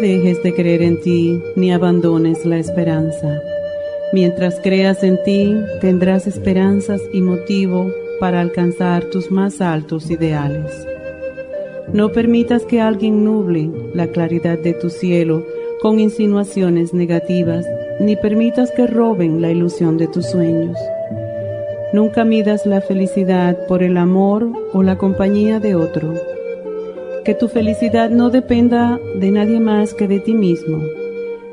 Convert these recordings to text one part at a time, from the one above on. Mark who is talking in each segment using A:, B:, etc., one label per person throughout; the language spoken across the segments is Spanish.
A: Dejes de creer en ti ni abandones la esperanza. Mientras creas en ti, tendrás esperanzas y motivo para alcanzar tus más altos ideales. No permitas que alguien nuble la claridad de tu cielo con insinuaciones negativas, ni permitas que roben la ilusión de tus sueños. Nunca midas la felicidad por el amor o la compañía de otro. Que tu felicidad no dependa de nadie más que de ti mismo.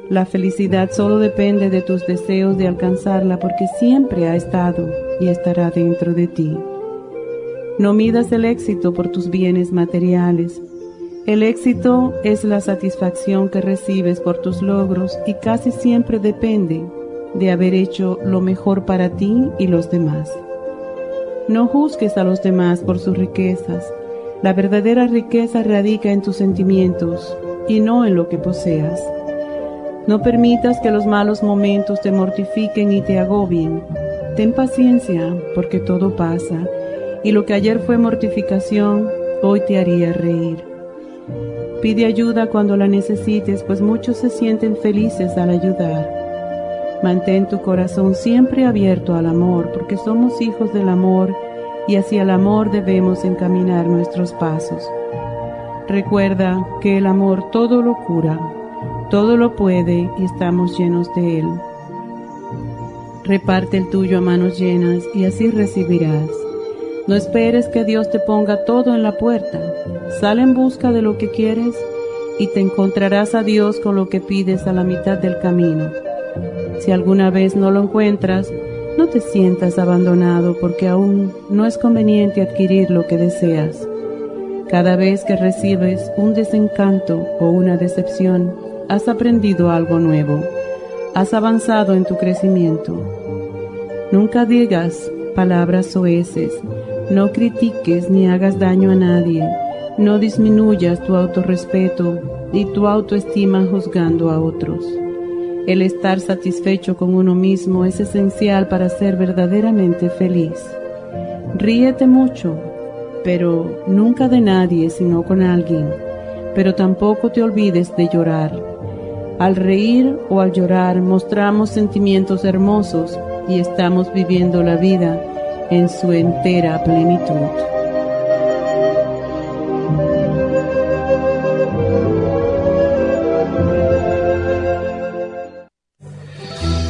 A: La felicidad solo depende de tus deseos de alcanzarla porque siempre ha estado y estará dentro de ti. No midas el éxito por tus bienes materiales. El éxito es la satisfacción que recibes por tus logros y casi siempre depende de haber hecho lo mejor para ti y los demás. No juzgues a los demás por sus riquezas. La verdadera riqueza radica en tus sentimientos y no en lo que poseas. No permitas que los malos momentos te mortifiquen y te agobien. Ten paciencia, porque todo pasa, y lo que ayer fue mortificación, hoy te haría reír. Pide ayuda cuando la necesites, pues muchos se sienten felices al ayudar. Mantén tu corazón siempre abierto al amor, porque somos hijos del amor y hacia el amor debemos encaminar nuestros pasos. Recuerda que el amor todo lo cura, todo lo puede y estamos llenos de él. Reparte el tuyo a manos llenas y así recibirás. No esperes que Dios te ponga todo en la puerta. Sal en busca de lo que quieres y te encontrarás a Dios con lo que pides a la mitad del camino. Si alguna vez no lo encuentras, no te sientas abandonado porque aún no es conveniente adquirir lo que deseas. Cada vez que recibes un desencanto o una decepción, has aprendido algo nuevo has avanzado en tu crecimiento. Nunca digas palabras soeces, no critiques ni hagas daño a nadie, no disminuyas tu autorrespeto y tu autoestima juzgando a otros. El estar satisfecho con uno mismo es esencial para ser verdaderamente feliz. Ríete mucho, pero nunca de nadie sino con alguien, pero tampoco te olvides de llorar al reír o al llorar mostramos sentimientos hermosos y estamos viviendo la vida en su entera plenitud.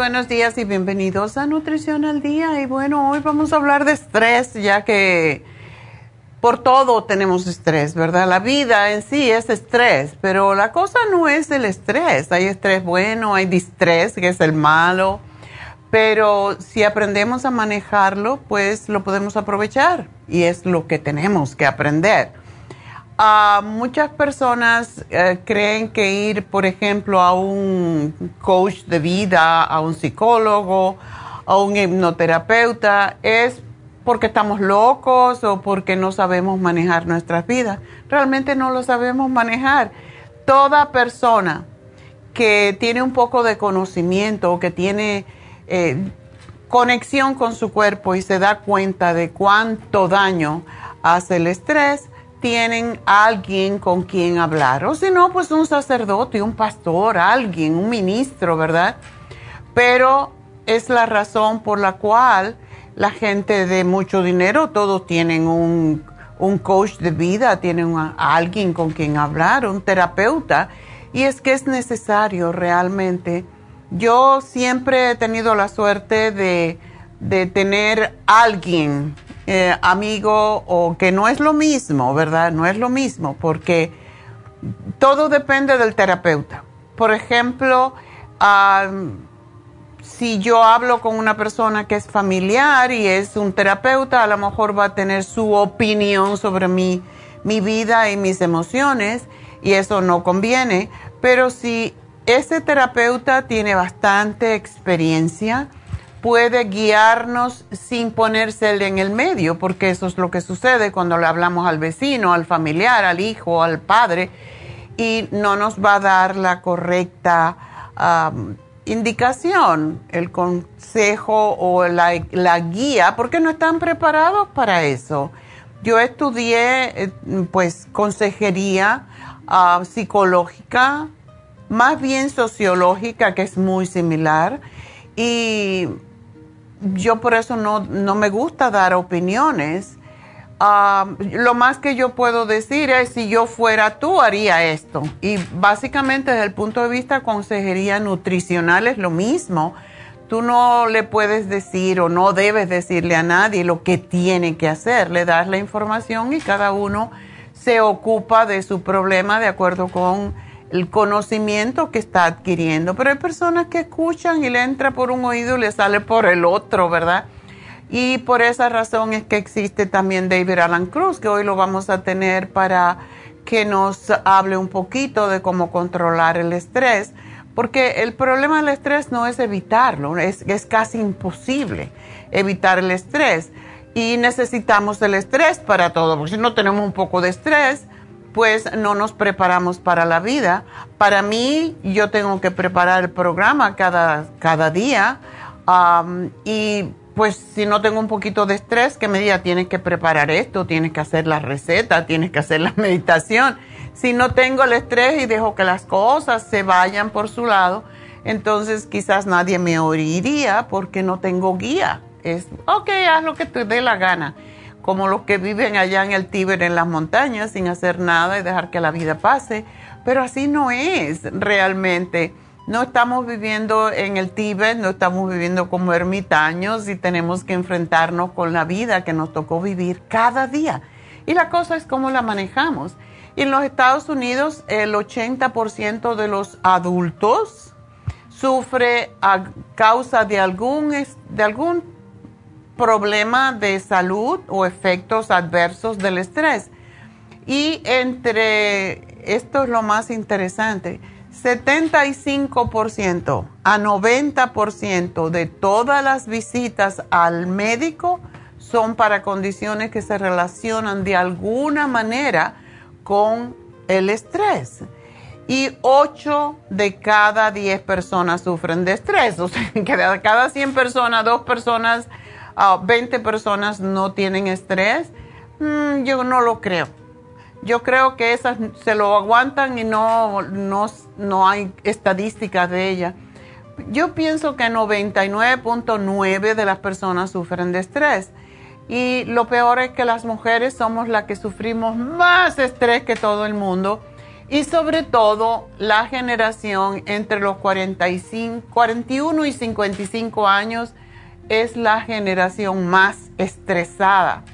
B: Buenos días y bienvenidos a Nutrición al Día. Y bueno, hoy vamos a hablar de estrés, ya que por todo tenemos estrés, ¿verdad? La vida en sí es estrés, pero la cosa no es el estrés. Hay estrés bueno, hay distrés, que es el malo, pero si aprendemos a manejarlo, pues lo podemos aprovechar y es lo que tenemos que aprender muchas personas eh, creen que ir, por ejemplo, a un coach de vida, a un psicólogo, a un hipnoterapeuta, es porque estamos locos o porque no sabemos manejar nuestras vidas. Realmente no lo sabemos manejar. Toda persona que tiene un poco de conocimiento o que tiene eh, conexión con su cuerpo y se da cuenta de cuánto daño hace el estrés, tienen alguien con quien hablar. O si no, pues un sacerdote, un pastor, alguien, un ministro, ¿verdad? Pero es la razón por la cual la gente de mucho dinero, todos tienen un, coach de vida, tienen alguien con quien hablar, un terapeuta. Y es que es necesario realmente. Yo siempre he tenido la suerte de, de tener alguien eh, amigo o que no es lo mismo, ¿verdad? No es lo mismo porque todo depende del terapeuta. Por ejemplo, si yo hablo con una persona que es familiar y es un terapeuta, a lo mejor va a tener su opinión sobre mi, mi vida y mis emociones y eso no conviene. Pero si ese terapeuta tiene bastante experiencia, puede guiarnos sin ponerse en el medio, porque eso es lo que sucede cuando le hablamos al vecino, al familiar, al hijo, al padre, y no nos va a dar la correcta indicación, el consejo o la, guía, porque no están preparados para eso. Yo estudié eh, pues consejería ah, psicológica, más bien sociológica, que es muy similar, y yo por eso no, me gusta dar opiniones. Ah, lo más que yo puedo decir es, si yo fuera tú, haría esto. Y básicamente desde el punto de vista de consejería nutricional es lo mismo. Tú no le puedes decir o no debes decirle a nadie lo que tiene que hacer. Le das la información y cada uno se ocupa de su problema de acuerdo con el conocimiento que está adquiriendo. Pero hay personas que escuchan y le entra por un oído y le sale por el otro, ¿verdad? Y por esa razón es que existe también David Alan Cruz, que hoy lo vamos a tener para que nos hable un poquito de cómo controlar el estrés, porque el problema del estrés no es evitarlo, es, es casi imposible evitar el estrés. Y necesitamos el estrés para todo, porque si no tenemos un poco de estrés, pues no nos preparamos para la vida. Para mí, yo tengo que preparar el programa cada, cada día y pues si no tengo un poquito de estrés, que me diga, tienes que preparar esto, tienes que hacer la receta, tienes que hacer la meditación. Si no tengo el estrés y dejo que las cosas se vayan por su lado, entonces quizás nadie me oiría porque no tengo guía. Es, ok, haz lo que te dé la gana como los que viven allá en el Tíber en las montañas sin hacer nada y dejar que la vida pase. Pero así no es realmente. No estamos viviendo en el Tíbet, no estamos viviendo como ermitaños y tenemos que enfrentarnos con la vida que nos tocó vivir cada día. Y la cosa es cómo la manejamos. Y en los Estados Unidos el 80% de los adultos sufre a causa de algún, de algún problema de salud o efectos adversos del estrés. Y entre, esto es lo más interesante, 75% a 90% de todas las visitas al médico son para condiciones que se relacionan de alguna manera con el estrés. Y 8 de cada 10 personas sufren de estrés. O sea, que de cada 100 personas, 2 personas 20 personas no tienen estrés, mm, yo no lo creo. Yo creo que esas se lo aguantan y no, no, no hay estadísticas de ellas. Yo pienso que 99.9 de las personas sufren de estrés. Y lo peor es que las mujeres somos las que sufrimos más estrés que todo el mundo. Y sobre todo la generación entre los 45, 41 y 55 años es la generación más estresada.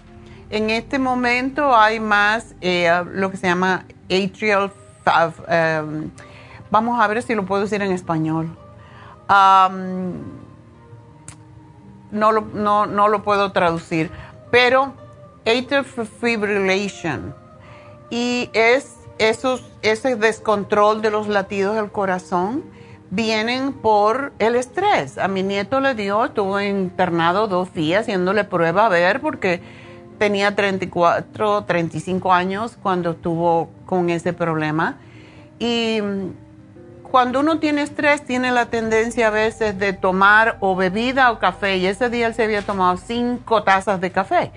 B: En este momento hay más eh, lo que se llama atrial, um, vamos a ver si lo puedo decir en español. No, lo, no, no, lo puedo traducir, pero atrial fibrillation y es esos, ese descontrol de los latidos del corazón vienen por el estrés. A mi nieto le dio, estuvo internado dos días haciéndole prueba a ver porque tenía 34, 35 años cuando estuvo con ese problema. Y cuando uno tiene estrés tiene la tendencia a veces de tomar o bebida o café. Y ese día él se había tomado cinco tazas de café.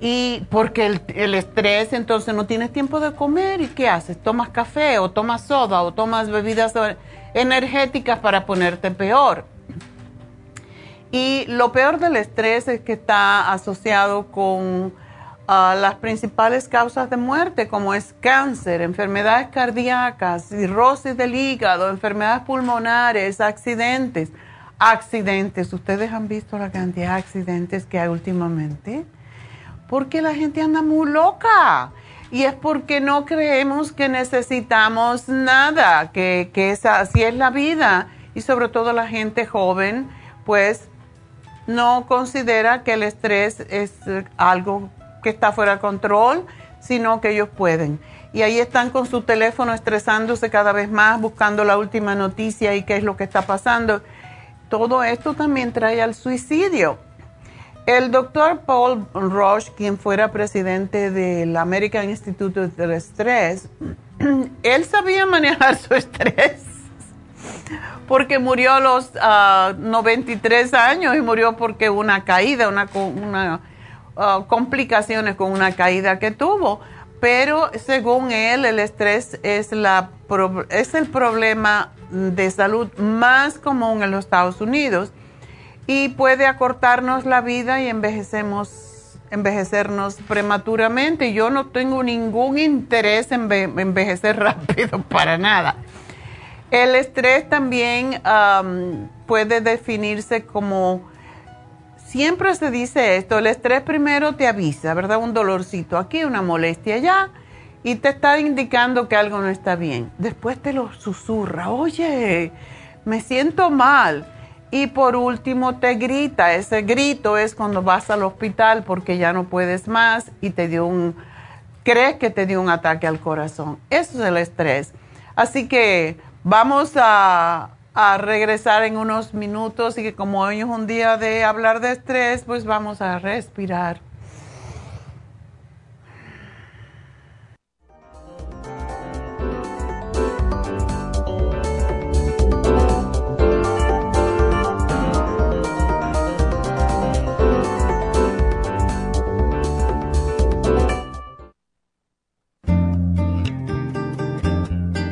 B: Y porque el, el, estrés, entonces no tienes tiempo de comer y ¿qué haces? Tomas café o tomas soda o tomas bebidas energéticas para ponerte peor. Y lo peor del estrés es que está asociado con ah, las principales causas de muerte, como es cáncer, enfermedades cardíacas, cirrosis del hígado, enfermedades pulmonares, accidentes. Accidentes, ¿ustedes han visto la cantidad de accidentes que hay últimamente? Porque la gente anda muy loca y es porque no creemos que necesitamos nada, que, que así es la vida y sobre todo la gente joven pues no considera que el estrés es algo que está fuera de control, sino que ellos pueden. Y ahí están con su teléfono estresándose cada vez más, buscando la última noticia y qué es lo que está pasando. Todo esto también trae al suicidio. El doctor Paul Roche, quien fuera presidente del American Institute del Estrés, él sabía manejar su estrés porque murió a los 93 ah, años y murió porque una caída, una, una ah, complicaciones con una caída que tuvo. Pero según él, el estrés es, la, es el problema de salud más común en los Estados Unidos y puede acortarnos la vida y envejecemos, envejecernos prematuramente. Yo no tengo ningún interés en envejecer rápido para nada. El estrés también puede definirse como, siempre se dice esto, el estrés primero te avisa, ¿verdad? Un dolorcito aquí, una molestia allá, y te está indicando que algo no está bien. Después te lo susurra, oye, me siento mal y por último te grita. Ese grito es cuando vas al hospital porque ya no puedes más y te dio un, crees que te dio un ataque al corazón. Eso es el estrés. Así que vamos a, a regresar en unos minutos y que como hoy es un día de hablar de estrés, pues vamos a respirar.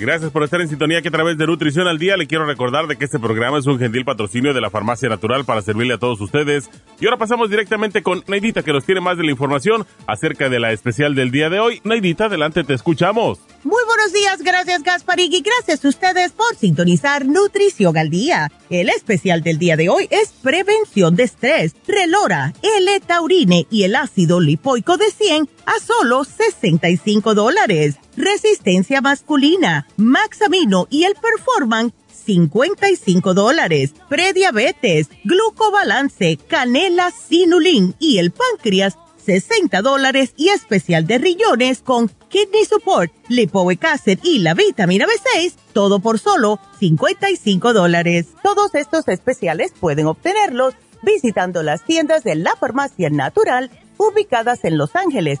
C: Gracias por estar en sintonía que a través de Nutrición al Día le quiero recordar de que este programa es un gentil patrocinio de la Farmacia Natural para servirle a todos ustedes. Y ahora pasamos directamente con Neidita que nos tiene más de la información acerca de la especial del día de hoy. Neidita, adelante, te escuchamos.
D: Muy buenos días, gracias Gasparig y gracias a ustedes por sintonizar Nutrición al Día. El especial del día de hoy es prevención de estrés, relora, L-taurine y el ácido lipoico de 100 a solo 65 dólares. Resistencia masculina, Maxamino y el Performan 55 dólares. Prediabetes, glucobalance, canela, sinulin y el páncreas 60 dólares y especial de riñones con Kidney Support, Lipoic y la vitamina B6, todo por solo 55 dólares. Todos estos especiales pueden obtenerlos visitando las tiendas de la farmacia natural ubicadas en Los Ángeles,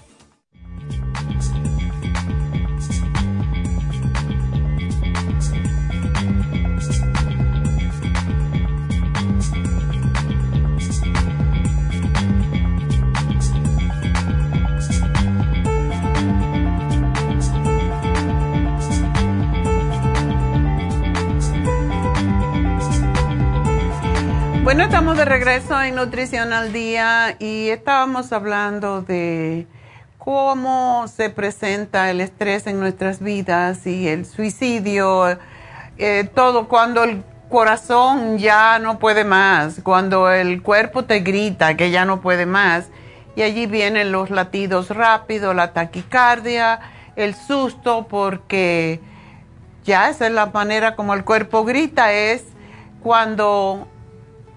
B: Estamos de regreso en Nutrición al Día y estábamos hablando de cómo se presenta el estrés en nuestras vidas y el suicidio, eh, todo cuando el corazón ya no puede más, cuando el cuerpo te grita que ya no puede más y allí vienen los latidos rápidos, la taquicardia, el susto porque ya esa es la manera como el cuerpo grita es cuando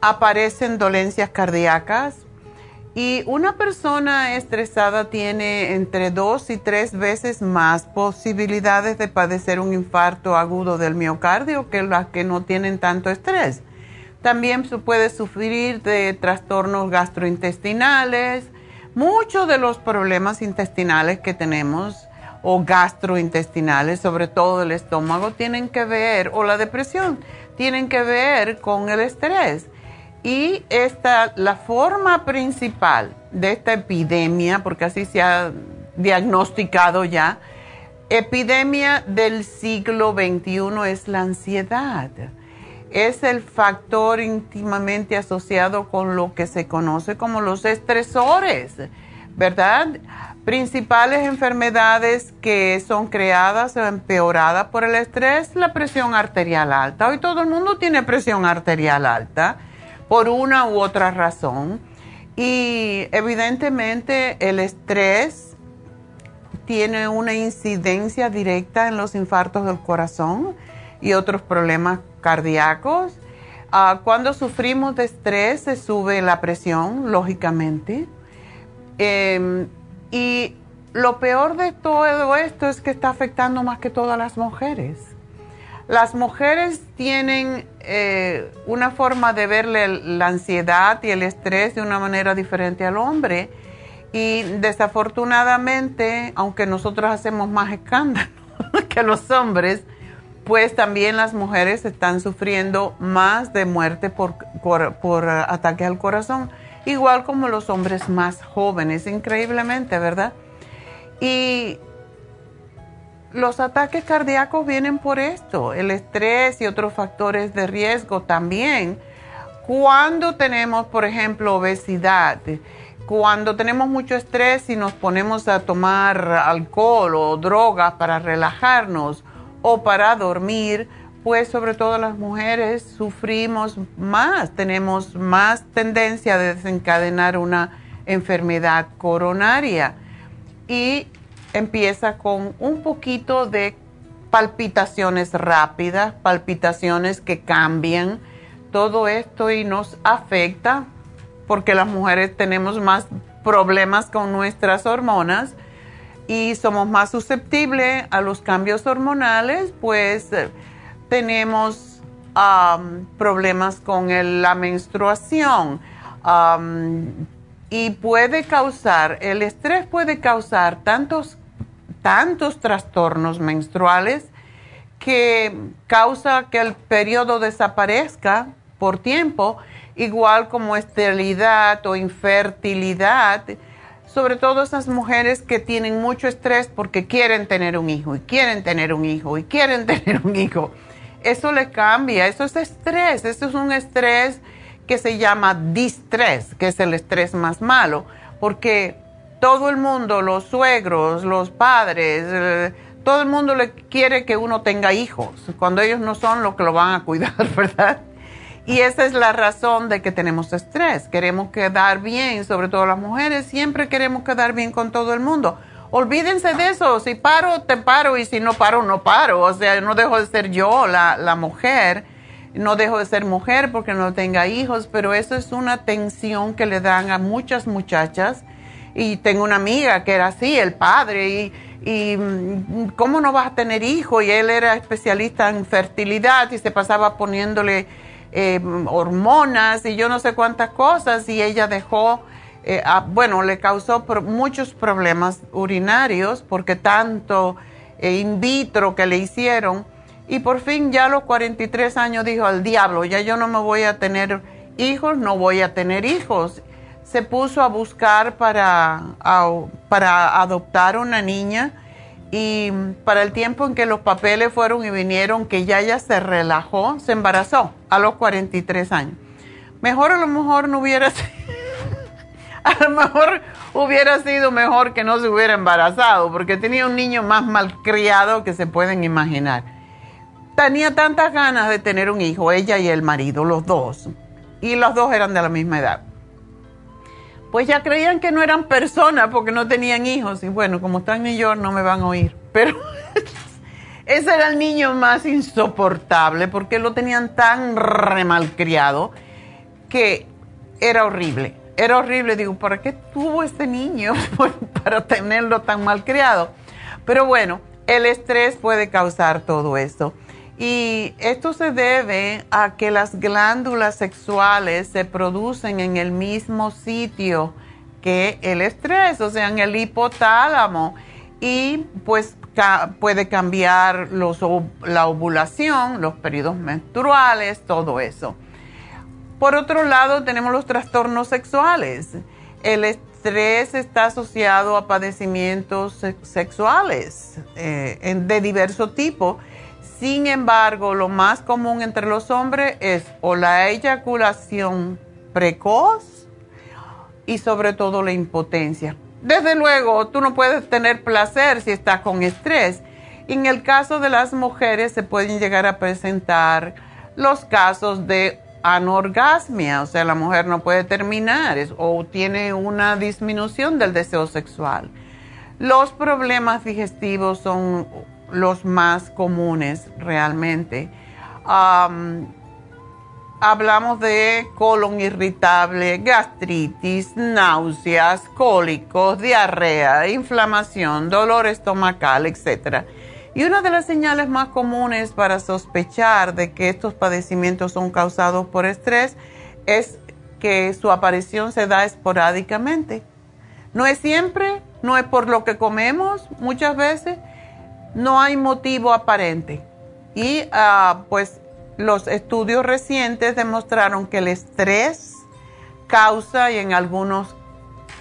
B: aparecen dolencias cardíacas y una persona estresada tiene entre dos y tres veces más posibilidades de padecer un infarto agudo del miocardio que las que no tienen tanto estrés. También se puede sufrir de trastornos gastrointestinales. Muchos de los problemas intestinales que tenemos o gastrointestinales, sobre todo el estómago, tienen que ver, o la depresión, tienen que ver con el estrés. Y esta, la forma principal de esta epidemia, porque así se ha diagnosticado ya, epidemia del siglo XXI es la ansiedad. Es el factor íntimamente asociado con lo que se conoce como los estresores, ¿verdad? Principales enfermedades que son creadas o empeoradas por el estrés, la presión arterial alta. Hoy todo el mundo tiene presión arterial alta por una u otra razón. Y evidentemente el estrés tiene una incidencia directa en los infartos del corazón y otros problemas cardíacos. Ah, cuando sufrimos de estrés se sube la presión, lógicamente. Em, y lo peor de todo esto es que está afectando más que todas las mujeres. Las mujeres tienen eh, una forma de verle la ansiedad y el estrés de una manera diferente al hombre. Y desafortunadamente, aunque nosotros hacemos más escándalo que los hombres, pues también las mujeres están sufriendo más de muerte por, por, ataque al corazón, igual como los hombres más jóvenes, increíblemente, ¿verdad? Y los ataques cardíacos vienen por esto, el estrés y otros factores de riesgo también. Cuando tenemos, por ejemplo, obesidad, cuando tenemos mucho estrés y nos ponemos a tomar alcohol o drogas para relajarnos o para dormir, pues sobre todo las mujeres sufrimos más, tenemos más tendencia a desencadenar una enfermedad coronaria y empieza con un poquito de palpitaciones rápidas, palpitaciones que cambian, todo esto y nos afecta porque las mujeres tenemos más problemas con nuestras hormonas y somos más susceptibles a los cambios hormonales, pues eh, tenemos problemas con la menstruación y puede causar, el estrés puede causar tantos, tantos trastornos menstruales que causa que el periodo desaparezca por tiempo, igual como esterilidad o infertilidad, sobre todo esas mujeres que tienen mucho estrés porque quieren tener un hijo y quieren tener un hijo y quieren tener un hijo. Eso le cambia, eso es estrés, eso es un estrés que se llama distrés, que es el estrés más malo, porque todo el mundo, los suegros, los padres, eh, todo el mundo le quiere que uno tenga hijos, cuando ellos no son los que lo van a cuidar, ¿verdad? Y esa es la razón de que tenemos estrés. Queremos quedar bien, sobre todo las mujeres, siempre queremos quedar bien con todo el mundo olvídense de eso, si paro, te paro y si no paro, no paro. O sea, no dejo de ser yo la, mujer, no dejo de ser mujer porque no tenga hijos, pero eso es una tensión que le dan a muchas muchachas. Y tengo una amiga que era así, el padre, y, mm, ¿cómo no vas a tener hijos? Y él era especialista en fertilidad y se pasaba poniéndole eh, hormonas y yo no sé cuántas cosas y ella dejó eh, ah, bueno, le causó muchos problemas urinarios porque tanto eh, in vitro que le hicieron. Y por fin ya a los 43 años dijo, al diablo, ya yo no me voy a tener hijos, no voy a tener hijos. Se puso a buscar para, para adoptar una niña y para el tiempo en que los papeles fueron y vinieron, que ya ella se relajó, se embarazó a los 43 años. Mejor a lo mejor no hubiera a lo mejor hubiera sido mejor que no se hubiera embarazado, porque tenía un niño más malcriado que se pueden imaginar. Tenía tantas ganas de tener un hijo, ella y el marido, los dos, y los dos eran de la misma edad. Pues ya creían que no eran personas porque no tenían hijos, y bueno, como están en New York no me van a oír, pero ese era el niño más insoportable porque lo tenían tan remalcriado que era horrible era horrible. Digo, ¿para qué tuvo este niño para tenerlo tan mal criado? Pero bueno, el estrés puede causar todo esto. Y esto se debe a que las glándulas sexuales se producen en el mismo sitio que el estrés, o sea, en el hipotálamo. Y pues puede cambiar la ovulación, los periodos menstruales, todo eso. Por otro lado, tenemos los trastornos sexuales. El estrés está asociado a padecimientos sexuales eh, de diverso tipo. Sin embargo, lo más común entre los hombres es o la eyaculación precoz y sobre todo la impotencia. Desde luego, tú no puedes tener placer si estás con estrés. En el caso de las mujeres se pueden llegar a presentar los casos de anorgasmia, o sea, la mujer no puede terminar o tiene una disminución del deseo sexual. Los problemas digestivos son los más comunes realmente. hablamos de colon irritable, gastritis, náuseas, cólicos, diarrea, inflamación, dolor estomacal, etcétera y una de las señales más comunes para sospechar de que estos padecimientos son causados por estrés es que su aparición se da esporádicamente. No es siempre, no es por lo que comemos muchas veces, no hay motivo aparente. Y ah, pues los estudios recientes demostraron que el estrés causa y en algunos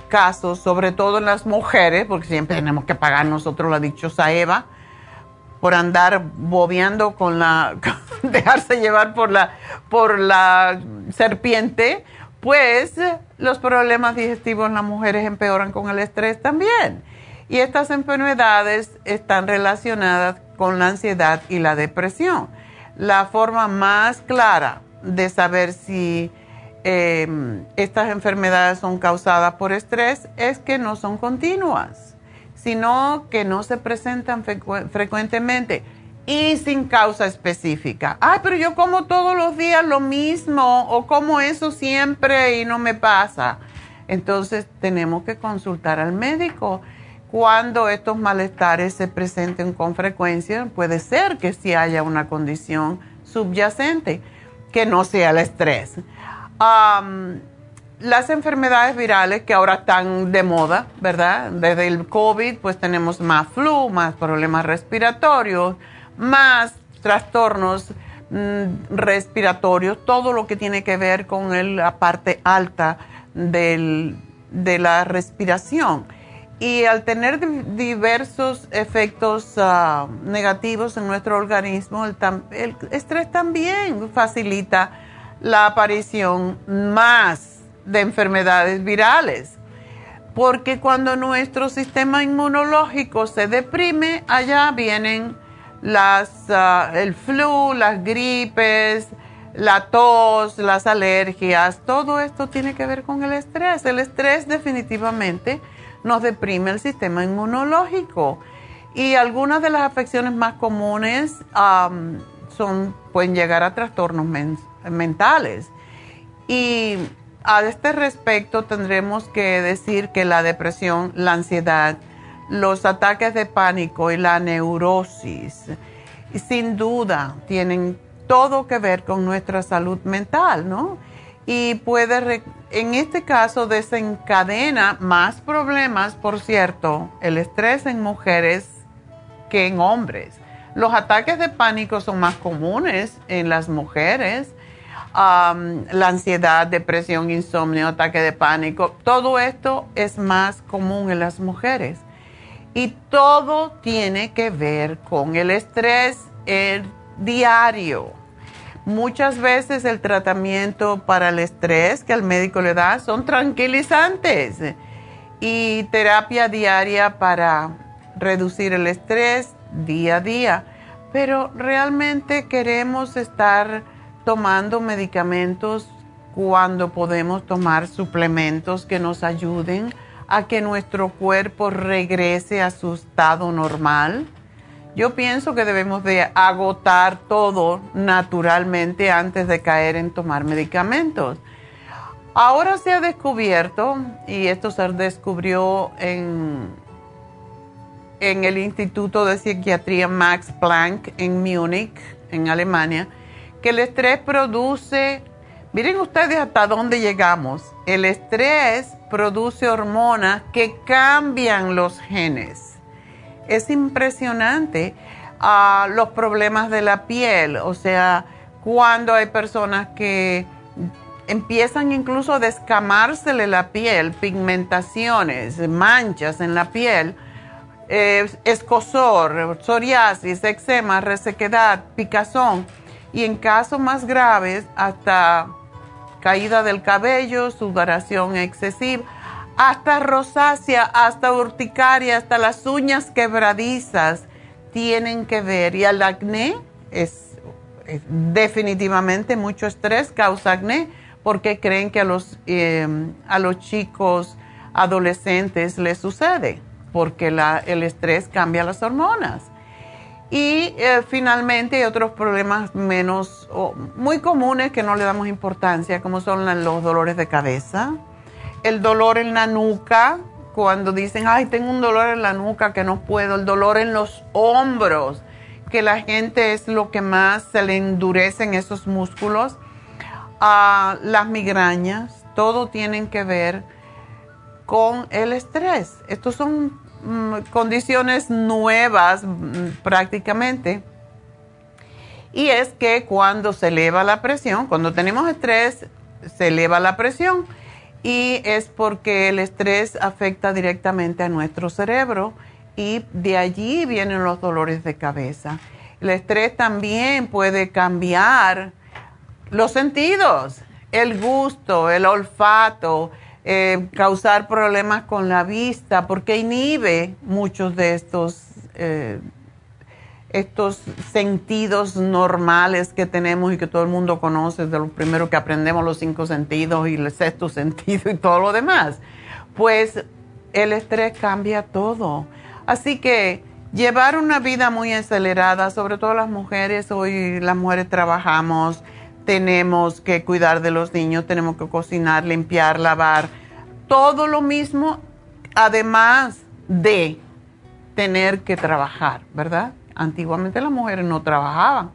B: casos, sobre todo en las mujeres, porque siempre tenemos que pagar nosotros la dichosa Eva, por andar bobeando con la, dejarse llevar por la, por la serpiente, pues los problemas digestivos en las mujeres empeoran con el estrés también. Y estas enfermedades están relacionadas con la ansiedad y la depresión. La forma más clara de saber si em, estas enfermedades son causadas por estrés es que no son continuas sino que no se presentan frecuentemente y sin causa específica. Ay, pero yo como todos los días lo mismo o como eso siempre y no me pasa. Entonces tenemos que consultar al médico. Cuando estos malestares se presenten con frecuencia, puede ser que sí haya una condición subyacente, que no sea el estrés las enfermedades virales que ahora están de moda, ¿verdad? Desde el COVID, pues tenemos más flu, más problemas respiratorios, más trastornos mm, respiratorios, todo lo que tiene que ver con la parte alta de la respiración. Y al tener diversos efectos ah, negativos en nuestro organismo, el estrés también facilita la aparición más de enfermedades virales. Porque cuando nuestro sistema inmunológico se deprime, allá vienen las, ah, el flu, las gripes, la tos, las alergias, todo esto tiene que ver con el estrés. El estrés definitivamente nos deprime el sistema inmunológico. Y algunas de las afecciones más comunes son, pueden llegar a trastornos mentales. Y a este respecto tendremos que decir que la depresión, la ansiedad, los ataques de pánico y la neurosis sin duda tienen todo que ver con nuestra salud mental, ¿no? Y puede, en este caso, desencadena más problemas, por cierto, el estrés en mujeres que en hombres. Los ataques de pánico son más comunes en las mujeres la ansiedad, depresión, insomnio, ataque de pánico, todo esto es más común en las mujeres. Y todo tiene que ver con el estrés diario. Muchas veces el tratamiento para el estrés que el médico le da son tranquilizantes y terapia diaria para reducir el estrés día a día. Pero realmente queremos estar tomando medicamentos cuando podemos tomar suplementos que nos ayuden a que nuestro cuerpo regrese a su estado normal. Yo pienso que debemos de agotar todo naturalmente antes de caer en tomar medicamentos. Ahora se ha descubierto, y esto se descubrió en, en el Instituto de Psiquiatría Max Planck en Múnich, en Alemania, que el estrés produce, miren ustedes hasta dónde llegamos, el estrés produce hormonas que cambian los genes. Es impresionante ah, los problemas de la piel, o sea, cuando hay personas que empiezan incluso a descamársele la piel, pigmentaciones, manchas en la piel, eh, escosor, psoriasis, eczema, resequedad, picazón y en casos más graves hasta caída del cabello, sudoración excesiva, hasta rosácea, hasta urticaria, hasta las uñas quebradizas tienen que ver. Y el acné es, definitivamente mucho estrés causa acné porque creen que a los, eh, a los chicos adolescentes les sucede porque el estrés cambia las hormonas. Y eh, finalmente hay otros problemas menos, muy comunes que no le damos importancia, como son los dolores de cabeza, el dolor en la nuca, cuando dicen, ay, tengo un dolor en la nuca que no puedo, el dolor en los hombros, que la gente es lo que más se le endurecen esos músculos, ah, las migrañas, todo tienen que ver con el estrés. Estos son Mm, condiciones nuevas mm, prácticamente. Y es que cuando se eleva la presión, cuando tenemos estrés, se eleva la presión y es porque el estrés afecta directamente a nuestro cerebro y de allí vienen los dolores de cabeza. El estrés también puede cambiar los sentidos, el gusto, el olfato, eh, causar problemas con la vista, porque inhibe muchos de estos, eh, estos sentidos normales que tenemos y que todo el mundo conoce, de los primeros que aprendemos los cinco sentidos y el sexto sentido y todo lo demás. Pues el estrés cambia todo. Así que llevar una vida muy acelerada, sobre todo las mujeres, hoy las mujeres trabajamos, tenemos que cuidar de los niños, tenemos que cocinar, limpiar, lavar, todo lo mismo, además de tener que trabajar, ¿verdad? Antiguamente las mujeres no trabajaban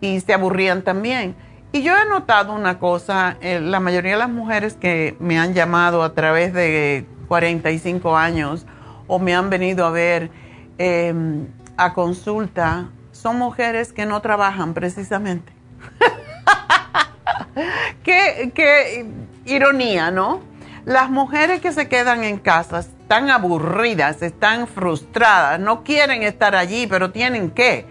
B: y se aburrían también. Y yo he notado una cosa, eh, la mayoría de las mujeres que me han llamado a través de 45 años o me han venido a ver em, a consulta, son mujeres que no trabajan precisamente. qué, qué ironía, ¿no? Las mujeres que se quedan en casa están aburridas, están frustradas, no quieren estar allí, pero tienen que,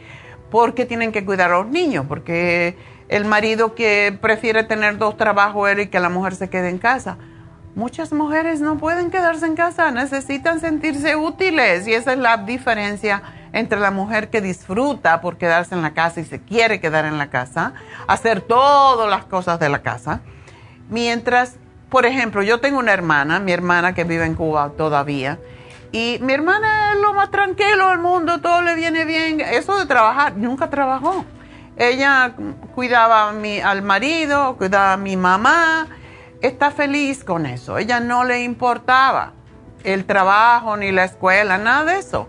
B: porque tienen que cuidar a los niños, porque el marido que prefiere tener dos trabajos y que la mujer se quede en casa. Muchas mujeres no pueden quedarse en casa, necesitan sentirse útiles y esa es la diferencia entre la mujer que disfruta por quedarse en la casa y se quiere quedar en la casa, hacer todas las cosas de la casa, mientras por ejemplo, yo tengo una hermana, mi hermana que vive en Cuba todavía, y mi hermana es lo más tranquilo del mundo, todo le viene bien. Eso de trabajar, nunca trabajó. Ella cuidaba al marido, cuidaba a mi mamá, está feliz con eso. Ella no le importaba el trabajo ni la escuela, nada de eso.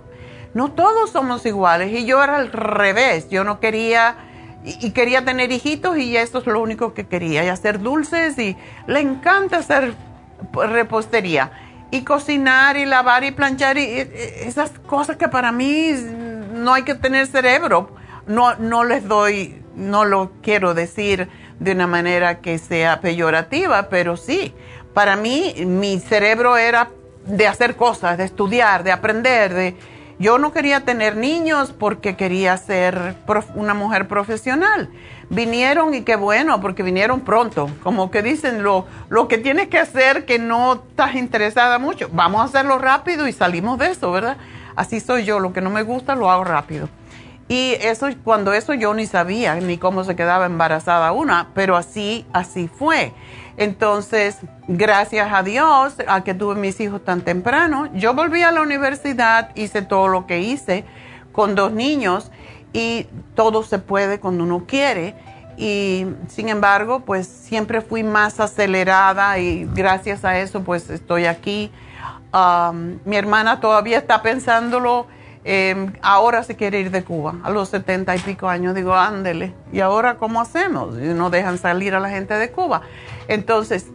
B: No todos somos iguales y yo era al revés, yo no quería y, quería tener hijitos y eso es lo único que quería, y hacer dulces y le encanta hacer repostería y cocinar y lavar y planchar y, esas cosas que para mí no hay que tener cerebro. No, no les doy, no lo quiero decir de una manera que sea peyorativa, pero sí, para mí mi cerebro era de hacer cosas, de estudiar, de aprender, de yo no quería tener niños porque quería ser una mujer profesional. Vinieron y qué bueno, porque vinieron pronto. Como que dicen, lo, lo que tienes que hacer que no estás interesada mucho, vamos a hacerlo rápido y salimos de eso, ¿verdad? Así soy yo, lo que no me gusta lo hago rápido. Y eso, cuando eso yo ni sabía ni cómo se quedaba embarazada una, pero así, así fue. Entonces, gracias a Dios, a que tuve mis hijos tan temprano, yo volví a la universidad, hice todo lo que hice con dos niños y todo se puede cuando uno quiere. Y sin embargo, pues siempre fui más acelerada y gracias a eso, pues estoy aquí. Um, mi hermana todavía está pensándolo. Em, ahora se quiere ir de Cuba a los setenta y pico años. Digo, ándele. ¿Y ahora cómo hacemos? No dejan salir a la gente de Cuba. Entonces,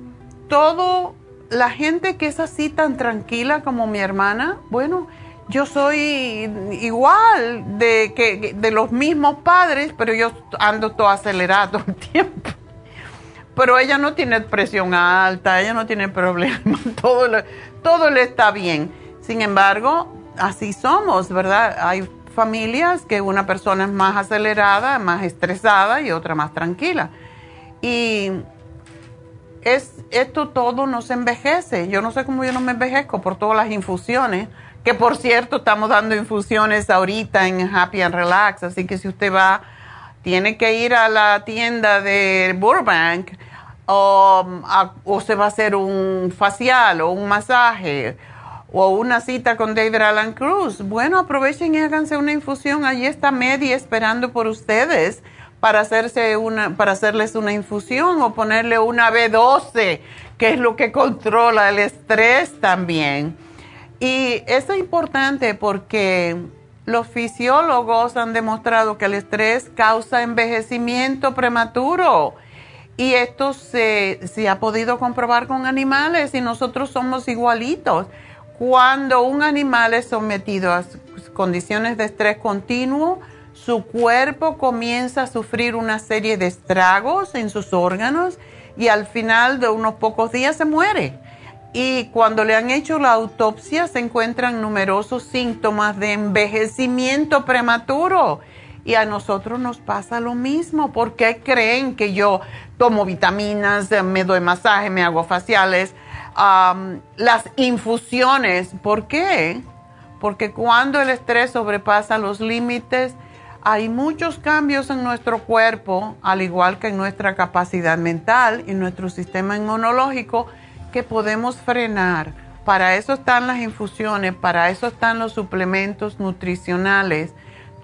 B: todo, la gente que es así tan tranquila como mi hermana, bueno, yo soy igual de, que, de los mismos padres, pero yo ando todo acelerado el tiempo. Pero ella no tiene presión alta, ella no tiene problemas, todo, todo le está bien. Sin embargo, así somos, ¿verdad? Hay familias que una persona es más acelerada, más estresada y otra más tranquila. Y es, esto todo no se envejece. Yo no sé cómo yo no me envejezco por todas las infusiones, que por cierto estamos dando infusiones ahorita en Happy and Relax, así que si usted va, tiene que ir a la tienda de Burbank o, o se va a hacer un facial o un masaje o una cita con David Alan Cruz. Bueno, aprovechen y háganse una infusión. Allí está Medi esperando por ustedes para, hacerse una, para hacerles una infusión o ponerle una B12, que es lo que controla el estrés también. Y eso es importante porque los fisiólogos han demostrado que el estrés causa envejecimiento prematuro. Y esto se, se ha podido comprobar con animales y nosotros somos igualitos. Cuando un animal es sometido a condiciones de estrés continuo, su cuerpo comienza a sufrir una serie de estragos en sus órganos y al final de unos pocos días se muere. y cuando le han hecho la autopsia se encuentran numerosos síntomas de envejecimiento prematuro. Y a nosotros nos pasa lo mismo. ¿Por qué creen que yo tomo vitaminas, me doy masaje, me hago faciales? las infusiones, ¿por qué? Porque cuando el estrés sobrepasa los límites, hay muchos cambios en nuestro cuerpo, al igual que en nuestra capacidad mental y nuestro sistema inmunológico, que podemos frenar. Para eso están las infusiones, para eso están los suplementos nutricionales.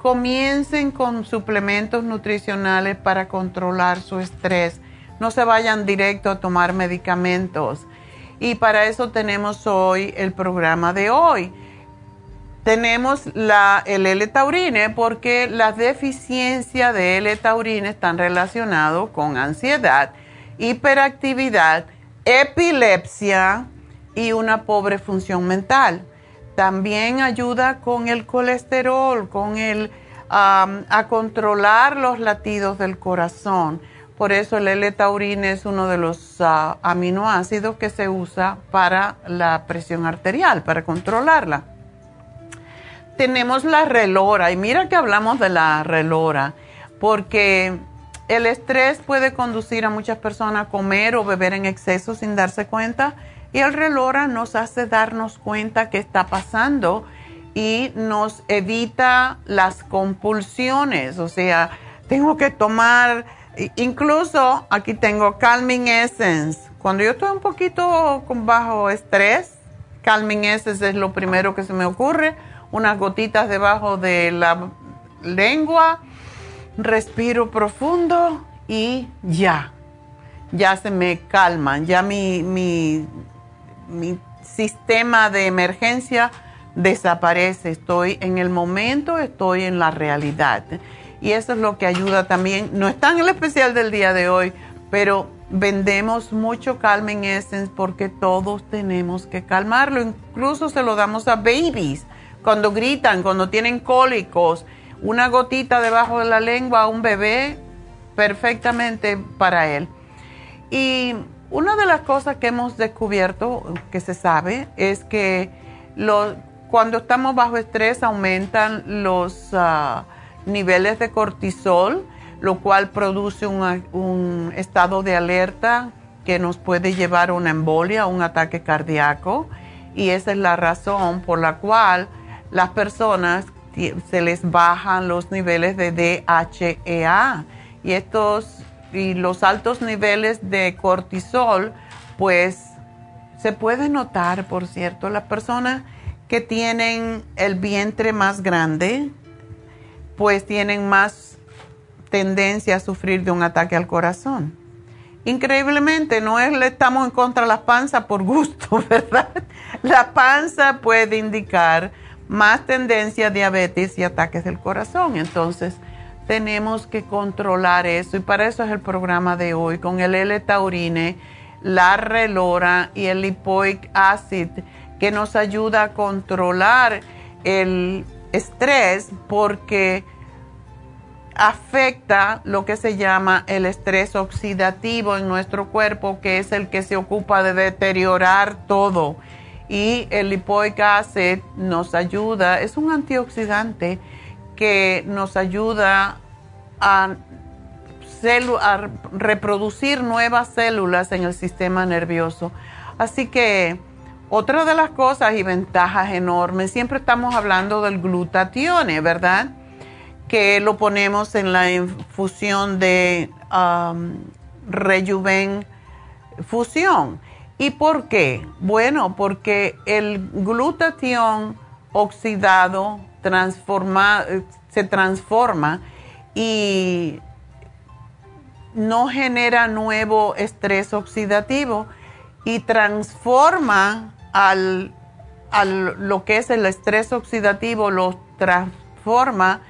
B: Comiencen con suplementos nutricionales para controlar su estrés. No se vayan directo a tomar medicamentos. Y para eso tenemos hoy el programa de hoy. Tenemos la, el L-taurine porque las deficiencias de L-taurine están relacionadas con ansiedad, hiperactividad, epilepsia y una pobre función mental. También ayuda con el colesterol, con el, a controlar los latidos del corazón. Por eso el L-taurine es uno de los ah, aminoácidos que se usa para la presión arterial, para controlarla. Tenemos la relora, y mira que hablamos de la relora, porque el estrés puede conducir a muchas personas a comer o beber en exceso sin darse cuenta y el relora nos hace darnos cuenta qué está pasando y nos evita las compulsiones. O sea, tengo que tomar, incluso aquí tengo Calming Essence. Cuando yo estoy un poquito con bajo estrés, Calming Essence es lo primero que se me ocurre. Unas gotitas debajo de la lengua respiro profundo y ya, ya se me calman, ya mi, mi, sistema de emergencia desaparece, estoy en el momento, estoy en la realidad. Y eso es lo que ayuda también, no está en el especial del día de hoy, pero vendemos mucho Calming Essence porque todos tenemos que calmarlo, incluso se lo damos a babies cuando gritan, cuando tienen cólicos una gotita debajo de la lengua a un bebé perfectamente para él. Y una de las cosas que hemos descubierto, que se sabe, es que cuando estamos bajo estrés aumentan los ah, niveles de cortisol, lo cual produce un estado de alerta que nos puede llevar a una embolia, a un ataque cardíaco. Y esa es la razón por la cual las personas se les bajan los niveles de DHEA y estos y los altos niveles de cortisol pues se puede notar por cierto las personas que tienen el vientre más grande pues tienen más tendencia a sufrir de un ataque al corazón. Increíblemente no es le estamos en contra de la panza por gusto verdad la panza puede indicar más tendencia a diabetes y ataques del corazón. Entonces, tenemos que controlar eso y para eso es el programa de hoy con el L-taurine, la relora y el lipoic acid que nos ayuda a controlar el estrés porque afecta lo que se llama el estrés oxidativo en nuestro cuerpo, que es el que se ocupa de deteriorar todo y el lipoic acid nos ayuda, es un antioxidante que nos ayuda a, reproducir nuevas células en el sistema nervioso. Así que otra de las cosas y ventajas enormes, siempre estamos hablando del glutatión, ¿verdad? Que lo ponemos en la infusión de um, Rejuven Fusión ¿Y por qué? Bueno, porque el glutatión oxidado transforma, se transforma y no genera nuevo estrés oxidativo y transforma al, al, lo que es el estrés oxidativo, lo transforma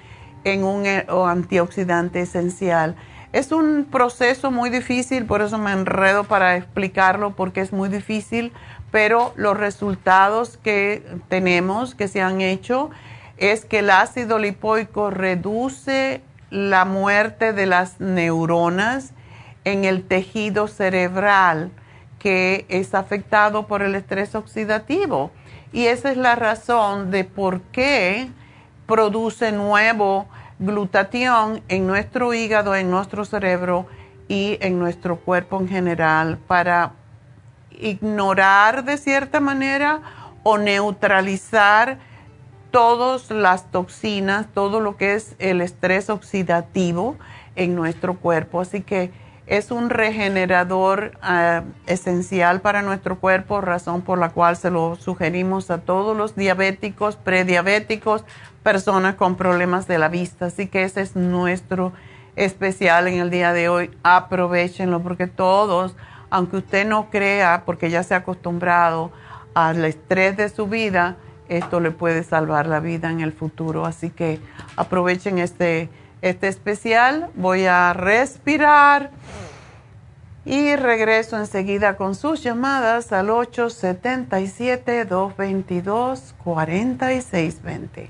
B: en un eh, antioxidante esencial. Es un proceso muy difícil, por eso me enredo para explicarlo, porque es muy difícil, pero los resultados que tenemos, que se han hecho, es que el ácido lipoico reduce la muerte de las neuronas en el tejido cerebral, que es afectado por el estrés oxidativo. Y esa es la razón de por qué produce nuevo glutatión en nuestro hígado, en nuestro cerebro y en nuestro cuerpo en general para ignorar de cierta manera o neutralizar todas las toxinas, todo lo que es el estrés oxidativo en nuestro cuerpo. Así que es un regenerador eh, esencial para nuestro cuerpo, razón por la cual se lo sugerimos a todos los diabéticos, prediabéticos, personas con problemas de la vista. Así que ese es nuestro especial en el día de hoy. Aprovechenlo porque todos, aunque usted no crea, porque ya se ha acostumbrado al estrés de su vida, esto le puede salvar la vida en el futuro. Así que aprovechen este este especial. Voy a respirar y regreso enseguida con sus llamadas al 877-222-4620.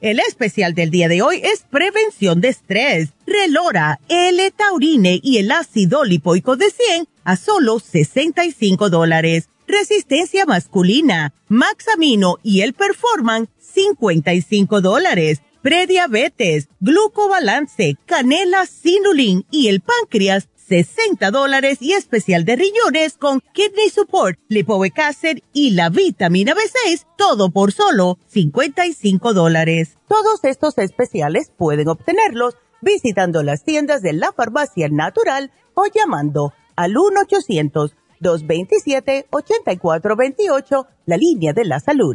D: El especial del día de hoy es prevención de estrés, relora, L-taurine y el ácido lipoico de 100 a solo 65 dólares. Resistencia masculina, Maxamino y el Performan 55 dólares. Prediabetes, glucobalance, canela, sinulin y el páncreas 60 dólares y especial de riñones con Kidney Support, Lipoic Acid y la vitamina B6, todo por solo 55 dólares. Todos estos especiales pueden obtenerlos visitando las tiendas de la farmacia natural o llamando al 1-800-227-8428, la línea de la salud.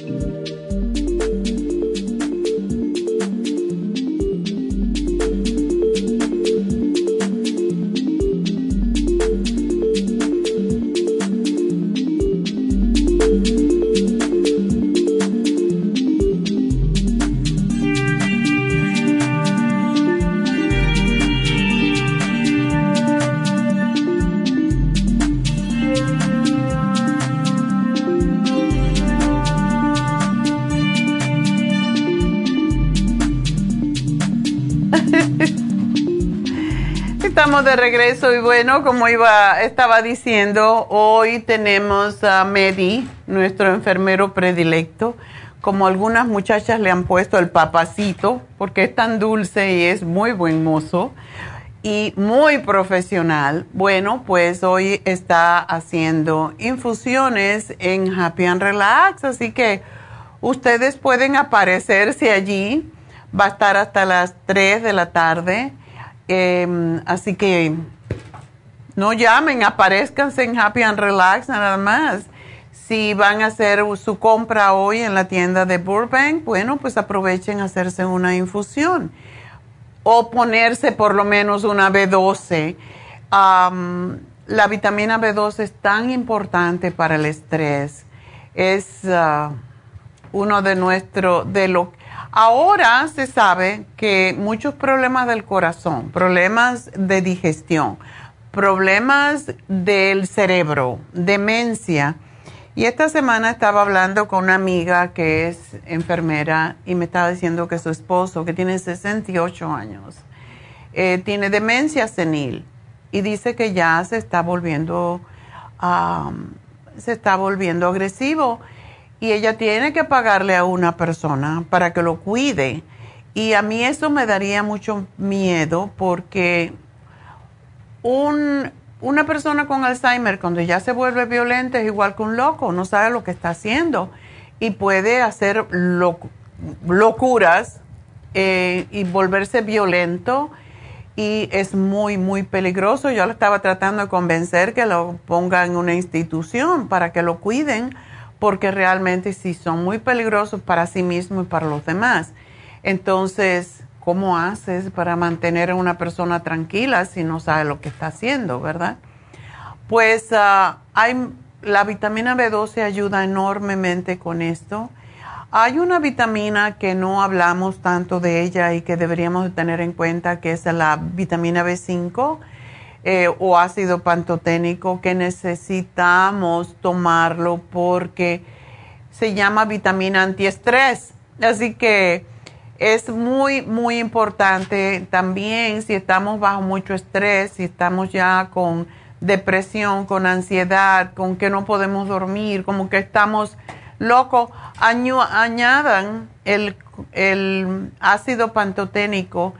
B: Estamos de regreso y bueno, como iba, estaba diciendo, hoy tenemos a Medi, nuestro enfermero predilecto. Como algunas muchachas le han puesto el papacito, porque es tan dulce y es muy buen mozo. y muy profesional. Bueno, pues hoy está haciendo infusiones en Happy and Relax, así que ustedes pueden aparecerse allí. Va a estar hasta las 3 de la tarde. Em, así que no llamen, aparezcanse en Happy and Relax nada más. Si van a hacer su compra hoy en la tienda de Burbank, bueno, pues aprovechen a hacerse una infusión o ponerse por lo menos una B12. la vitamina B12 es tan importante para el estrés. Es uh, uno de nuestros, de lo Ahora se sabe que muchos problemas del corazón, problemas de digestión, problemas del cerebro, demencia. Y esta semana estaba hablando con una amiga que es enfermera y me estaba diciendo que su esposo, que tiene 68 años, eh, tiene demencia senil y dice que ya se está volviendo, se está volviendo agresivo y ella tiene que pagarle a una persona para que lo cuide. Y a mí eso me daría mucho miedo porque un, una persona con Alzheimer cuando ya se vuelve violenta es igual que un loco, no sabe lo que está haciendo y puede hacer locuras eh, y volverse violento y es muy, muy peligroso. Yo le estaba tratando de convencer que lo ponga en una institución para que lo cuiden porque realmente sí son muy peligrosos para sí mismo y para los demás. Entonces, ¿cómo haces para mantener a una persona tranquila si no sabe lo que está haciendo, verdad? Pues ah, hay, la vitamina B12 ayuda enormemente con esto. Hay una vitamina que no hablamos tanto de ella y que deberíamos tener en cuenta, que es la vitamina B5 eh, o ácido pantoténico, que necesitamos tomarlo porque se llama vitamina antiestrés. Así que es muy, muy importante también si estamos bajo mucho estrés, si estamos ya con depresión, con ansiedad, con que no podemos dormir, como que estamos locos, añadan el, el ácido pantoténico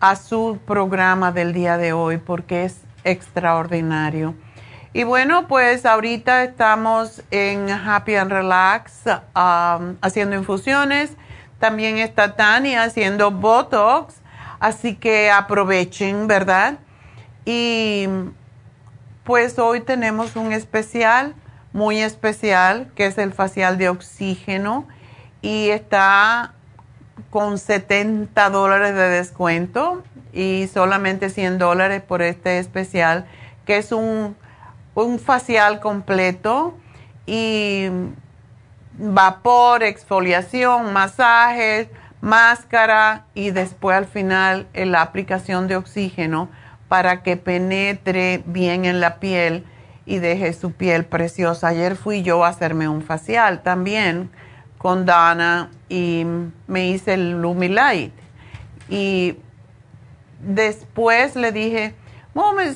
B: a su programa del día de hoy porque es extraordinario. Y bueno, pues ahorita estamos en Happy and Relax um, haciendo infusiones también está Tania haciendo Botox, así que aprovechen, ¿verdad? Y pues hoy tenemos un especial, muy especial, que es el facial de oxígeno y está con 70 dólares de descuento y solamente 100 dólares por este especial, que es un, un facial completo y vapor, exfoliación, masajes, máscara y después al final la aplicación de oxígeno para que penetre bien en la piel y deje su piel preciosa. Ayer fui yo a hacerme un facial también con Dana y me hice el Lumilight. Y después le dije,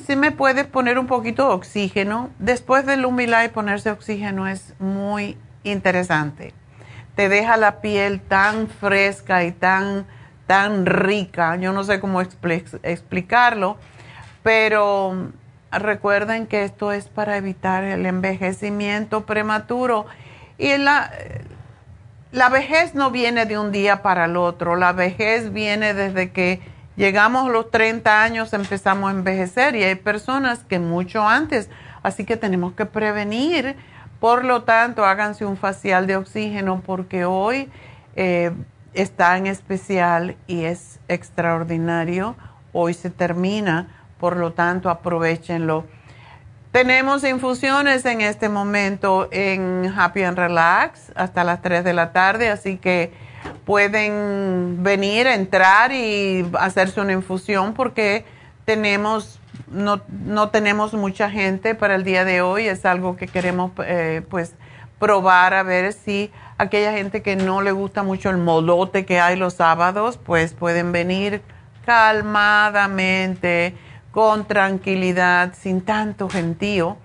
B: si me puedes poner un poquito de oxígeno. Después del Lumilight ponerse oxígeno es muy interesante. Te deja la piel tan fresca y tan, tan rica. Yo no sé cómo explicarlo, pero recuerden que esto es para evitar el envejecimiento prematuro. Y la, la vejez no viene de un día para el otro. La vejez viene desde que llegamos a los 30 años, empezamos a envejecer y hay personas que mucho antes. Así que tenemos que prevenir por lo tanto, háganse un facial de oxígeno porque hoy eh, está en especial y es extraordinario. Hoy se termina, por lo tanto, aprovechenlo. Tenemos infusiones en este momento en Happy and Relax hasta las 3 de la tarde, así que pueden venir, entrar y hacerse una infusión porque tenemos no, no tenemos mucha gente para el día de hoy, es algo que queremos eh, pues probar a ver si aquella gente que no le gusta mucho el molote que hay los sábados, pues pueden venir calmadamente, con tranquilidad, sin tanto gentío.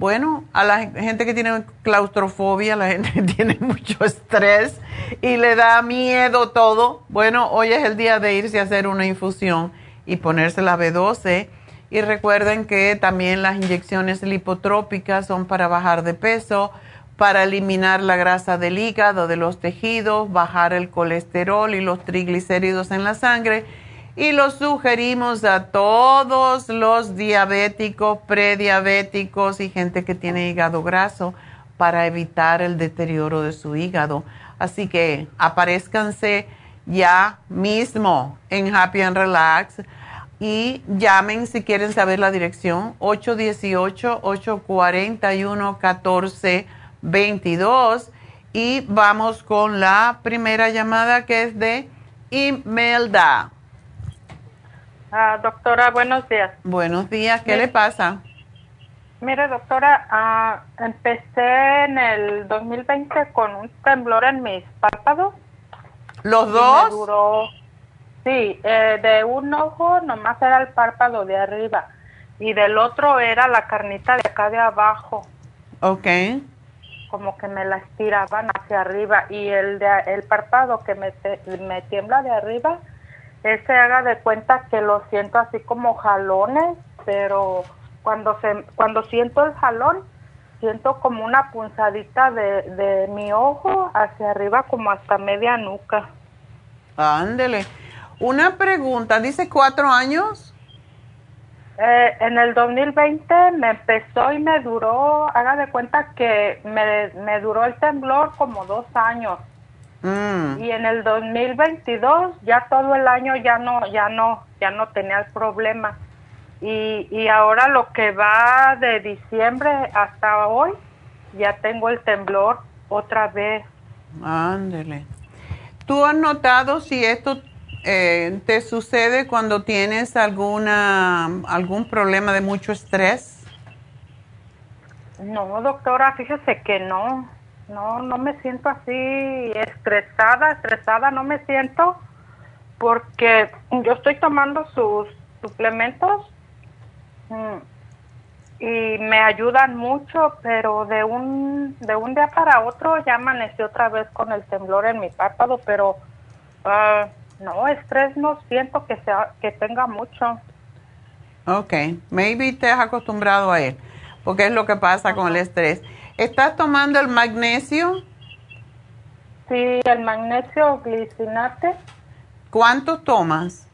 B: Bueno, a la gente que tiene claustrofobia, la gente que tiene mucho estrés y le da miedo todo, bueno, hoy es el día de irse a hacer una infusión y ponerse la B12. Y recuerden que también las inyecciones lipotrópicas son para bajar de peso, para eliminar la grasa del hígado, de los tejidos, bajar el colesterol y los triglicéridos en la sangre. Y los sugerimos a todos los diabéticos, prediabéticos y gente que tiene hígado graso para evitar el deterioro de su hígado. Así que aparezcanse ya mismo en Happy and Relax y llamen si quieren saber la dirección 818-841-14 22 y vamos con la primera llamada que es de Imelda.
E: Ah, doctora, buenos días.
B: Buenos días, ¿qué le pasa?
E: Mire, doctora, ah, empecé en el 2020 con un temblor en mis párpados.
B: ¿Los dos?
E: duró, sí, eh, de un ojo nomás era el párpado de arriba y del otro era la carnita de acá de abajo.
B: Ok
E: como que me la estiraban hacia arriba y el de, el párpado que me, me tiembla de arriba, ese haga de cuenta que lo siento así como jalones, pero cuando se cuando siento el jalón, siento como una punzadita de, de mi ojo hacia arriba como hasta media nuca.
B: Ándele. Una pregunta, dice cuatro años.
E: Eh, en el 2020 me empezó y me duró, haga de cuenta que me, duró el temblor como dos años. Mm. Y en el 2022 ya todo el año ya no, ya no, ya no tenía el problema. Y, y ahora lo que va de diciembre hasta hoy, ya tengo el temblor otra vez.
B: Ándele. ¿Tú has notado si esto eh, te sucede cuando tienes alguna algún problema de mucho estrés?
E: No, doctora, fíjese que no. No, no me siento así estresada, estresada, no me siento porque yo estoy tomando sus suplementos mm, y me ayudan mucho, pero de un de un día para otro ya amanecí otra vez con el temblor en mi párpado, pero uh, no, estrés no siento que, sea, que tenga mucho.
B: Ok, maybe te has acostumbrado a él, porque es lo que pasa con el estrés. ¿Estás tomando el magnesio?
E: Sí, el magnesio glicinate.
B: ¿Cuánto tomas?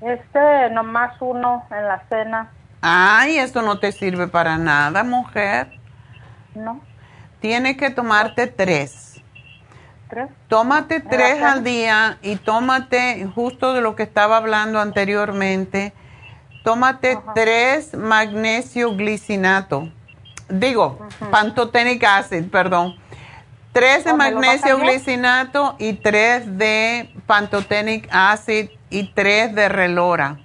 E: Este, nomás uno en la cena.
B: Ay, eso no te sirve para nada, mujer.
E: No.
B: Tienes que tomarte tres. Tómate tres al día y tómate, justo de lo que estaba hablando anteriormente, tómate tres magnesio glicinato. Digo, pantotenic acid, perdón. Tres de magnesio glicinato y tres de pantotenic acid y tres de relora.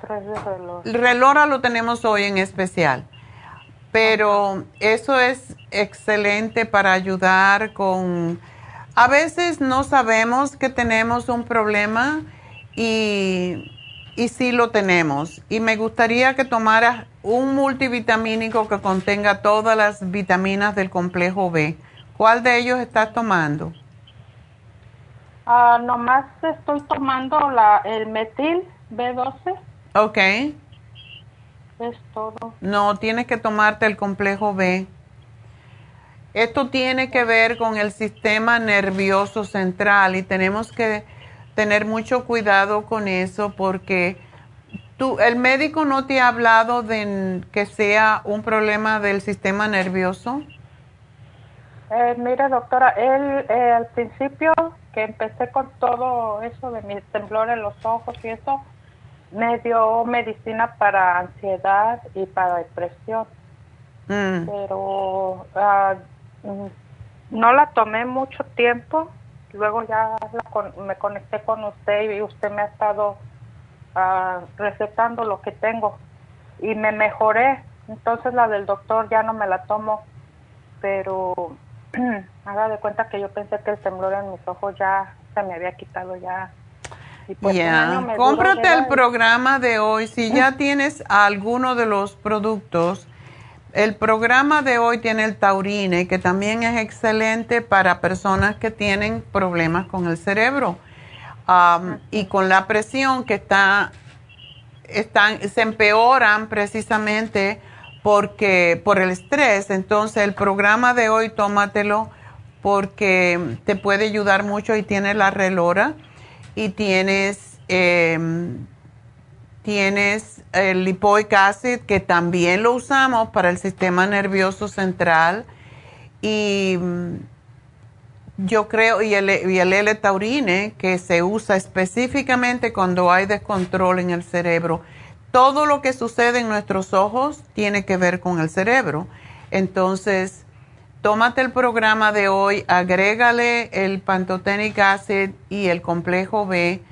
E: Tres de relora.
B: Relora lo tenemos hoy en especial pero eso es excelente para ayudar con... A veces no sabemos que tenemos un problema y, y sí lo tenemos. Y me gustaría que tomaras un multivitamínico que contenga todas las vitaminas del complejo B. ¿Cuál de ellos estás tomando?
E: Ah, nomás estoy tomando la, el metil B12.
B: Ok.
E: Es todo.
B: No, tienes que tomarte el complejo B. Esto tiene que ver con el sistema nervioso central y tenemos que tener mucho cuidado con eso porque tú, el médico no te ha hablado de que sea un problema del sistema nervioso.
E: Eh, mire, doctora, él eh, al principio que empecé con todo eso de mi temblor en los ojos y eso, me dio medicina para ansiedad y para depresión. Mm. Pero ah, mm, no la tomé mucho tiempo. Luego ya me conecté con usted y usted me ha estado uh, recetando lo que tengo. Y me mejoré. Entonces la del doctor ya no me la tomo. Pero haga de cuenta que yo pensé que el temblor en mis ojos ya se me había quitado ya
B: pues ya, cómprate el programa de hoy. Si ya tienes alguno de los productos, el programa de hoy tiene el taurine, que también es excelente para personas que tienen problemas con el cerebro. y con la presión que está, están, se empeoran precisamente porque por el estrés. Entonces el programa de hoy tómatelo porque te puede ayudar mucho y tiene la relora y tienes em, tienes el lipoic acid que también lo usamos para el sistema nervioso central y mm, yo creo, y el, y el L-taurine que se usa específicamente cuando hay descontrol en el cerebro. Todo lo que sucede en nuestros ojos tiene que ver con el cerebro. Entonces, tómate el programa de hoy, agrégale el pantotenic acid y el complejo B,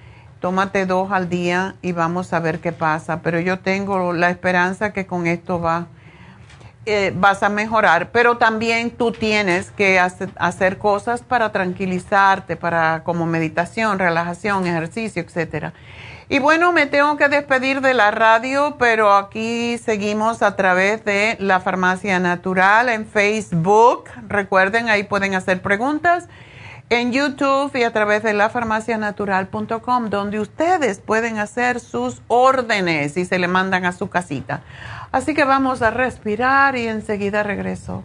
B: tómate dos al día y vamos a ver qué pasa. Pero yo tengo la esperanza que con esto va eh, vas a mejorar, pero también tú tienes que hacer, cosas para tranquilizarte, para como meditación, relajación, ejercicio, etcétera. Y bueno, me tengo que despedir de la radio, pero aquí seguimos a través de la Farmacia Natural en Facebook. Recuerden, ahí pueden hacer preguntas en YouTube y a través de lafarmacianatural.com, donde ustedes pueden hacer sus órdenes y se le mandan a su casita. Así que vamos a respirar y enseguida regreso.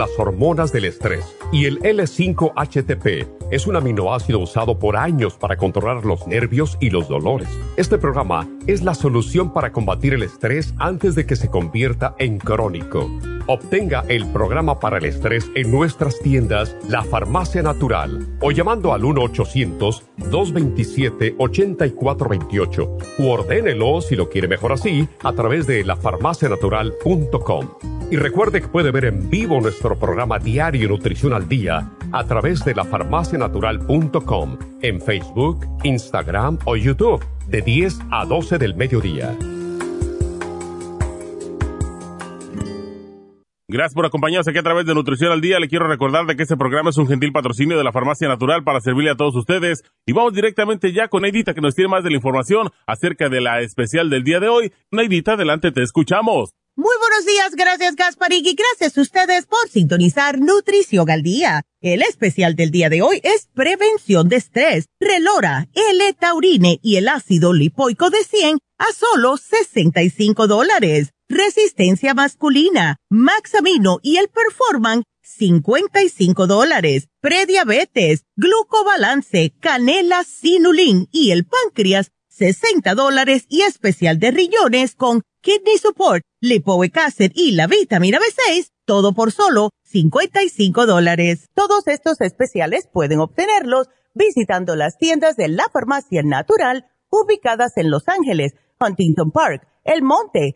F: las hormonas del estrés. Y el L5-HTP es un aminoácido usado por años para controlar los nervios y los dolores. Este programa es la solución para combatir el estrés antes de que se convierta en crónico. Obtenga el programa para el estrés en nuestras tiendas La Farmacia Natural o llamando al 1-800-227-8428 o ordénelo si lo quiere mejor así a través de lafarmacianatural.com. Y recuerde que puede ver en vivo nuestro programa diario Nutrición al Día a través de lafarmacianatural.com en Facebook, Instagram o YouTube de 10 a 12 del mediodía.
C: Gracias por acompañarnos aquí a través de Nutrición al Día. Le quiero recordar de que este programa es un gentil patrocinio de la Farmacia Natural para servirle a todos ustedes. Y vamos directamente ya con Neidita que nos tiene más de la información acerca de la especial del día de hoy. Neidita, adelante, te escuchamos.
D: Muy buenos días, gracias Gasparín y gracias a ustedes por sintonizar Nutrición al Día. El especial del día de hoy es Prevención de Estrés, Relora, L-Taurine y el ácido lipoico de 100 a solo 65 dólares resistencia masculina, Maxamino y el Performan, 55 dólares. Prediabetes, glucobalance, canela, sinulin y el páncreas, 60 dólares y especial de riñones con Kidney Support, Lipoic Acid y la vitamina B6, todo por solo 55 dólares. Todos estos especiales pueden obtenerlos visitando las tiendas de la farmacia natural ubicadas en Los Ángeles, Huntington Park, El Monte,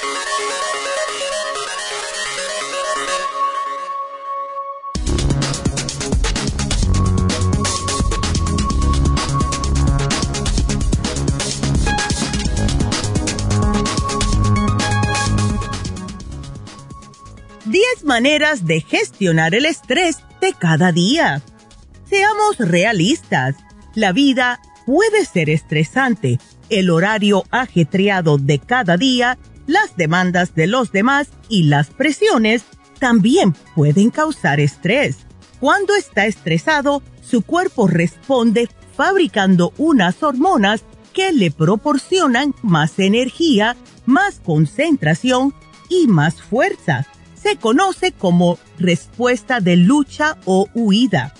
D: 10 maneras de gestionar el estrés de cada día. Seamos realistas, la vida puede ser estresante, el horario ajetreado de cada día, las demandas de los demás y las presiones también pueden causar estrés. Cuando está estresado, su cuerpo responde fabricando unas hormonas que le proporcionan más energía, más concentración y más fuerza. Se conoce como respuesta de lucha o huida.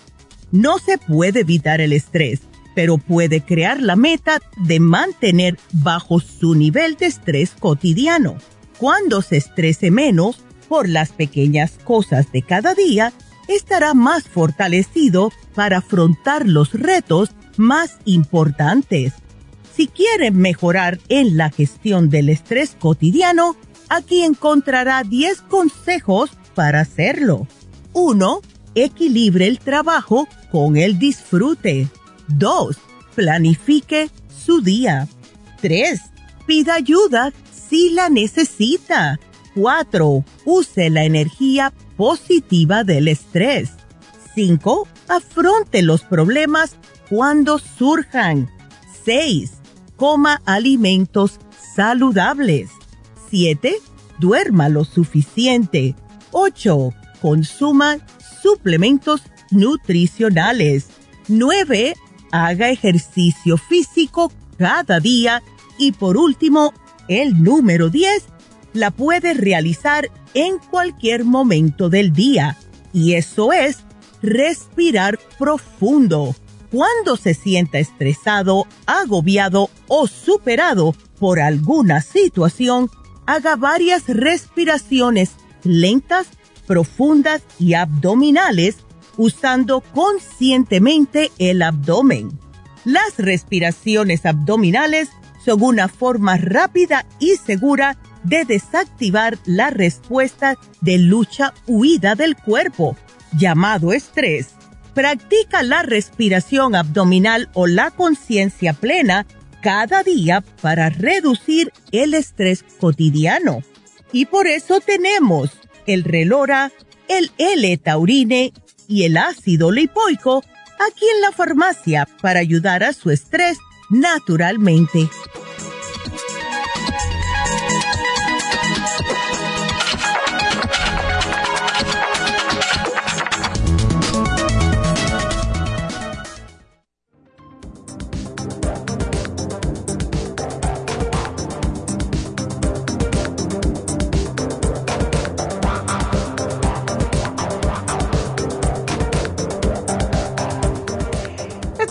D: No se puede evitar el estrés, pero puede crear la meta de mantener bajo su nivel de estrés cotidiano. Cuando se estrese menos por las pequeñas cosas de cada día, estará más fortalecido para afrontar los retos más importantes. Si quiere mejorar en la gestión del estrés cotidiano, aquí encontrará 10 consejos para hacerlo. 1. Equilibre el trabajo con el disfrute. 2. Planifique su día. 3. Pida ayuda si la necesita. 4. Use la energía positiva del estrés. 5. Afronte los problemas cuando surjan. 6. Coma alimentos saludables. 7. Duerma lo suficiente. 8. Consuma suplementos nutricionales. 9. Haga ejercicio físico cada día. Y por último, el número 10. La puede realizar en cualquier momento del día. Y eso es respirar profundo cuando se sienta estresado, agobiado o superado por alguna situación, haga varias respiraciones lentas, profundas y abdominales usando conscientemente el abdomen. Las respiraciones abdominales son una forma rápida y segura de desactivar la respuesta de lucha-huida del cuerpo, llamado estrés Practica la respiración abdominal o la conciencia plena cada día para reducir el estrés cotidiano. Y por eso tenemos el relora, el L-taurine y el ácido lipoico aquí en la farmacia para ayudar a su estrés naturalmente.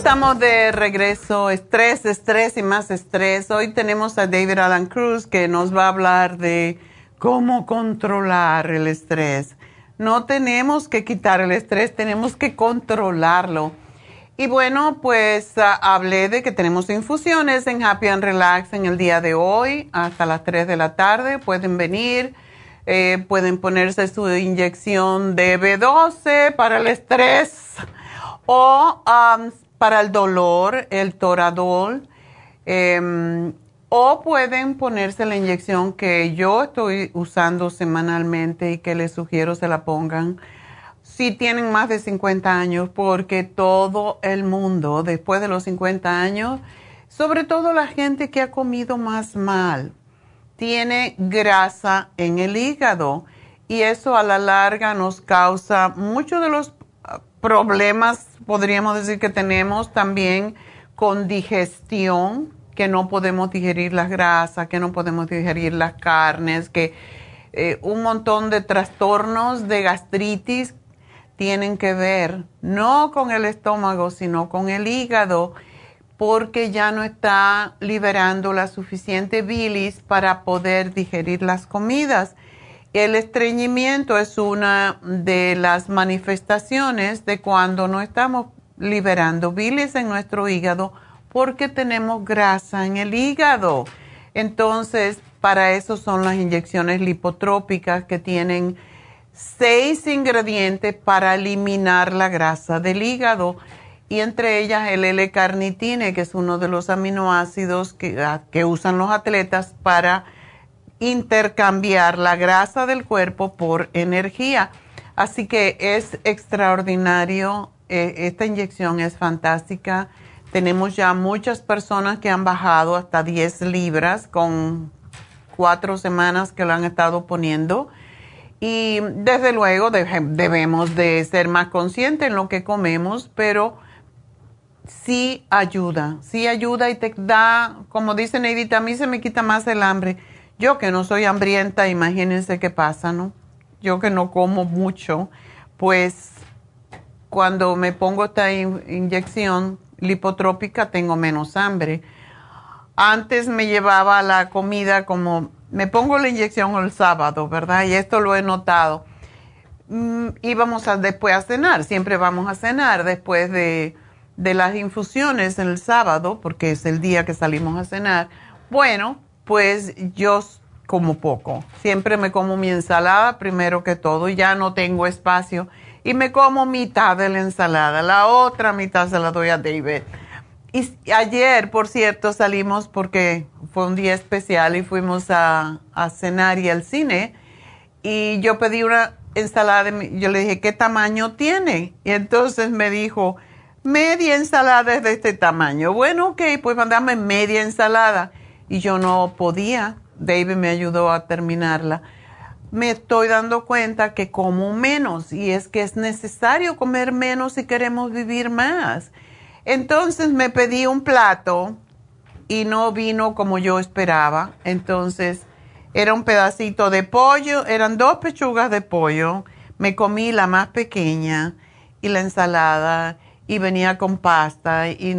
B: Estamos de regreso, estrés, estrés y más estrés. Hoy tenemos a David Alan Cruz que nos va a hablar de cómo controlar el estrés. No tenemos que quitar el estrés, tenemos que controlarlo. Y bueno, pues ah, hablé de que tenemos infusiones en Happy and Relax en el día de hoy hasta las 3 de la tarde. Pueden venir, eh, pueden ponerse su inyección de B12 para el estrés o para el dolor, el toradol, em, o pueden ponerse la inyección que yo estoy usando semanalmente y que les sugiero se la pongan si tienen más de 50 años, porque todo el mundo después de los 50 años, sobre todo la gente que ha comido más mal, tiene grasa en el hígado y eso a la larga nos causa muchos de los problemas, podríamos decir que tenemos también con digestión, que no podemos digerir las grasas, que no podemos digerir las carnes, que eh, un montón de trastornos de gastritis tienen que ver no con el estómago, sino con el hígado, porque ya no está liberando la suficiente bilis para poder digerir las comidas. El estreñimiento es una de las manifestaciones de cuando no estamos liberando bilis en nuestro hígado porque tenemos grasa en el hígado. Entonces, para eso son las inyecciones lipotrópicas que tienen seis ingredientes para eliminar la grasa del hígado y entre ellas el L-carnitine, que es uno de los aminoácidos que, ah, que usan los atletas para intercambiar la grasa del cuerpo por energía. Así que es extraordinario, eh, esta inyección es fantástica. Tenemos ya muchas personas que han bajado hasta 10 libras con cuatro semanas que lo han estado poniendo. Y desde luego debemos de ser más conscientes en lo que comemos, pero sí ayuda, sí ayuda y te da, como dice Neidita, a mí se me quita más el hambre yo que no soy hambrienta, imagínense qué pasa, ¿no? Yo que no como mucho, pues cuando me pongo esta inyección lipotrópica tengo menos hambre. Antes me llevaba la comida como, me pongo la inyección el sábado, ¿verdad? Y esto lo he notado. Mm, íbamos a, después a cenar, siempre vamos a cenar después de, de las infusiones el sábado, porque es el día que salimos a cenar. Bueno, pues yo como poco. Siempre me como mi ensalada primero que todo ya no tengo espacio. Y me como mitad de la ensalada, la otra mitad se la doy a David. Y ayer, por cierto, salimos porque fue un día especial y fuimos a, a cenar y al cine. Y yo pedí una ensalada, yo le dije, ¿qué tamaño tiene? Y entonces me dijo, media ensalada es de este tamaño. Bueno, ok, pues mandame media ensalada y yo no podía. David me ayudó a terminarla. Me estoy dando cuenta que como menos y es que es necesario comer menos si queremos vivir más. Entonces me pedí un plato y no vino como yo esperaba. Entonces era un pedacito de pollo, eran dos pechugas de pollo. Me comí la más pequeña y la ensalada y venía con pasta y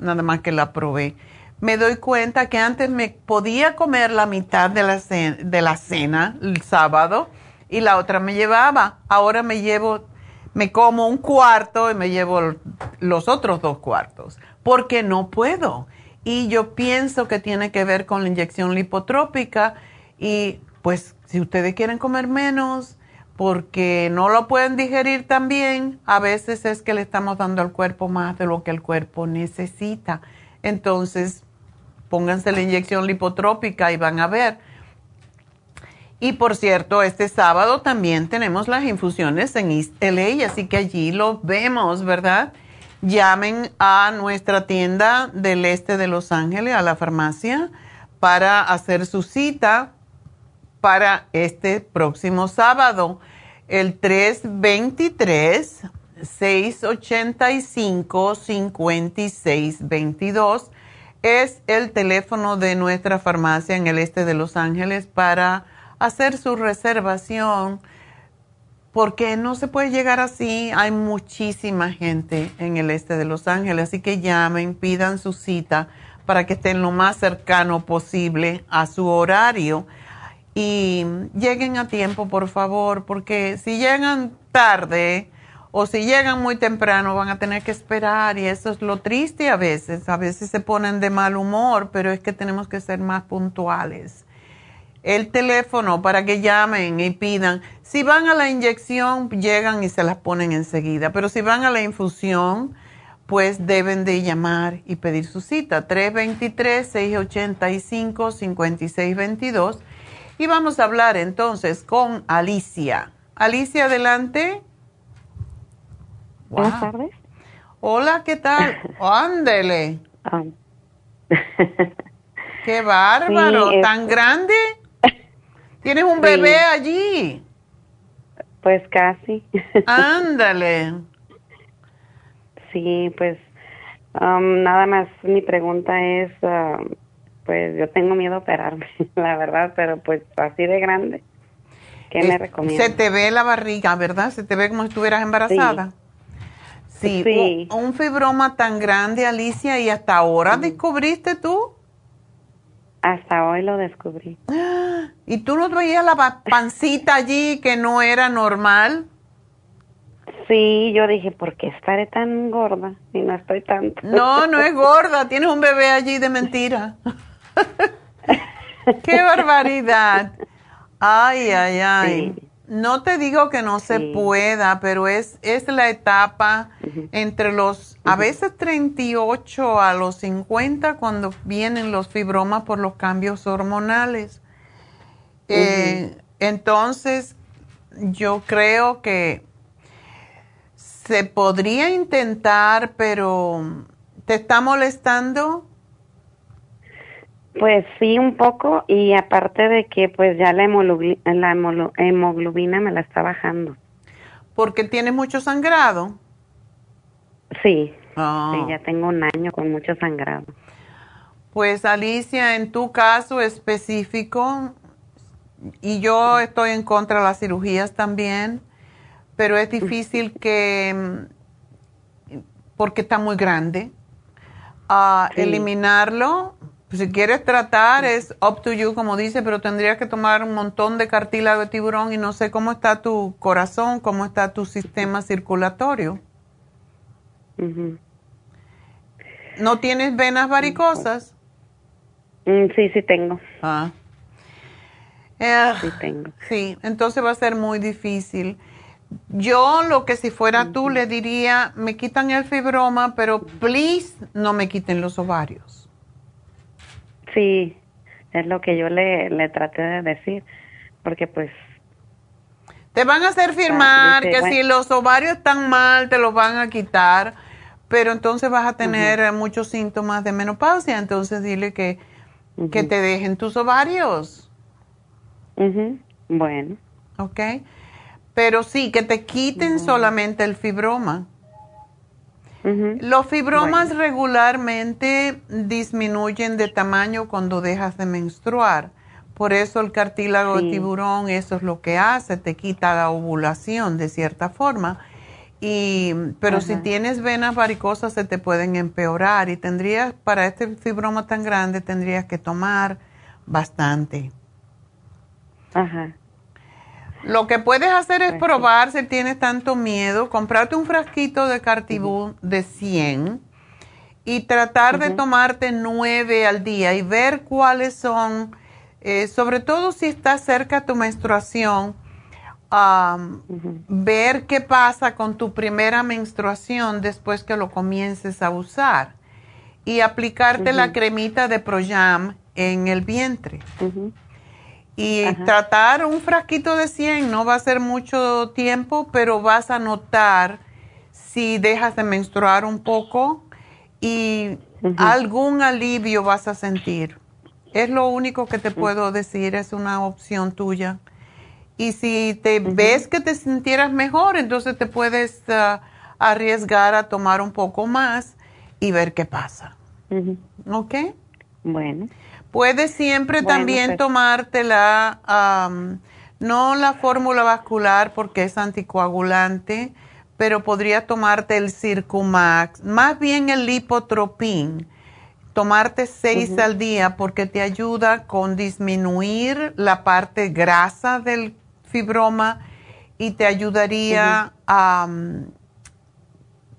B: nada más que la probé me doy cuenta que antes me podía comer la mitad de la, cena, de la cena el sábado y la otra me llevaba. Ahora me llevo, me como un cuarto y me llevo los otros dos cuartos porque no puedo. Y yo pienso que tiene que ver con la inyección lipotrópica y pues si ustedes quieren comer menos porque no lo pueden digerir tan bien, a veces es que le estamos dando al cuerpo más de lo que el cuerpo necesita. Entonces, pónganse la inyección lipotrópica y van a ver. Y por cierto, este sábado también tenemos las infusiones en East LA, así que allí lo vemos, ¿verdad? Llamen a nuestra tienda del este de Los Ángeles, a la farmacia, para hacer su cita para este próximo sábado, el 323 685 5622 es el teléfono de nuestra farmacia en el este de Los Ángeles para hacer su reservación, porque no se puede llegar así. Hay muchísima gente en el este de Los Ángeles, así que llamen, pidan su cita para que estén lo más cercano posible a su horario y lleguen a tiempo, por favor, porque si llegan tarde, o si llegan muy temprano van a tener que esperar y eso es lo triste a veces. A veces se ponen de mal humor, pero es que tenemos que ser más puntuales. El teléfono para que llamen y pidan. Si van a la inyección, llegan y se las ponen enseguida, pero si van a la infusión, pues deben de llamar y pedir su cita. 323-685-5622. Y vamos a hablar entonces con Alicia. Alicia, adelante.
G: Buenas tardes.
B: Hola, ¿qué tal? Ándele. ¡Qué bárbaro! ¿Tan grande? ¿Tienes un bebé allí?
G: Pues casi.
B: Ándale.
G: Sí, pues um, nada más mi pregunta es, um, pues yo tengo miedo a operarme, la verdad, pero pues así de grande. ¿Qué me recomiendas?
B: Se te ve la barriga, ¿verdad? Se te ve como si estuvieras embarazada. Sí, Un, fibroma tan grande, Alicia, y hasta ahora descubriste tú.
G: Hasta hoy lo descubrí.
B: ¿Y tú no veías la pancita allí que no era normal?
G: Sí, yo dije, ¿por qué estaré tan gorda y no estoy tanto?
B: No, no es gorda, tienes un bebé allí de mentira. ¡Qué barbaridad! Ay, ay, ay. No te digo que no se pueda, pero es, es la etapa entre los, a veces 38 a los 50 cuando vienen los fibromas por los cambios hormonales. Eh, entonces, yo creo que se podría intentar, pero ¿te está molestando?
G: Pues sí, un poco, y aparte de que pues ya la, hemoglobina, me la está bajando.
B: ¿Porque tiene mucho sangrado?
G: Sí, ah. sí, ya tengo un año con mucho sangrado.
B: Pues Alicia, en tu caso específico, y yo estoy en contra de las cirugías también, pero es difícil que, porque está muy grande, a eliminarlo pues, si quieres tratar, es up to you, como dice, pero tendrías que tomar un montón de cartílago de tiburón y no sé cómo está tu corazón, cómo está tu sistema circulatorio. ¿No tienes venas varicosas?
G: Mm, sí, sí tengo.
B: Ah.
G: sí tengo.
B: Sí, entonces va a ser muy difícil. Yo lo que si fuera tú le diría, me quitan el fibroma, pero please no me quiten los ovarios.
G: Sí, es lo que yo le, le traté de decir, porque pues...
B: Te van a hacer firmar que si los ovarios están mal, te los van a quitar, pero entonces vas a tener muchos síntomas de menopausia, entonces dile que, que te dejen tus ovarios.
G: Bueno.
B: Ok. Pero sí, que te quiten solamente el fibroma. Los fibromas regularmente disminuyen de tamaño cuando dejas de menstruar. Por eso el cartílago de tiburón, eso es lo que hace, te quita la ovulación de cierta forma. Y, pero si tienes venas varicosas se te pueden empeorar y tendrías, para este fibroma tan grande, tendrías que tomar bastante.
G: Ajá.
B: Lo que puedes hacer es probar si tienes tanto miedo, comprarte un frasquito de Cartibú de 100 y tratar de tomarte nueve al día y ver cuáles son, eh, sobre todo si está cerca tu menstruación, ver qué pasa con tu primera menstruación después que lo comiences a usar y aplicarte la cremita de Projam en el vientre. Y tratar un frasquito de 100 no va a ser mucho tiempo, pero vas a notar si dejas de menstruar un poco y algún alivio vas a sentir. Es lo único que te puedo decir, es una opción tuya. Y si te ves que te sintieras mejor, entonces te puedes ah, arriesgar a tomar un poco más y ver qué pasa. ¿Ok?
G: Bueno.
B: Puedes siempre también pues. tomarte la, no la fórmula vascular porque es anticoagulante, pero podría tomarte el Circumax, más bien el lipotropin. Tomarte seis al día porque te ayuda con disminuir la parte grasa del fibroma y te ayudaría a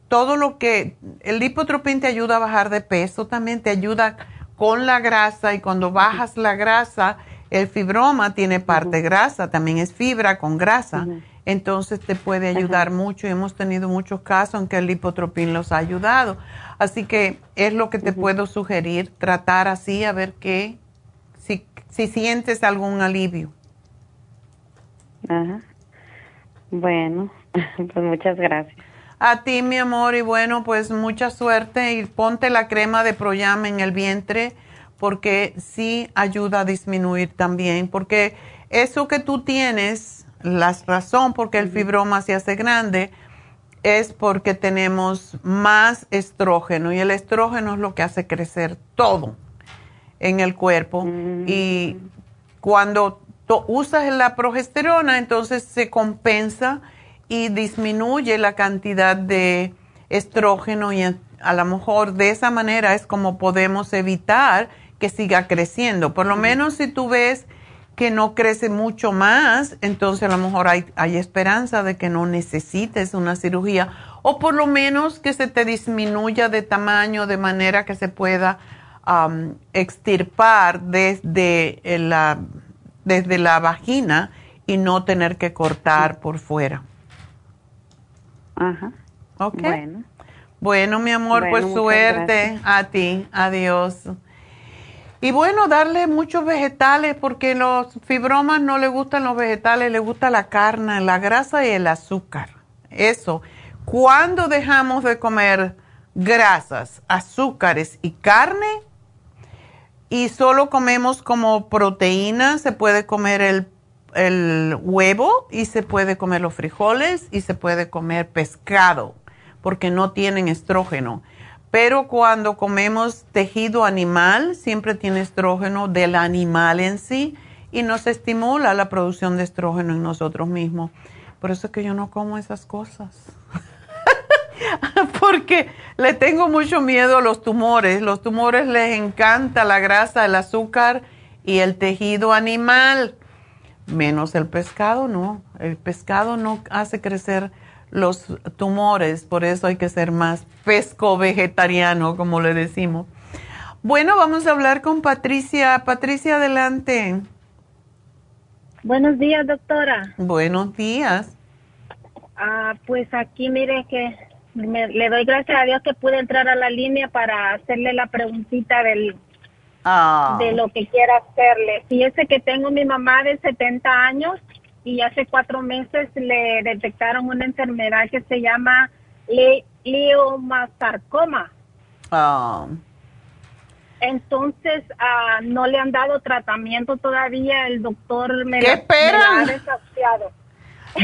B: todo lo que el lipotropin te ayuda a bajar de peso, también te ayuda con la grasa y cuando bajas la grasa, el fibroma tiene parte grasa, también es fibra con grasa. Entonces te puede ayudar mucho y hemos tenido muchos casos en que el lipotropín los ha ayudado. Así que es lo que te puedo sugerir, tratar así a ver qué, si, si sientes algún alivio.
G: Ajá. Bueno, pues muchas gracias.
B: A ti, mi amor, y bueno, pues mucha suerte y ponte la crema de Proyam en el vientre porque sí ayuda a disminuir también, porque eso que tú tienes, la razón por qué el fibroma se hace grande es porque tenemos más estrógeno y el estrógeno es lo que hace crecer todo en el cuerpo. Y cuando usas la progesterona entonces se compensa y disminuye la cantidad de estrógeno y a lo mejor de esa manera es como podemos evitar que siga creciendo. Por lo menos si tú ves que no crece mucho más, entonces a lo mejor hay, hay esperanza de que no necesites una cirugía o por lo menos que se te disminuya de tamaño de manera que se pueda extirpar desde la, desde la vagina y no tener que cortar por fuera.
G: Ajá.
B: Ok. Bueno. Bueno, mi amor, pues suerte a ti. Adiós. Y bueno, darle muchos vegetales porque los fibromas no le gustan los vegetales, le gusta la carne, la grasa y el azúcar. Eso. Cuando dejamos de comer grasas, azúcares y carne y solo comemos como proteína, se puede comer el, el huevo y se puede comer los frijoles y se puede comer pescado porque no tienen estrógeno pero cuando comemos tejido animal, siempre tiene estrógeno del animal en sí y nos estimula la producción de estrógeno en nosotros mismos. Por eso es que yo no como esas cosas. Porque le tengo mucho miedo a los tumores. Los tumores les encanta la grasa, el azúcar y el tejido animal. Menos el pescado, no. El pescado no hace crecer los tumores, por eso hay que ser más pesco vegetariano, como le decimos. Bueno, vamos a hablar con Patricia. Patricia, adelante.
H: Buenos días, doctora.
B: Buenos días.
H: Ah, pues aquí mire que le doy gracias a Dios que pude entrar a la línea para hacerle la preguntita del
B: ah.
H: de lo que quiera hacerle. Fíjese que tengo mi mamá de 70 años y hace cuatro meses le detectaron una enfermedad que se llama le leomasarcoma.
B: Ah.
H: Entonces, ah, no le han dado tratamiento todavía. El doctor me,
B: ¿Qué
H: la, ha desahuciado.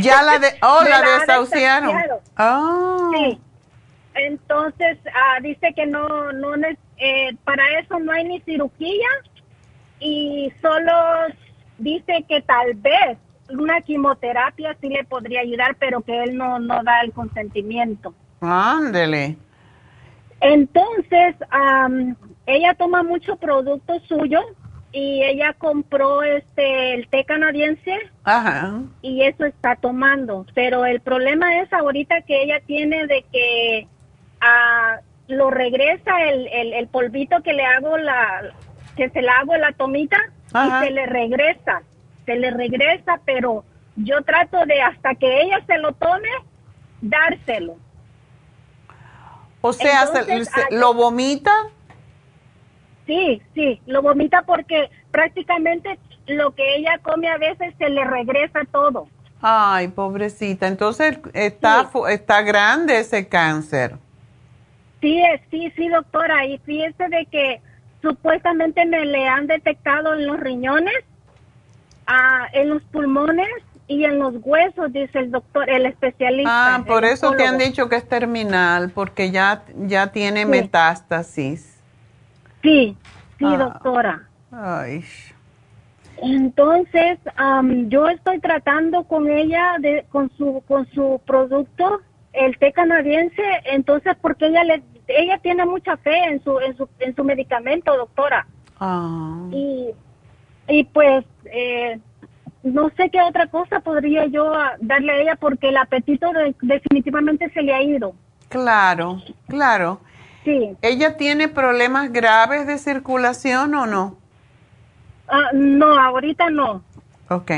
B: Ya la de, oh, la, desahuciaron.
H: Oh. Sí. Entonces, dice que no, no, eh, para eso no hay ni cirugía y solo dice que tal vez una quimioterapia sí le podría ayudar, pero que él no, no da el consentimiento.
B: Ándele.
H: Entonces, ella toma mucho producto suyo y ella compró este el té canadiense
B: Ajá.
H: y eso está tomando. Pero el problema es ahorita que ella tiene de que ah, lo regresa el, el, el, polvito que le hago la que se la hago la tomita y se le regresa se le regresa, pero yo trato de hasta que ella se lo tome, dárselo.
B: O sea, ¿lo vomita?
H: Sí, sí, lo vomita porque prácticamente lo que ella come a veces se le regresa todo.
B: Ay, pobrecita. Entonces está, está grande ese cáncer.
H: Sí, sí, sí, doctora. Y fíjese de que supuestamente me le han detectado en los riñones Ah, en los pulmones y en los huesos, dice el doctor, el especialista.
B: Ah, por eso te han dicho que es terminal, porque ya, ya tiene metástasis.
H: Sí, sí, ah. doctora.
B: Ay.
H: Entonces, yo estoy tratando con ella, de, con, su, con su producto, el té canadiense, entonces, porque ella le, ella tiene mucha fe en su, en su, en su medicamento, doctora.
B: Ah.
H: Y y pues eh, no sé qué otra cosa podría yo darle a ella porque el apetito definitivamente se le ha ido.
B: Claro, claro.
H: Sí.
B: ¿Ella tiene problemas graves de circulación o no?
H: Ah, no, ahorita no.
B: Ok.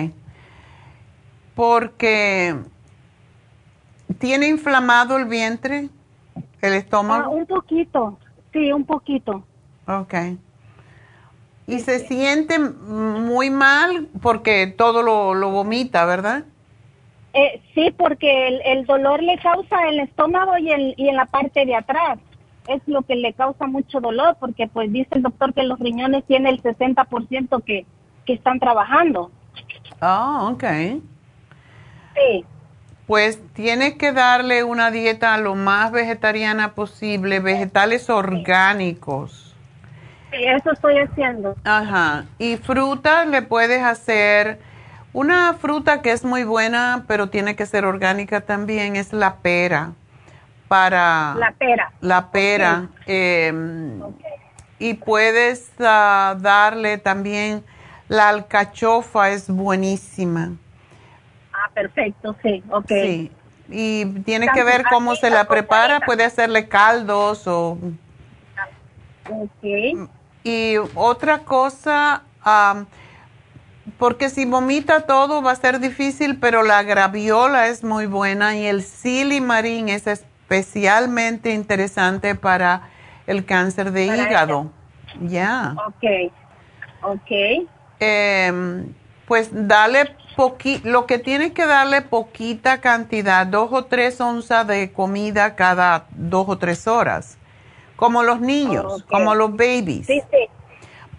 B: Porque tiene inflamado el vientre, el estómago.
H: Ah, un poquito, sí, un poquito.
B: Ok. Y se siente muy mal porque todo lo, vomita, ¿verdad?
H: Eh, sí, porque el, dolor le causa el estómago y, el, y en la parte de atrás. Es lo que le causa mucho dolor porque pues dice el doctor que los riñones tienen el 60% que, que están trabajando.
B: Ah, ok.
H: Sí.
B: Pues tiene que darle una dieta lo más vegetariana posible, vegetales orgánicos
H: eso estoy haciendo.
B: Ajá. Y fruta le puedes hacer una fruta que es muy buena, pero tiene que ser orgánica también, es la pera. Para
H: la pera.
B: La pera. Em, y puedes ah, darle también la alcachofa, es buenísima.
H: Perfecto, sí, ok.
B: Sí. Y tiene que ver cómo se la prepara, puede hacerle caldos o...
H: Ok.
B: Y otra cosa, porque si vomita todo va a ser difícil, pero la graviola es muy buena y el silimarín es especialmente interesante para el cáncer de hígado. Ya.
H: Ok. Ok.
B: Em, pues dale poqui lo que tienes que darle poquita cantidad, dos o tres onzas de comida cada dos o tres horas, como los niños, como los babies.
H: Sí, sí.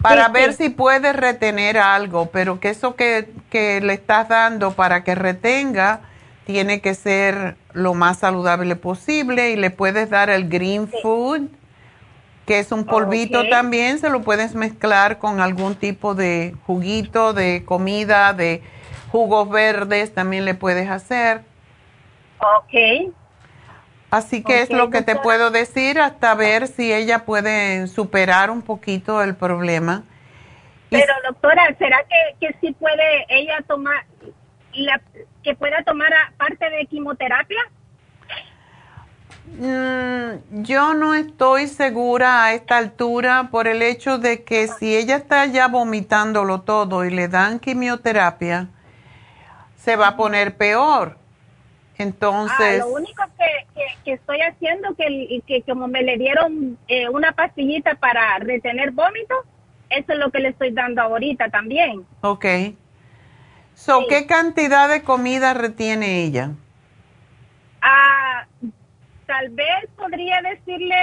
B: Para
H: Sí,
B: ver si puedes retener algo, pero que eso que, que le estás dando para que retenga tiene que ser lo más saludable posible y le puedes dar el green food, que es un polvito también, se lo puedes mezclar con algún tipo de juguito, de comida, de jugos verdes, también le puedes hacer.
H: Ok.
B: Así que es lo que te puedo decir hasta ver si ella puede superar un poquito el problema. Y-
H: Pero doctora, ¿será que, que sí puede ella tomar, la, que pueda tomar parte de quimioterapia?
B: Mm, yo no estoy segura a esta altura por el hecho de que si ella está ya vomitándolo todo y le dan quimioterapia, se va a poner peor. Entonces,
H: Ah, lo único que, que, que estoy haciendo, que, que como me le dieron eh, una pastillita para retener vómito, eso es lo que le estoy dando ahorita también.
B: ok. So,
H: Sí.
B: ¿Qué cantidad de comida retiene ella?
H: Ah, tal vez podría decirle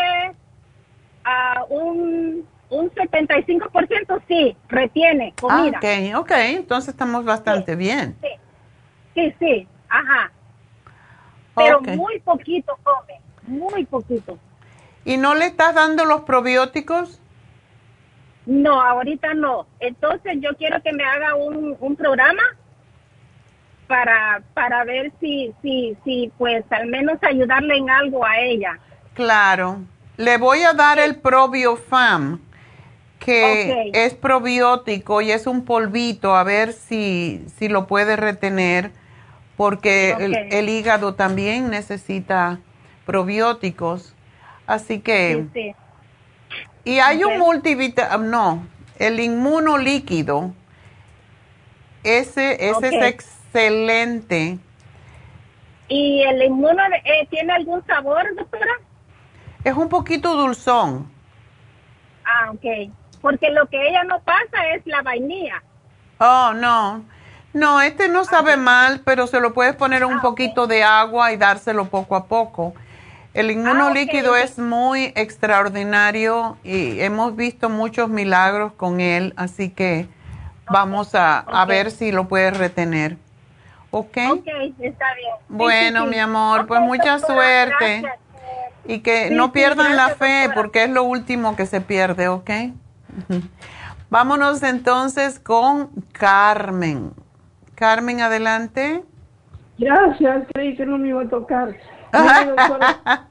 H: a un, un 75% sí, retiene comida.
B: Ah, ok, ok, entonces estamos bastante bien.
H: Sí, sí, sí, ajá. Pero muy poquito come, muy poquito.
B: ¿Y no le estás dando los probióticos?
H: No, ahorita no. Entonces yo quiero que me haga un, un programa para, para ver si, si, si, pues al menos ayudarle en algo a ella.
B: Claro. Le voy a dar el probiofam, que es probiótico y es un polvito, a ver si, si lo puede retener, porque el, hígado también necesita probióticos. Así que,
H: Sí, sí.
B: y hay un multivitamínico, no, el inmuno líquido, ese, ese es excelente.
H: ¿Y el inmuno eh, tiene algún sabor, doctora?
B: Es un poquito dulzón.
H: Ah, ok. Porque lo que ella no pasa es la vainilla.
B: Oh, no. No, este no sabe mal, pero se lo puedes poner un
H: Ah,
B: poquito de agua y dárselo poco a poco. El
H: Ah,
B: inmunolíquido
H: ok.
B: es muy extraordinario y hemos visto muchos milagros con él, así que vamos a, ver si lo puedes retener. ¿Ok?
H: Ok, está bien.
B: Bueno,
H: sí, sí.
B: mi amor, pues mucha
H: doctora,
B: suerte.
H: gracias.
B: Y que no pierdan la fe
H: doctora.
B: porque es lo último que se pierde, ¿ok? Vámonos entonces con Carmen. Carmen, adelante.
I: Gracias, creí que no me iba a tocar.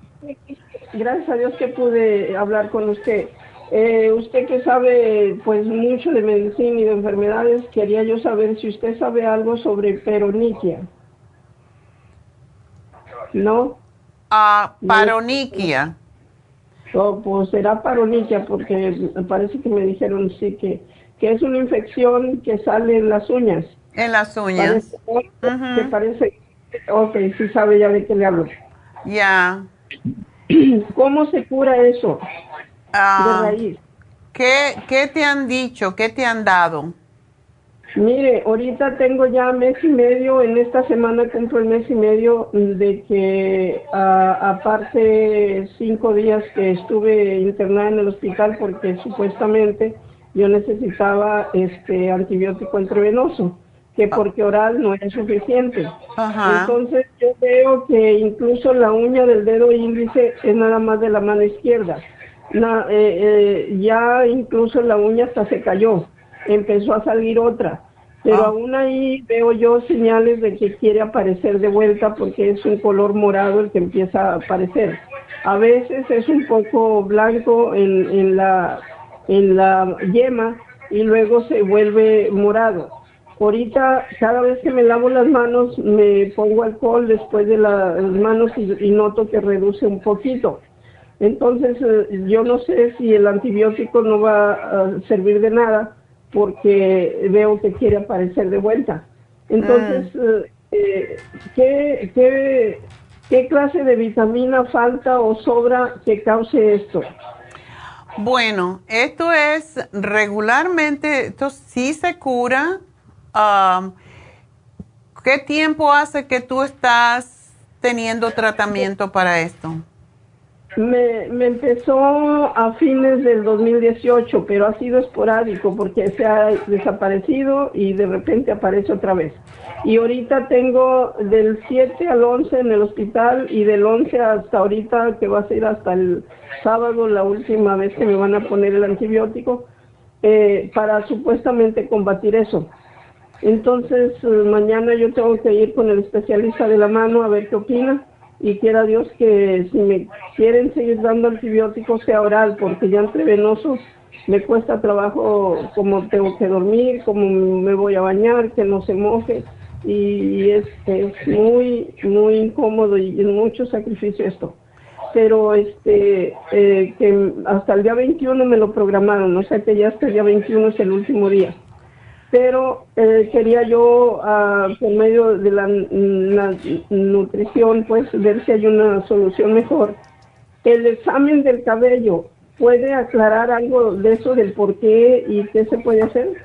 I: Gracias a Dios que pude hablar con usted. Eh, usted que sabe pues mucho de medicina y de enfermedades, quería yo saber si usted sabe algo sobre peroniquia. ¿No?
B: Ah, paroniquia.
I: O pues será paroniquia porque parece que me dijeron sí que, que es una infección que sale en las uñas.
B: En las uñas.
I: Parece, que parece, ok, sí sabe ya de qué le hablo.
B: Ya.
I: ¿Cómo se cura eso
B: Ah,
I: de raíz?
B: ¿qué, ¿Qué te han dicho? ¿Qué te han dado?
I: Mire, ahorita tengo ya mes y medio, en esta semana cumplo el mes y medio de que ah, aparte cinco días que estuve internada en el hospital porque supuestamente yo necesitaba este antibiótico intravenoso, que porque oral no era suficiente.
B: Ajá.
I: Entonces yo veo que incluso la uña del dedo índice es nada más de la mano izquierda. Na- eh, eh, ya incluso la uña hasta se cayó, empezó a salir otra. Pero
B: Ah.
I: aún ahí veo yo señales de que quiere aparecer de vuelta porque es un color morado el que empieza a aparecer. A veces es un poco blanco en, en la, en la yema y luego se vuelve morado. Ahorita, cada vez que me lavo las manos, me pongo alcohol después de la- las manos y, y noto que reduce un poquito. Entonces, eh, yo no sé si el antibiótico no va a servir de nada porque veo que quiere aparecer de vuelta. Entonces, eh, eh, ¿qué, qué, qué clase de vitamina falta o sobra que cause esto?
B: Bueno, esto es regularmente, esto sí se cura. Um, ¿Qué tiempo hace que tú estás teniendo tratamiento para esto?
I: Me, empezó a fines del 2018, pero ha sido esporádico porque se ha desaparecido y de repente aparece otra vez. Y ahorita tengo del 7 al 11 en el hospital y del 11 hasta ahorita, que va a ser hasta el sábado, la última vez que me van a poner el antibiótico, eh, para supuestamente combatir eso. Entonces, eh, mañana yo tengo que ir con el especialista de la mano a ver qué opina. Y quiera Dios que si me quieren seguir dando antibióticos sea oral, porque ya entre venosos me cuesta trabajo como tengo que dormir, como me voy a bañar, que no se moje. Y es, es muy, muy incómodo y es mucho sacrificio esto. Pero este, eh, que hasta el día 21 me lo programaron, o sea que ya hasta el día 21 es el último día pero eh, quería yo, ah, por medio de la, nutrición, pues ver si hay una solución mejor. El examen del cabello, ¿puede aclarar algo de eso, del por qué y qué se puede hacer?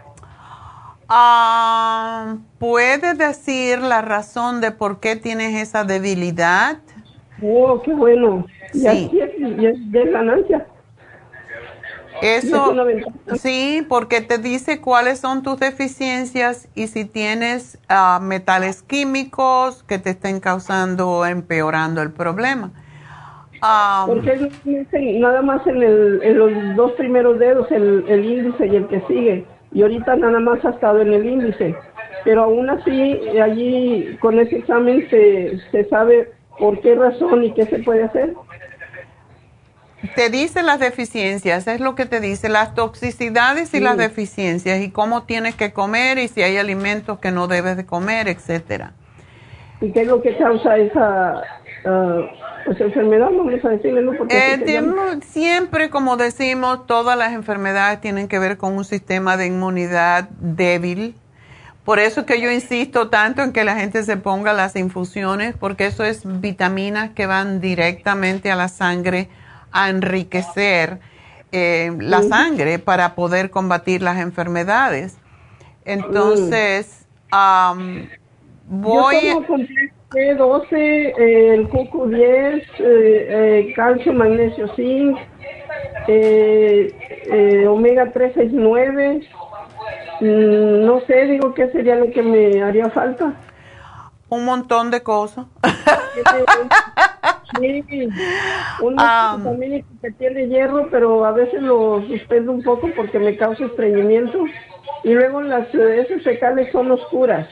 B: Ah, ¿Puede decir la razón de por qué tienes esa debilidad?
I: Oh, qué bueno. Sí. Y es, de ganancia.
B: Eso, sí, porque te dice cuáles son tus deficiencias y si tienes ah, metales químicos que te estén causando o empeorando el problema.
I: porque nada más en, el, en, los dos primeros dedos, el, el, índice y el que sigue, y ahorita nada más ha estado en el índice, pero aún así allí con ese examen se, se sabe por qué razón y qué se puede hacer.
B: Te dice las deficiencias, es lo que te dice, las toxicidades y las deficiencias y cómo tienes que comer y si hay alimentos que no debes de comer, etcétera.
I: ¿Y qué es lo que causa esa uh, enfermedad? Vamos a decirle, ¿no?
B: Eh, siempre, como decimos, todas las enfermedades tienen que ver con un sistema de inmunidad débil. Por eso que yo insisto tanto en que la gente se ponga las infusiones, porque eso es vitaminas que van directamente a la sangre a enriquecer eh, la sangre para poder combatir las enfermedades. Entonces, voy...
I: Yo tomo B12, eh, el coco 10, eh, calcio, magnesio, zinc, omega 369. Mm, no sé, digo, ¿qué sería lo que me haría falta?
B: Un montón de cosas.
I: Sí, un um, que tiene hierro, pero a veces lo suspendo un poco porque me causa estreñimiento. Y luego las heces fecales son oscuras,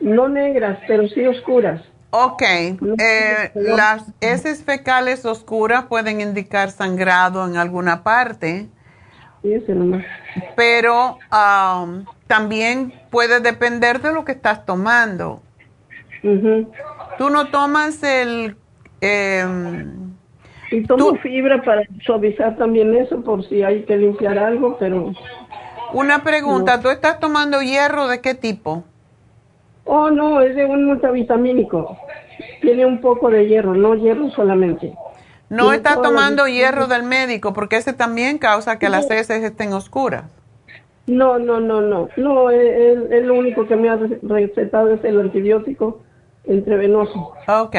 I: no negras, pero sí oscuras.
B: Ok, eh, las heces fecales oscuras pueden indicar sangrado en alguna parte. Pero um, también puede depender de lo que estás tomando. Tú no tomas el
I: eh, y tomo fibra para suavizar también eso por si hay que limpiar algo, pero...
B: Una pregunta, ¿tú estás tomando hierro de qué tipo?
I: Oh, no, es de un multivitamínico. Tiene un poco de hierro, no hierro solamente.
B: No estás tomando hierro del médico porque ese también causa que las heces estén oscuras.
I: No, no, no, no. No, es, lo único que me ha recetado es el antibiótico entrevenoso.
B: Ok.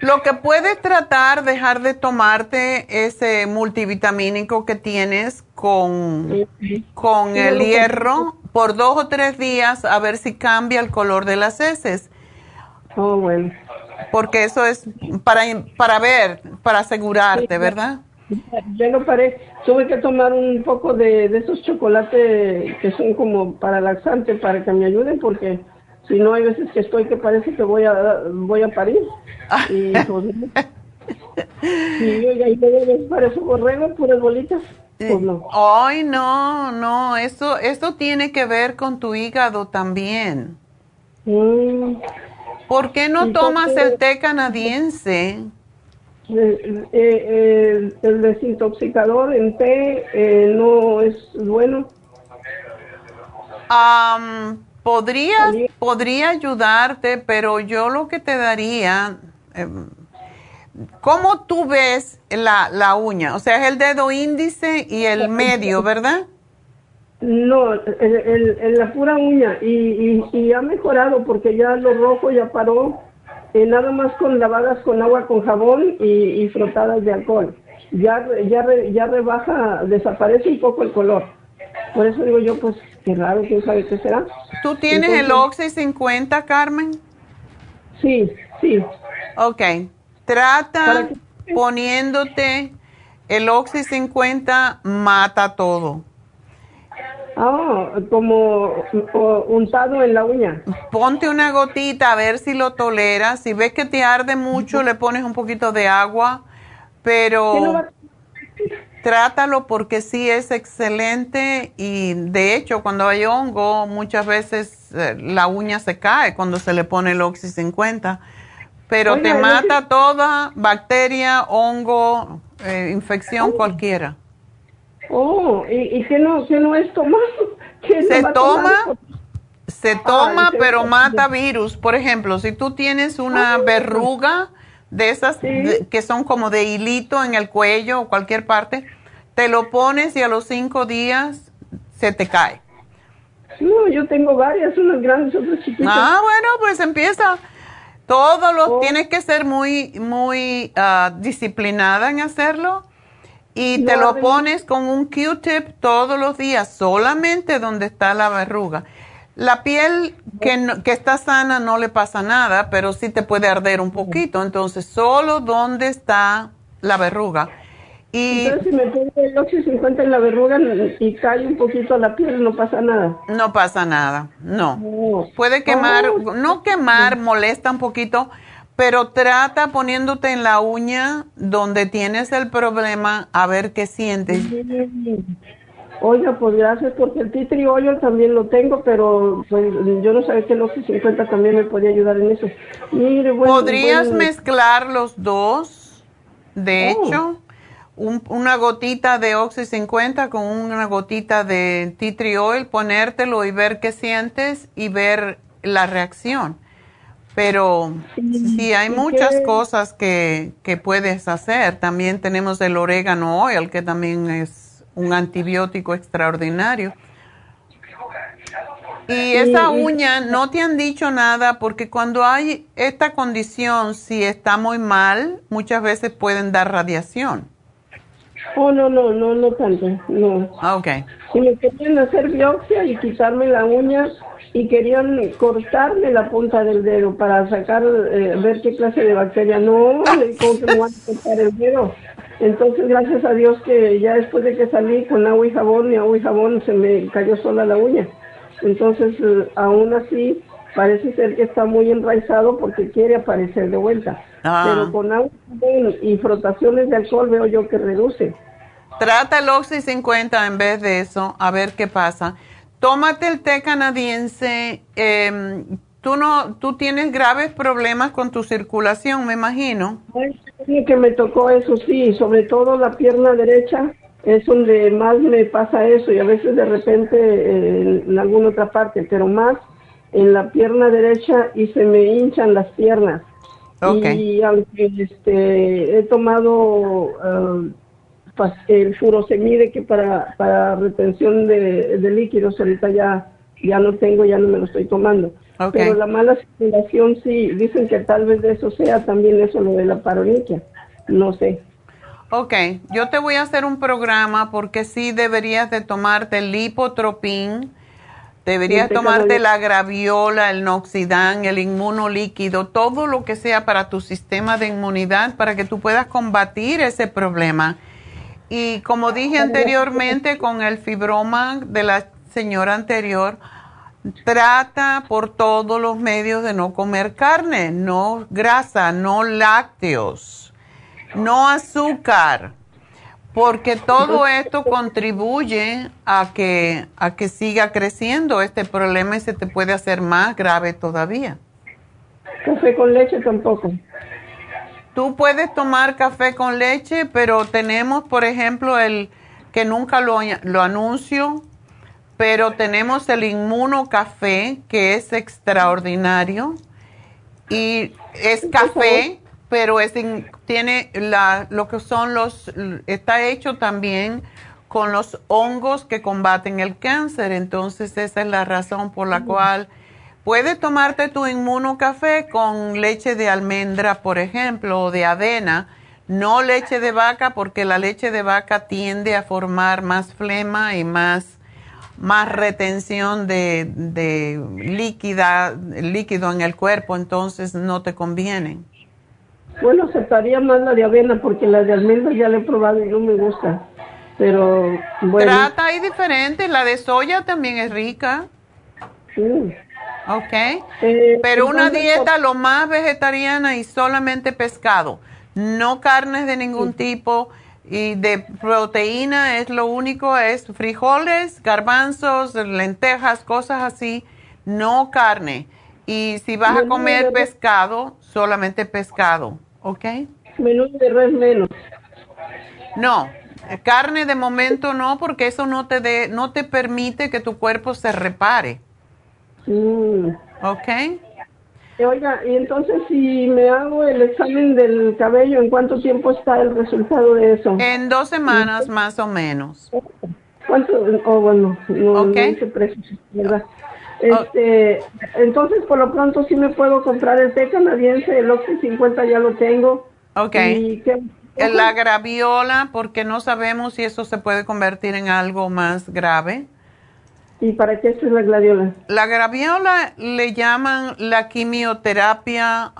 B: Lo que puedes tratar, dejar de tomarte ese multivitamínico que tienes con, con el hierro por dos o tres días a ver si cambia el color de las heces.
I: Oh, bueno.
B: Porque eso es para, para ver, para asegurarte, ¿verdad?
I: Ya no paré. Tuve que tomar un poco de, de esos chocolates que son como para laxante para que me ayuden porque si no, hay veces que estoy que parece que voy a voy a parir. Y, pues, y oiga, y luego parece borrego, puras bolitas. Pues no.
B: Ay, no, no, eso, eso tiene que ver con tu hígado también. Mm. ¿Por qué no tomas el té canadiense?
I: El, el, el, desintoxicador en té eh, no es bueno.
B: Um, Podría, podría ayudarte, pero yo lo que te daría, em, ¿cómo tú ves la, la uña? O sea, es el dedo índice y el medio, ¿verdad?
I: No, el, la pura uña y, y, ha mejorado porque ya lo rojo ya paró, eh, nada más con lavadas con agua con jabón y, y frotadas de alcohol. Ya, ya, ya rebaja, desaparece un poco el color. Por eso digo yo, pues, qué raro, quién sabe qué será.
B: ¿Tú tienes el Oxy 50, Carmen?
I: Sí, sí.
B: Ok. Trata poniéndote el Oxy 50, mata todo.
I: Ah, como untado en la uña.
B: Ponte una gotita a ver si lo toleras. Si ves que te arde mucho, le pones un poquito de agua, pero trátalo porque sí es excelente y de hecho cuando hay hongo muchas veces eh, la uña se cae cuando se le pone el Oxy 50, pero te mata toda bacteria, hongo, eh, infección cualquiera.
I: Oh, ¿y, y no, qué no es tomar?
B: Se toma, se toma, pero mata virus. Por ejemplo, si tú tienes una verruga de esas que son como de hilito en el cuello o cualquier parte, te lo pones y a los cinco días se te cae.
I: No, yo tengo varias, unas grandes, otras chiquitas.
B: Ah, bueno, pues empieza. Todos los, oh. tienes que ser muy, muy ah, disciplinada en hacerlo y te lo pones con un Q-tip todos los días, solamente donde está la verruga. La piel que, que, está sana no le pasa nada, pero sí te puede arder un poquito. Entonces, solo donde está la verruga.
I: Y Entonces, si me pongo el Oxy 50 en la verruga y cae un poquito la piel, no pasa nada.
B: No pasa nada, no. Puede quemar, oh. no quemar, molesta un poquito, pero trata poniéndote en la uña donde tienes el problema a ver qué sientes.
I: Oiga, pues gracias porque el titri oil también lo tengo, pero pues, yo no sabía que el Oxy 50 también me podía ayudar en eso.
B: Mire, ¿Podrías mezclar los dos? De oh. hecho, una gotita de Oxy 50 con una gotita de titri oil, ponértelo y ver qué sientes y ver la reacción pero sí, hay muchas cosas que, que, puedes hacer. También tenemos el orégano oil, que también es un antibiótico extraordinario. Y esa uña, no te han dicho nada porque cuando hay esta condición, si está muy mal, muchas veces pueden dar radiación.
I: Oh, no, no, no, no tanto, no.
B: Ah, ok.
I: Si me querían hacer biopsia y quitarme la uña, y querían cortarme la punta del dedo para sacar, eh, ver qué clase de bacteria. No, ¿cómo que me van a cortar el dedo? Entonces, gracias a Dios que ya después de que salí con agua y jabón, y agua y jabón se me cayó sola la uña. Entonces, eh, aún así, parece ser que está muy enraizado porque quiere aparecer de vuelta. Ah. Pero con agua y frotaciones de alcohol veo yo que reduce.
B: Trata el Oxy 50 en vez de eso, a ver qué pasa. Tómate el té canadiense. Em, tú no, tú tienes graves problemas con tu circulación, me imagino.
I: Sí, que me tocó eso, sí, sobre todo la pierna derecha es donde más me pasa eso y a veces de repente en alguna otra parte, pero más en la pierna derecha y se me hinchan las piernas. Y aunque este, he tomado uh, el furosemide que para, para retención de, líquidos ahorita ya, ya no tengo, ya no me lo estoy tomando. Pero la mala circulación sí, dicen que tal vez de eso sea también eso lo de la paroniquia, no sé.
B: Ok, yo te voy a hacer un programa porque sí deberías de tomarte el lipotropín, deberías tomarte la graviola, el noxidán, el inmunolíquido, todo lo que sea para tu sistema de inmunidad para que tú puedas combatir ese problema. Y como dije anteriormente con el fibroma de la señora anterior, trata por todos los medios de no comer carne, no grasa, no lácteos, no azúcar, porque todo esto contribuye a que, a que siga creciendo este problema y se te puede hacer más grave todavía.
I: Café con leche tampoco.
B: Tú puedes tomar café con leche, pero tenemos, por ejemplo, el que nunca lo, lo anuncio, pero tenemos el inmuno café, que es extraordinario. Y es café, pero es tiene la, lo que son los, está hecho también con los hongos que combaten el cáncer. Entonces esa es la razón por la cual puedes tomarte tu inmunocafé con leche de almendra, por ejemplo, o de avena, no leche de vaca, porque la leche de vaca tiende a formar más flema y más, más retención de, de líquida, líquido en el cuerpo, entonces no te conviene.
I: Bueno, aceptaría más la de avena porque la de almendra ya la he probado y no me gusta. Pero bueno.
B: Trata ahí diferente. La de soya también es rica.
I: Sí.
B: Ok. Eh, Pero una dieta lo más vegetariana y solamente pescado. No carnes de ningún tipo. Y de proteína es lo único, es frijoles, garbanzos, lentejas, cosas así. No carne. Y si vas a comer pescado, solamente pescado. ¿Ok?
I: Menú de res menos.
B: No, carne de momento no, porque eso no te, de, no te permite que tu cuerpo se repare.
I: Mm.
B: ¿Ok?
I: Oiga, y entonces si me hago el examen del cabello, ¿en cuánto tiempo está el resultado de eso?
B: En dos semanas más o menos.
I: ¿Cuánto? Oh, bueno, no, okay. ¿verdad? Este, entonces, por lo pronto sí me puedo comprar el té canadiense, el Oxy 50 ya lo tengo.
B: Ok. ¿Y La graviola, porque no sabemos si eso se puede convertir en algo más grave.
I: ¿Y para qué es la graviola?
B: La graviola le llaman la quimioterapia,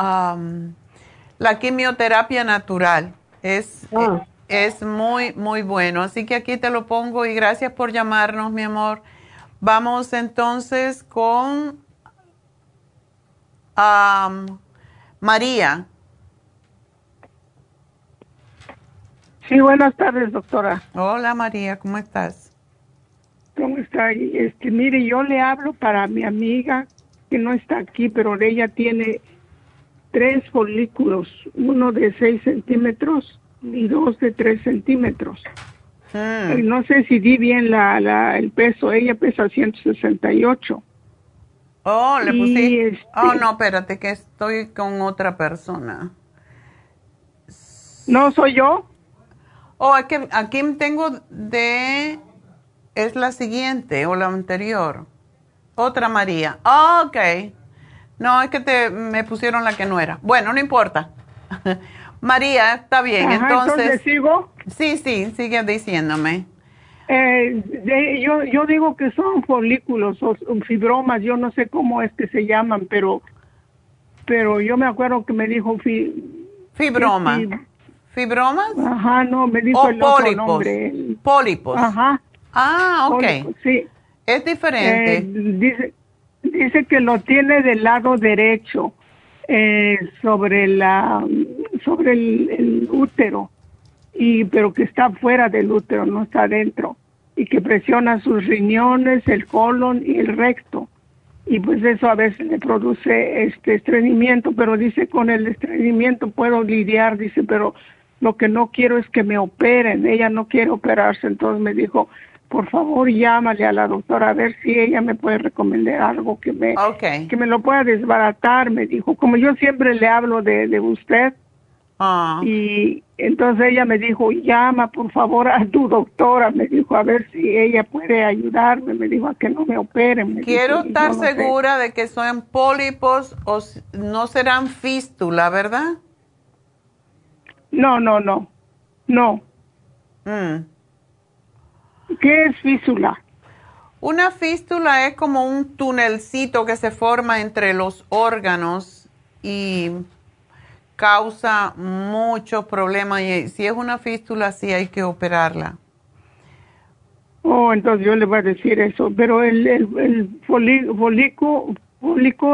B: la quimioterapia natural. Es, ah. es muy, muy bueno. Así que aquí te lo pongo y gracias por llamarnos, mi amor. Vamos entonces con María.
J: Sí, buenas tardes, doctora.
B: Hola, María, ¿cómo estás?
J: ¿Cómo está? Este, mire, yo le hablo para mi amiga que no está aquí, pero ella tiene tres folículos, uno de seis centímetros y dos de tres centímetros. Hmm. No sé si di bien la, la, el peso. Ella pesa 168.
B: Oh, le puse. Este oh, no, espérate, que estoy con otra persona.
J: ¿No soy yo?
B: Oh, aquí, aquí tengo de. Es la siguiente o la anterior. Otra María. Oh, ok. No, es que te, me pusieron la que no era. Bueno, no importa. María, está bien. entonces,
J: sigo?
B: Sí, sí, sigue diciéndome.
J: Eh, yo, yo digo que son folículos o fibromas, yo no sé cómo es que se llaman, pero pero yo me acuerdo que me dijo
B: fibroma. ¿Fibromas?
J: Ajá, no, me dijo el
B: pólipos.
J: otro nombre.
B: Pólipos.
J: Ajá.
B: Ah, ok.
J: sí.
B: Es diferente.
J: Eh, dice, dice que lo tiene del lado derecho eh, sobre la sobre el, útero y pero que está fuera del útero no está dentro y que presiona sus riñones el colon y el recto y pues eso a veces le produce este estreñimiento pero dice con el estreñimiento puedo lidiar dice pero lo que no quiero es que me operen ella no quiere operarse entonces me dijo por favor llámale a la doctora a ver si ella me puede recomendar algo que me que me lo pueda desbaratar me dijo. Como yo siempre le hablo de, de usted. Ah. y entonces ella me dijo llama por favor a tu doctora me dijo a ver si ella puede ayudarme me dijo a que no me operen
B: quiero estar segura de que son pólipos o no serán fístula verdad
J: no no no. No. Mm. ¿Qué es fístula?
B: Una fístula es como un tunelcito que se forma entre los órganos y causa muchos problemas. Y si es una fístula, sí hay que operarla.
J: Oh, entonces yo le voy a decir eso. Pero el, el, el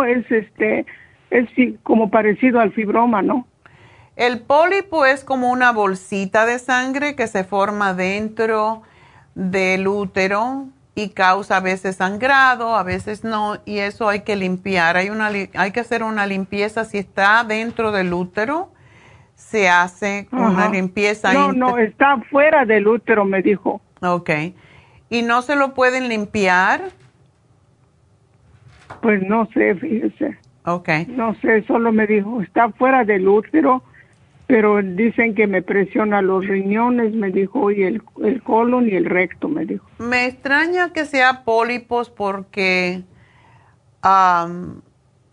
J: es este es como parecido al fibroma, ¿no?
B: El pólipo es como una bolsita de sangre que se forma dentro del útero y causa a veces sangrado, a veces no, y eso hay que limpiar. Hay, una, hay que hacer una limpieza si está dentro del útero, se hace una limpieza.
J: No, no, está fuera del útero, me dijo.
B: Ok. ¿Y no se lo pueden limpiar?
J: Pues no sé, fíjese.
B: Ok.
J: No sé, solo me dijo, está fuera del útero pero dicen que me presiona los riñones, me dijo, y el, el colon y el recto, me dijo.
B: Me extraña que sea pólipos porque am,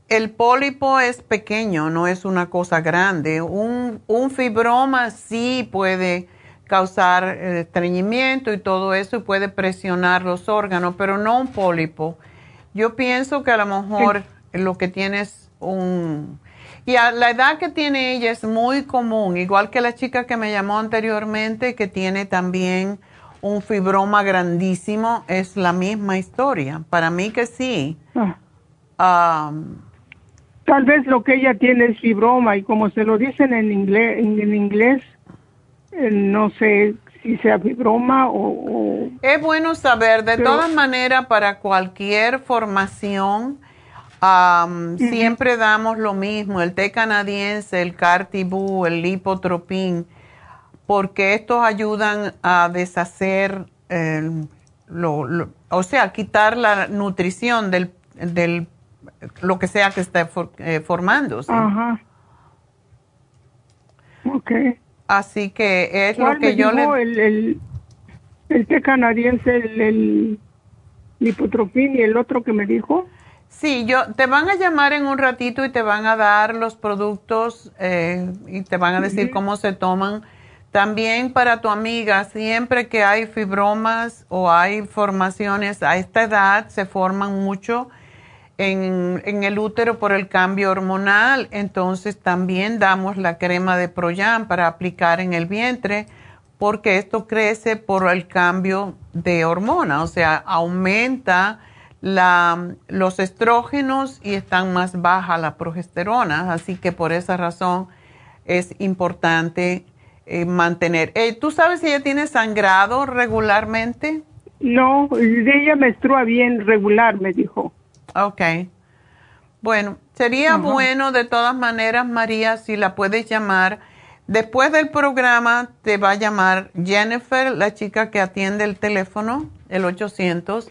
B: el pólipo es pequeño, no es una cosa grande. Un, un fibroma sí puede causar eh, estreñimiento y todo eso y puede presionar los órganos, pero no un pólipo. Yo pienso que a lo mejor lo que tiene es un... Y a la edad que tiene ella es muy común, igual que la chica que me llamó anteriormente, que tiene también un fibroma grandísimo, es la misma historia. Para mí que sí.
J: Ah. Tal vez lo que ella tiene es fibroma y como se lo dicen en inglés, en, en inglés eh, no sé si sea fibroma o... o-
B: Es bueno saber, de
J: Pero-
B: todas maneras, para cualquier formación, siempre damos lo mismo, el té canadiense, el cartibú, el lipotropín, porque estos ayudan a deshacer, lo, lo- o sea, quitar la nutrición del, del lo que sea que esté for- eh, formándose.
J: Ajá. Ok.
B: Así que es lo
J: ¿Cuál
B: que yo le...
J: el, el, el té canadiense, el, el lipotropín y el otro que me dijo?
B: Sí, yo te van a llamar en un ratito y te van a dar los productos eh, y te van a decir cómo se toman. También para tu amiga, siempre que hay fibromas o hay formaciones a esta edad, se forman mucho en, en el útero por el cambio hormonal. Entonces también damos la crema de Proyan para aplicar en el vientre porque esto crece por el cambio de hormona, o sea, aumenta la, los estrógenos y están más baja la progesterona, así que por esa razón es importante eh, mantener. Eh, ¿Tú sabes si ella tiene sangrado regularmente?
J: No, ella menstrua bien regular, me dijo.
B: Ok. Bueno, sería bueno de todas maneras, María, si la puedes llamar. Después del programa te va a llamar Jennifer, la chica que atiende el teléfono, el 800.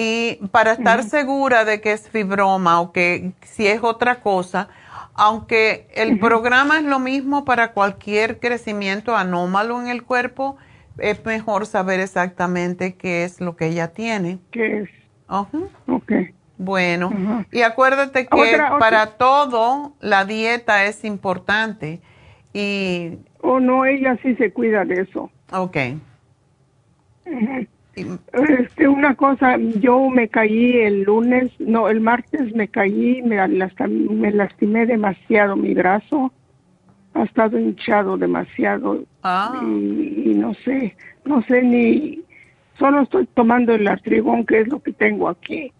B: Y para estar segura de que es fibroma o que si es otra cosa, aunque el programa es lo mismo para cualquier crecimiento anómalo en el cuerpo, es mejor saber exactamente qué es lo que ella tiene.
J: ¿Qué es?
B: Ajá.
J: Ok.
B: Bueno, y acuérdate que
J: Otra- otra-
B: para todo la dieta es importante. Y,
J: Oh, no, ella sí se cuida de eso.
B: ok.
J: Ujú. Este, una cosa, yo me caí el lunes, no, el martes me caí, me, me lastimé demasiado mi brazo, ha estado hinchado demasiado
B: Ah.
J: y, y no sé, no sé ni, solo estoy tomando el artrigón que es lo que tengo aquí.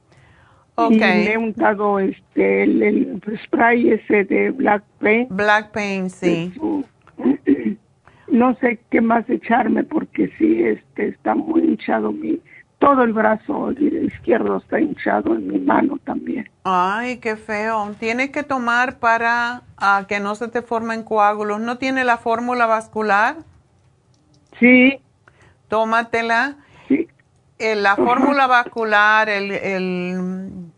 B: Ok.
J: Y me he untado este, el, el spray ese de Black Paint.
B: Black Paint, sí.
J: No sé qué más echarme porque sí, este, está muy hinchado mi, todo el brazo izquierdo está hinchado en mi mano también.
B: Ay, qué feo. Tienes que tomar para ah, que no se te formen coágulos. ¿No tiene la fórmula vascular?
J: Sí.
B: Tómatela.
J: Sí.
B: Eh, la fórmula vascular, el, el,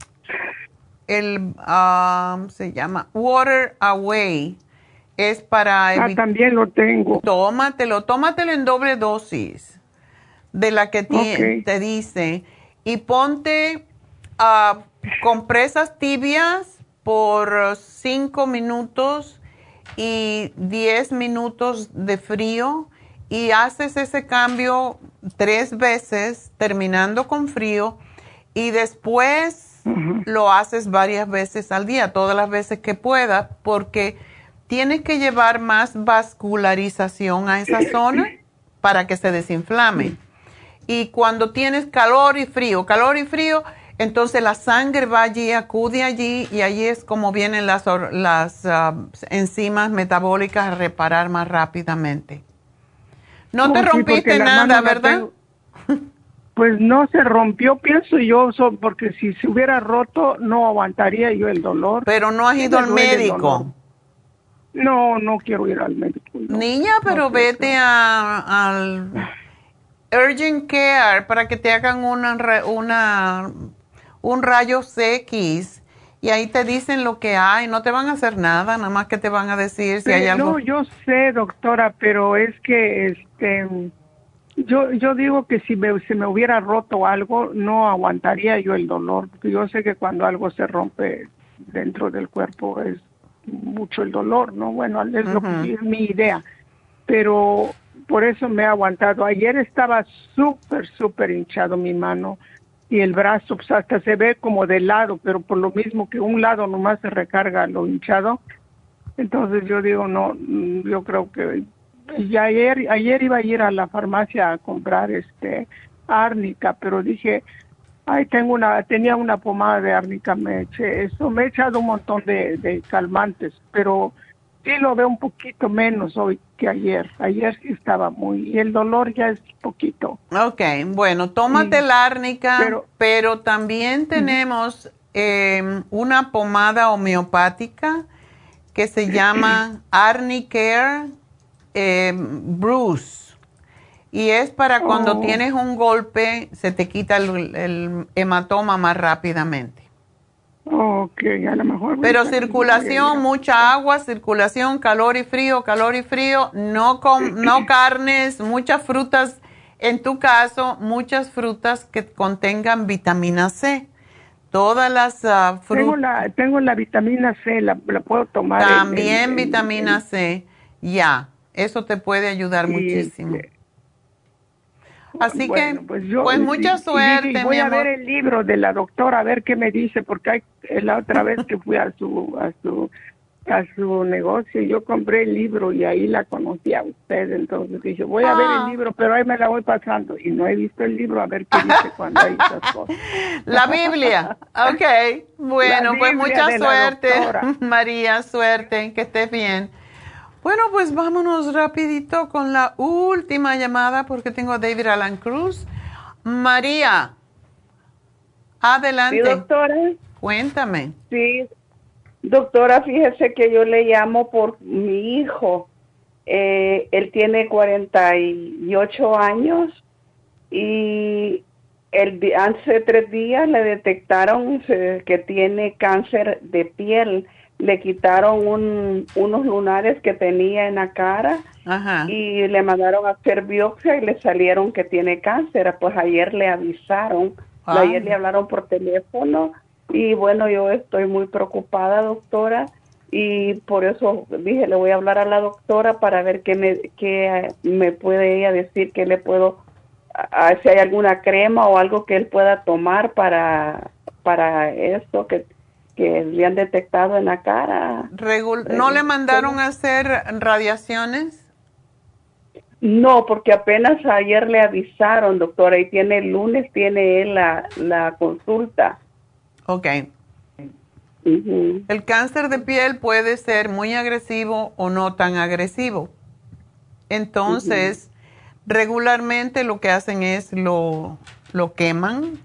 B: el ah, se llama Water Away, es para
J: Ah, también lo tengo.
B: Tómatelo, tómatelo en doble dosis de la que te dice. Y ponte ah, compresas tibias por 5 minutos y 10 minutos de frío y haces ese cambio tres veces, terminando con frío, y después lo haces varias veces al día, todas las veces que puedas, porque tienes que llevar más vascularización a esa zona para que se desinflame. Y cuando tienes calor y frío, calor y frío, entonces la sangre va allí, acude allí y allí es como vienen las, las ah, enzimas metabólicas a reparar más rápidamente. No te
J: Oh,
B: rompiste nada, ¿verdad?
J: tengo- Pues no se rompió, pienso yo, porque si se hubiera roto no aguantaría yo el dolor.
B: Pero no has ido al médico.
J: No, no quiero ir al médico. no.
B: Niña, pero vete a- al Urgent Care para que te hagan una, una un rayos X y ahí te dicen lo que hay, no te van a hacer nada, nada más que te van a decir si hay algo.
J: No, yo sé, doctora, pero es que este yo yo digo que si me, se me hubiera roto algo, no aguantaría yo el dolor, porque yo sé que cuando algo se rompe dentro del cuerpo es mucho el dolor, ¿no? Bueno, es lo que es mi idea, pero por eso me he aguantado. Ayer estaba súper, súper hinchado mi mano y el brazo pues hasta se ve como de lado, pero por lo mismo que un lado nomás se recarga lo hinchado. Entonces yo digo, no, mm, yo creo que y ayer ayer iba a ir a la farmacia a comprar este árnica, pero dije, ay, tengo una tenía una pomada de árnica, me eché eso, me he echado un montón de, de calmantes, pero sí lo veo un poquito menos hoy que ayer. Ayer sí estaba muy, y el dolor ya es poquito.
B: Ok, bueno, tómate la árnica, pero, también tenemos em, una pomada homeopática que se llama Arnicare eh, Bruce. Y es para cuando
J: Oh.
B: tienes un golpe, se te quita el, el hematoma más rápidamente.
J: Ok, a lo mejor.
B: Pero
J: a-
B: circulación, mucha agua, circulación, calor y frío, calor y frío, no, com- no carnes, muchas frutas, en tu caso, muchas frutas que contengan vitamina C. Todas las ah,
J: Tengo
B: frutas.
J: la, tengo la vitamina C, la, la puedo tomar. en-
B: También
J: en-
B: vitamina
J: en-
B: C, ya, eso te puede ayudar
J: Y,
B: muchísimo. Así
J: Bueno,
B: que,
J: pues, yo-
B: pues mucha
J: y
B: suerte,
J: voy
B: mi
J: a
B: amor.
J: ver el libro de la doctora a ver qué me dice, porque hay, eh, la otra vez que fui a su a su a su negocio, yo compré el libro y ahí la conocí a usted, entonces dije, voy a ver
B: Ah.
J: el libro, pero ahí me la voy pasando y no he visto el libro a ver qué dice cuando hay esas cosas.
B: La Biblia. Ok. Bueno,
J: La
B: pues
J: Biblia
B: mucha suerte. María, suerte, que estés bien. Bueno, pues vámonos rapidito con la última llamada porque tengo a David Alan Cruz. María, adelante.
K: Sí, doctora.
B: Cuéntame.
K: Sí, doctora, fíjese que yo le llamo por mi hijo. Eh, él tiene 48 años y el, hace tres días le detectaron se- que tiene cáncer de piel. Le quitaron un- unos lunares que tenía en la cara
B: Ajá.
K: y le mandaron a hacer biopsia y le salieron que tiene cáncer. Pues ayer le avisaron,
B: Ah.
K: ayer le hablaron por teléfono y bueno, yo estoy muy preocupada, doctora, y por eso dije, le voy a hablar a la doctora para ver qué me, qué me puede ella decir, que le puedo, a- si hay alguna crema o algo que él pueda tomar para, para esto que, que le han detectado en la cara.
B: Regul- ¿No le mandaron a hacer radiaciones?
K: No, porque apenas ayer le avisaron, doctora, y tiene el lunes, tiene él la, la consulta.
B: Ok. El cáncer de piel puede ser muy agresivo o no tan agresivo. Entonces, regularmente lo que hacen es lo, lo queman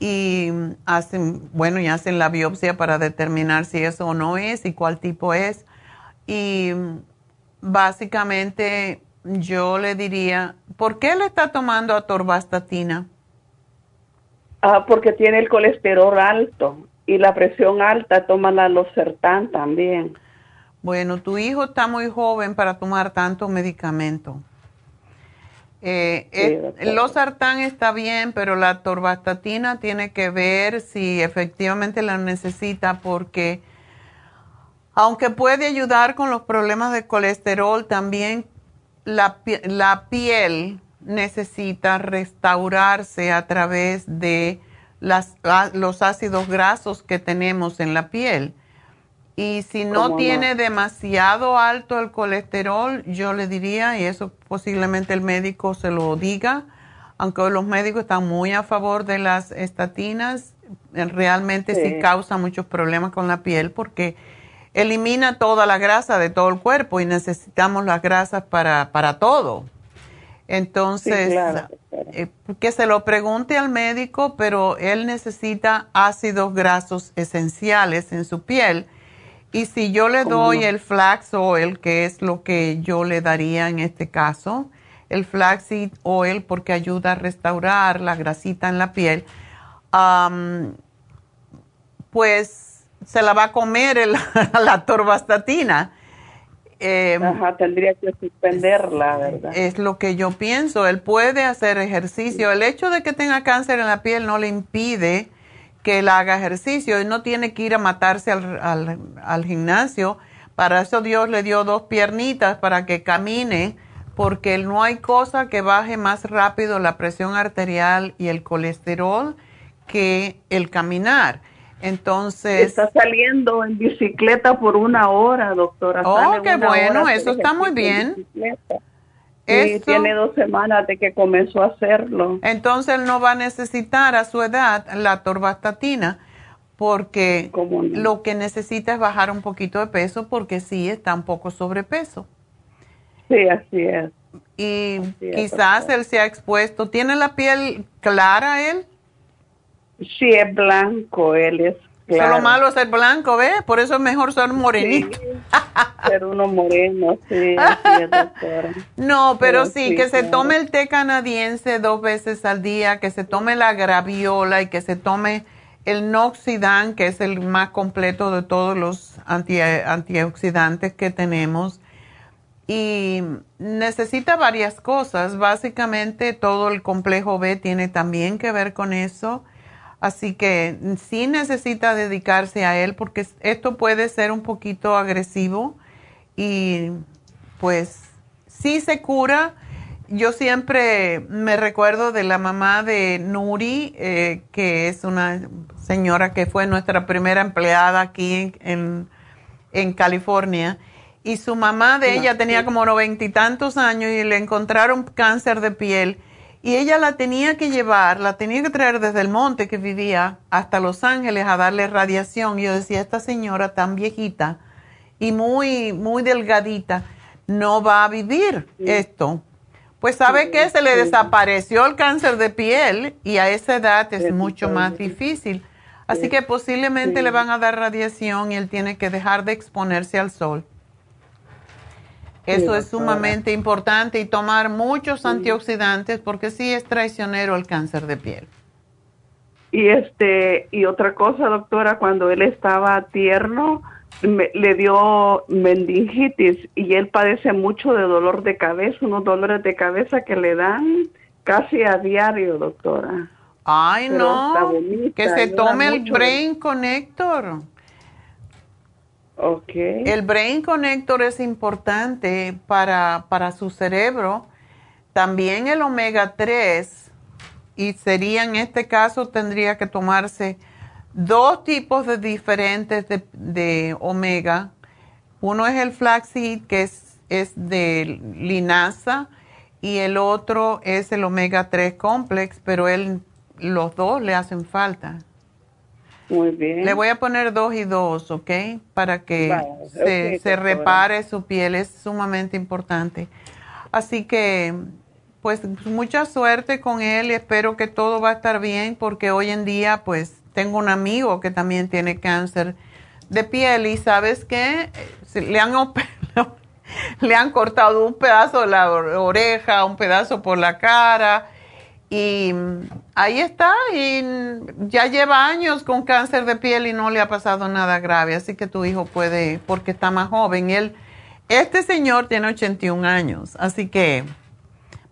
B: y hacen, bueno, y hacen la biopsia para determinar si eso o no es y cuál tipo es. Y básicamente yo le diría, ¿por qué le está tomando atorvastatina?
K: Ah, porque tiene el colesterol alto y la presión alta, toma la Losartán también.
B: Bueno, tu hijo está muy joven para tomar tanto medicamento. Eh,
K: Sí,
B: es-
K: doctora.
B: losartán está bien, pero la torvastatina tiene que ver si efectivamente la necesita porque aunque puede ayudar con los problemas de colesterol, también la, pi- la piel necesita restaurarse a través de las, los ácidos grasos que tenemos en la piel. Y si no tiene demasiado alto el colesterol, yo le diría, y eso posiblemente el médico se lo diga, aunque los médicos están muy a favor de las estatinas, eh, realmente sí,
K: Sí.
B: causa muchos problemas con la piel porque elimina toda la grasa de todo el cuerpo y necesitamos las grasas para, para todo. Entonces,
K: Sí, claro,
B: eh, que se lo pregunte al médico, pero él necesita ácidos grasos esenciales en su piel. Y si yo le
K: ¿Cómo
B: doy el flax oil, que es lo que yo le daría en este caso, el flaxseed oil porque ayuda a restaurar la grasita en la piel, am, pues se la va a comer el, la torvastatina.
K: Em, Ajá, tendría que suspenderla, ¿verdad?
B: Es lo que yo pienso. Él puede hacer ejercicio. El hecho de que tenga cáncer en la piel no le impide que él haga ejercicio. Él no tiene que ir a matarse al, al gimnasio. Para eso Dios le dio dos piernitas para que camine, porque no hay cosa que baje más rápido la presión arterial y el colesterol que el caminar. Entonces.
K: Está saliendo en bicicleta por una hora, doctora.
B: Oh, qué bueno, eso está muy bien.
K: Sí, tiene dos semanas de que comenzó a hacerlo.
B: Entonces él no va a necesitar a su edad la torvastatina porque lo que necesita es bajar un poquito de peso porque sí está un poco sobrepeso.
K: Sí, así es.
B: Y quizás él se ha expuesto. ¿Tiene la piel clara él?
K: Sí, es blanco, él es claro.
B: Solo malo es ser blanco, ¿ves? Por eso es mejor ser morenito.
K: ser uno moreno, sí, así es, doctora.
B: No, pero, sí, que se tome el té canadiense dos veces al día, que se tome la graviola y que se tome el noxidán, que es el más completo de todos los antioxidantes que tenemos. Y necesita varias cosas. Básicamente todo el complejo B tiene también que ver con eso Así que sí necesita dedicarse a él porque esto puede ser un poquito agresivo y pues sí se cura. Yo siempre me recuerdo de la mamá de Nuri, eh, que es una señora que fue nuestra primera empleada aquí en, en California. Y su mamá de ella tenía como noventa y tantos años y le encontraron cáncer de piel y ella la tenía que llevar, la tenía que traer desde el monte que vivía hasta Los Ángeles a darle radiación. Yo decía, esta señora tan viejita y muy, muy delgadita, no va a vivir esto. Pues sabe que se le desapareció el cáncer de piel y a esa edad es mucho más difícil. Así que posiblemente le van a dar radiación y él tiene que dejar de exponerse al sol. Eso es sumamente importante y tomar muchos antioxidantes porque sí es traicionero el cáncer de piel.
K: Y este y otra cosa, doctora, cuando él estaba tierno le dio meningitis y él padece mucho de dolor de cabeza, unos dolores de cabeza que le dan casi a diario, doctora.
B: Ay, no, que se tome el Brain Connector. El Brain Connector es importante para, para su cerebro. También el omega 3, y sería en este caso, tendría que tomarse dos tipos de diferentes de, omega. Uno es el flaxseed, que es, es de linaza, y el otro es el omega 3 complex, pero él, los dos le hacen falta.
K: Muy bien.
B: Le voy a poner dos y dos, ¿ok? Para que se, repare su piel, es sumamente importante. Así que, pues, mucha suerte con él y espero que todo va a estar bien porque hoy en día, pues, tengo un amigo que también tiene cáncer de piel y sabes qué, le han le han cortado un pedazo de la oreja, un pedazo por la cara y ahí está, y ya lleva años con cáncer de piel y no le ha pasado nada grave, así que tu hijo puede, porque está más joven. Él, este señor tiene 81 años, así que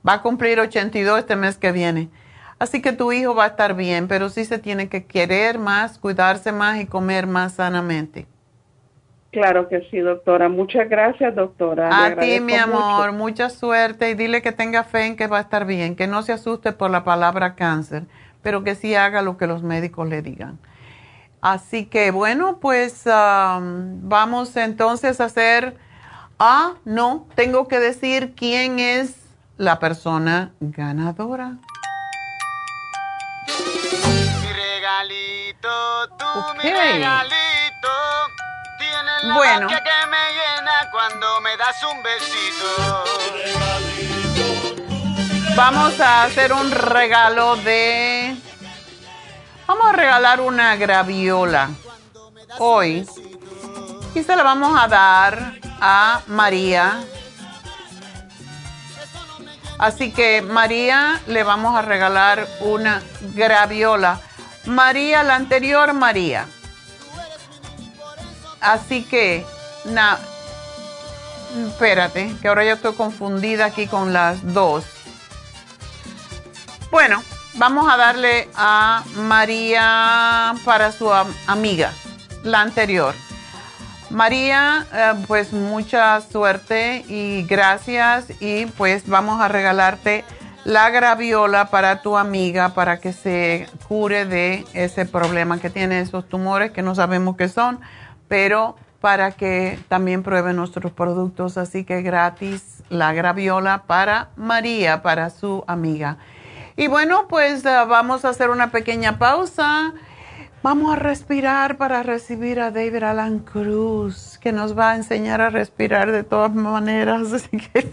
B: va a cumplir 82 este mes que viene. Así que tu hijo va a estar bien, pero sí se tiene que querer más, cuidarse más y comer más sanamente.
K: Claro que sí, doctora. Muchas gracias, doctora.
B: A ti, mi amor, mucha suerte y dile que tenga fe en que va a estar bien, que no se asuste por la palabra cáncer, pero que sí haga lo que los médicos le digan. Así que bueno, pues vamos entonces a hacer, ah, no, tengo que decir quién es la persona ganadora. Mi regalito, tú mi regalito bueno. que me llena cuando me das un besito. Vamos a hacer un regalo de... Vamos a regalar una graviola hoy. Y se la vamos a dar a María. Así que María le vamos a regalar una graviola. María, la anterior María así que, na, espérate, que ahora yo estoy confundida aquí con las dos. Bueno, vamos a darle a María para su amiga, la anterior. María, eh, pues mucha suerte y gracias y pues vamos a regalarte la graviola para tu amiga para que se cure de ese problema que tiene, esos tumores que no sabemos qué son, pero para que también pruebe nuestros productos. Así que gratis la graviola para María, para su amiga. Y bueno, pues eh, vamos a hacer una pequeña pausa. Vamos a respirar para recibir a David Alan Cruz, que nos va a enseñar a respirar de todas maneras. Así que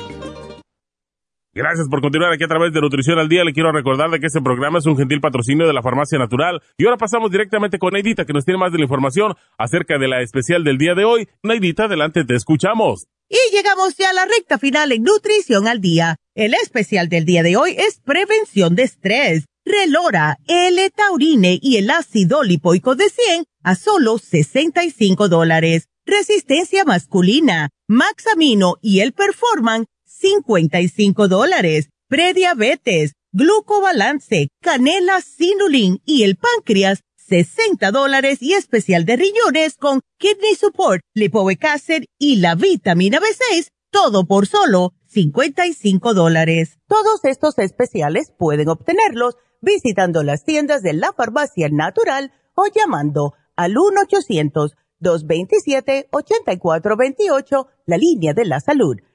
C: Gracias por continuar aquí a través de Nutrición al Día. Le quiero recordar de que este programa es un gentil patrocinio de la Farmacia Natural. Y ahora pasamos directamente con Neidita, que nos tiene más de la información acerca de la especial del día de hoy. Neidita, adelante, te escuchamos.
D: Y llegamos ya a la recta final en Nutrición al Día. El especial del día de hoy es prevención de estrés. Relora, L-Taurine y el ácido lipoico de 100 a solo 65 dólares. Resistencia masculina, Maxamino y el Performan 55 dólares. Prediabetes, glucobalance, canela, sinulin y el páncreas, 60 dólares y especial de riñones con kidney support, lipoic y la vitamina B6, todo por solo 55 dólares. Todos estos especiales pueden obtenerlos visitando las tiendas de la farmacia natural o llamando al 1-800-227-8428, la línea de la salud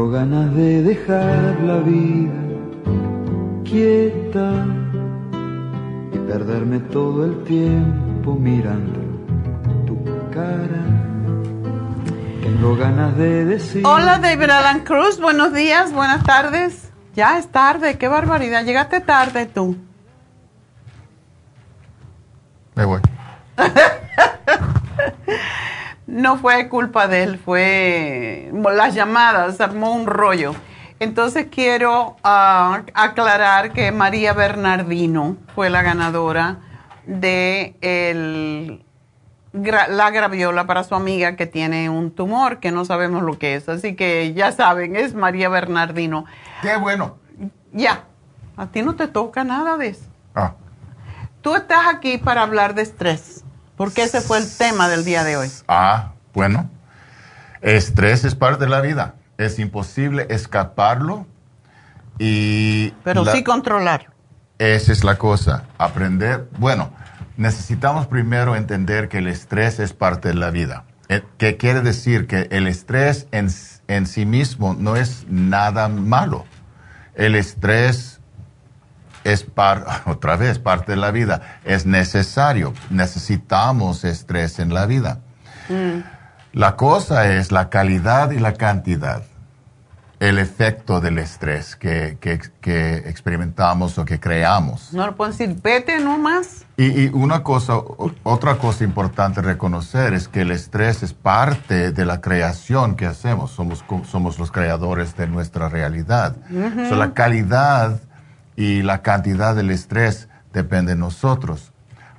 L: Tengo ganas de dejar la vida quieta y perderme todo el tiempo mirando tu cara. Tengo ganas de decir.
B: Hola David Alan Cruz, buenos días, buenas tardes. Ya es tarde, qué barbaridad, llegaste tarde tú.
M: Me voy.
B: no fue culpa de él, fue las llamadas, armó un rollo. Entonces quiero ah, aclarar que María Bernardino fue la ganadora de la graviola para su amiga que tiene un tumor que no sabemos lo que es. Así que ya saben, es María Bernardino.
M: Qué bueno.
B: Ya, a ti no te toca nada de eso.
M: Ah.
B: Tú estás aquí para hablar de estrés. Porque ese fue el tema del día de hoy.
M: Ah, bueno. Estrés es parte de la vida. Es imposible escaparlo. Y
B: Pero
M: la-
B: sí controlar.
M: Esa es la cosa, aprender. Bueno, necesitamos primero entender que el estrés es parte de la vida. Eh, ¿Qué quiere decir? Que el estrés en, en sí mismo no es nada malo. El estrés es par, otra vez parte de la vida. Es necesario. Necesitamos estrés en la vida. La cosa es la calidad y la cantidad. El efecto del estrés que, que- que experimentamos o que creamos.
B: No le pueden decir, vete nomás.
M: Y, y una cosa, otra cosa importante reconocer es que el estrés es parte de la creación que hacemos. Somos, somos los creadores de nuestra realidad. So, la calidad y la cantidad del estrés depende de nosotros.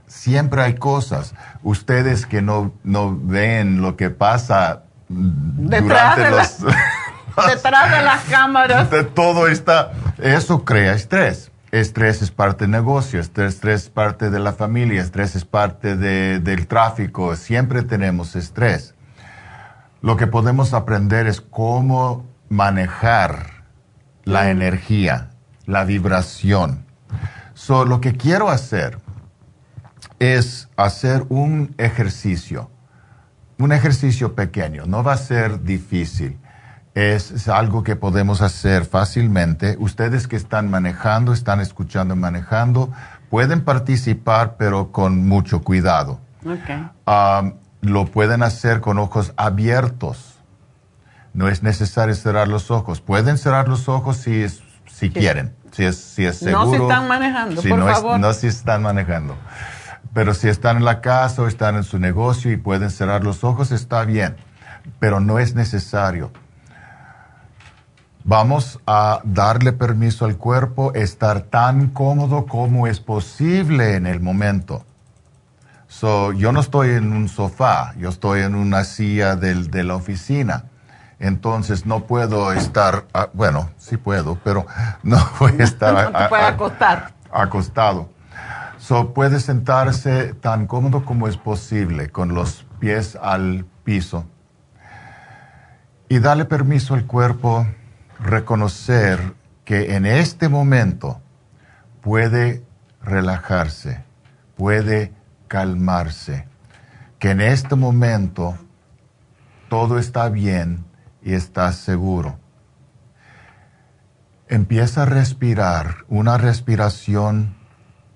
M: Siempre hay cosas. Ustedes que no, no ven lo que pasa mm,
B: Detrás
M: durante
B: de,
M: los...
B: la- detrás de las cámaras.
M: de todo está, eso crea estrés. Estrés es parte del negocio, estrés, estrés es parte de la familia, estrés es parte de- del tráfico, siempre tenemos estrés. Lo que podemos aprender es cómo manejar la energía, la vibración. So, lo que quiero hacer es hacer un ejercicio, un ejercicio pequeño, no va a ser difícil. Es, es algo que podemos hacer fácilmente. Ustedes que están manejando, están escuchando y manejando, pueden participar, pero con mucho cuidado. Um, lo pueden hacer con ojos abiertos. No es necesario cerrar los ojos. Pueden cerrar los ojos si, si quieren, si es, si es seguro.
B: No se están manejando,
M: Si
B: por
M: no es-
B: favor.
M: no si están manejando. Pero si están en la casa o están en su negocio y pueden cerrar los ojos, está bien. Pero no es necesario. Vamos a darle permiso al cuerpo estar tan cómodo como es posible en el momento. So, yo no estoy en un sofá, yo estoy en una silla del- de la oficina. Entonces no puedo estar, ah, bueno, sí puedo, pero no voy a estar
B: No te
M: a-
B: acostar.
M: acostado. So, puede sentarse tan cómodo como es posible, con los pies al piso. Y darle permiso al cuerpo reconocer que en este momento puede relajarse, puede calmarse, que en este momento todo está bien y está seguro. Empieza a respirar una respiración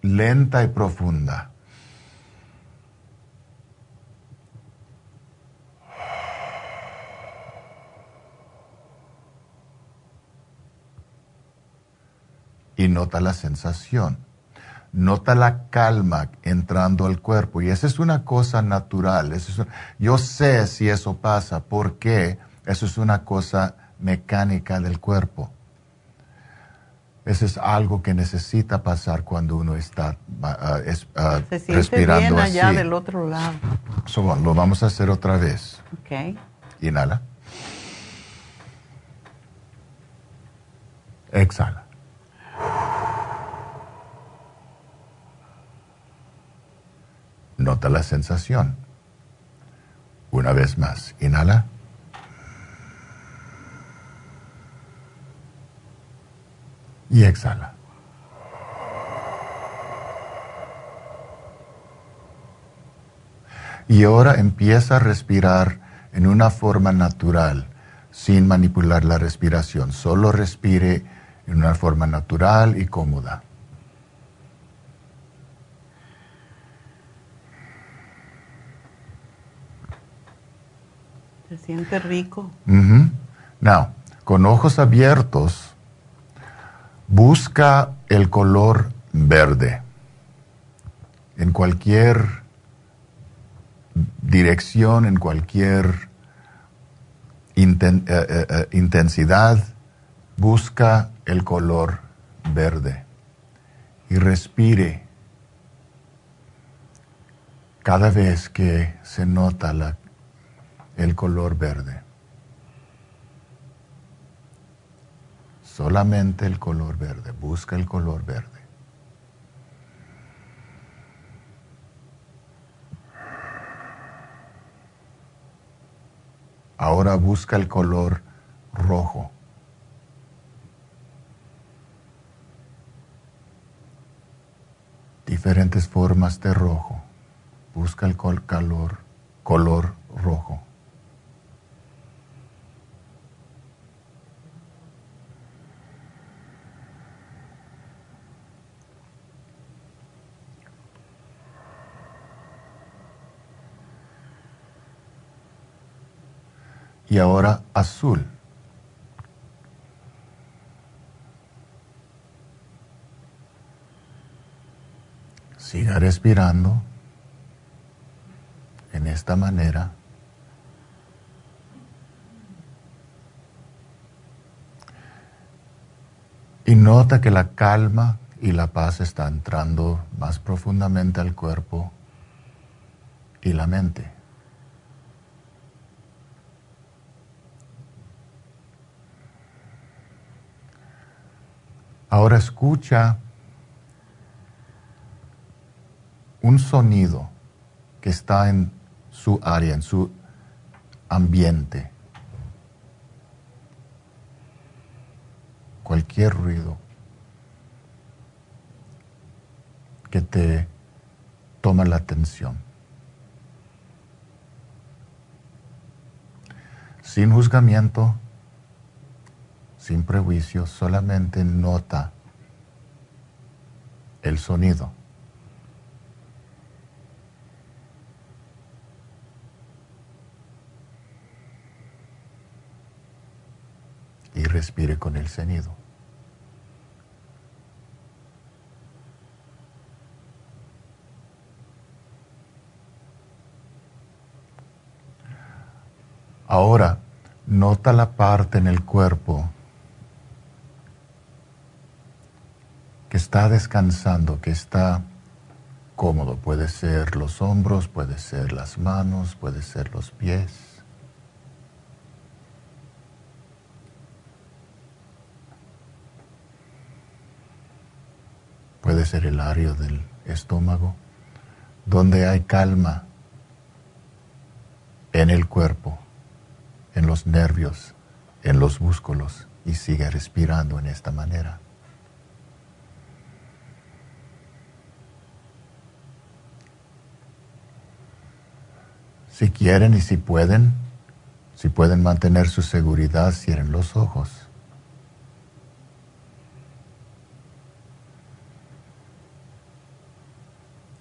M: lenta y profunda. Y nota la sensación. Nota la calma entrando al cuerpo. Y esa es una cosa natural. Yo sé si eso pasa, porque eso es una cosa mecánica del cuerpo. Eso es algo que necesita pasar cuando uno está ah, es- ah,
B: Se siente
M: respirando
B: bien allá
M: así.
B: del otro lado.
M: So, bueno, lo vamos a hacer otra vez.
B: Ok.
M: Inhala. Exhala. Nota la sensación. Una vez más. Inhala. Y exhala. Y ahora empieza a respirar en una forma natural, sin manipular la respiración. Solo respire en una forma natural y cómoda.
B: Se siente rico.
M: Ujú. Now, con ojos abiertos, busca el color verde. En cualquier dirección, en cualquier eh, eh, eh, intensidad, busca el color verde. Y respire cada vez que se nota el color verde. solamente el color verde, busca el color verde. Ahora busca el color rojo. Diferentes formas de rojo. Busca el calor, color rojo. Y ahora azul. Siga respirando en esta manera. Y nota que la calma y la paz está entrando más profundamente al cuerpo y la mente. Ahora escucha un sonido que está en su área, en su ambiente. Cualquier ruido que te toma la atención. Sin juzgamiento, sin prejuicio, solamente nota el sonido. Y respire con el sonido. Ahora, nota la parte en el cuerpo que está descansando, que está cómodo. Puede ser los hombros, puede ser las manos, puede ser los pies. Puede ser el área del estómago, donde hay calma en el cuerpo, en los nervios, en los músculos y sigue respirando en esta manera. Si quieren y si pueden, si pueden mantener su seguridad, cierren los ojos.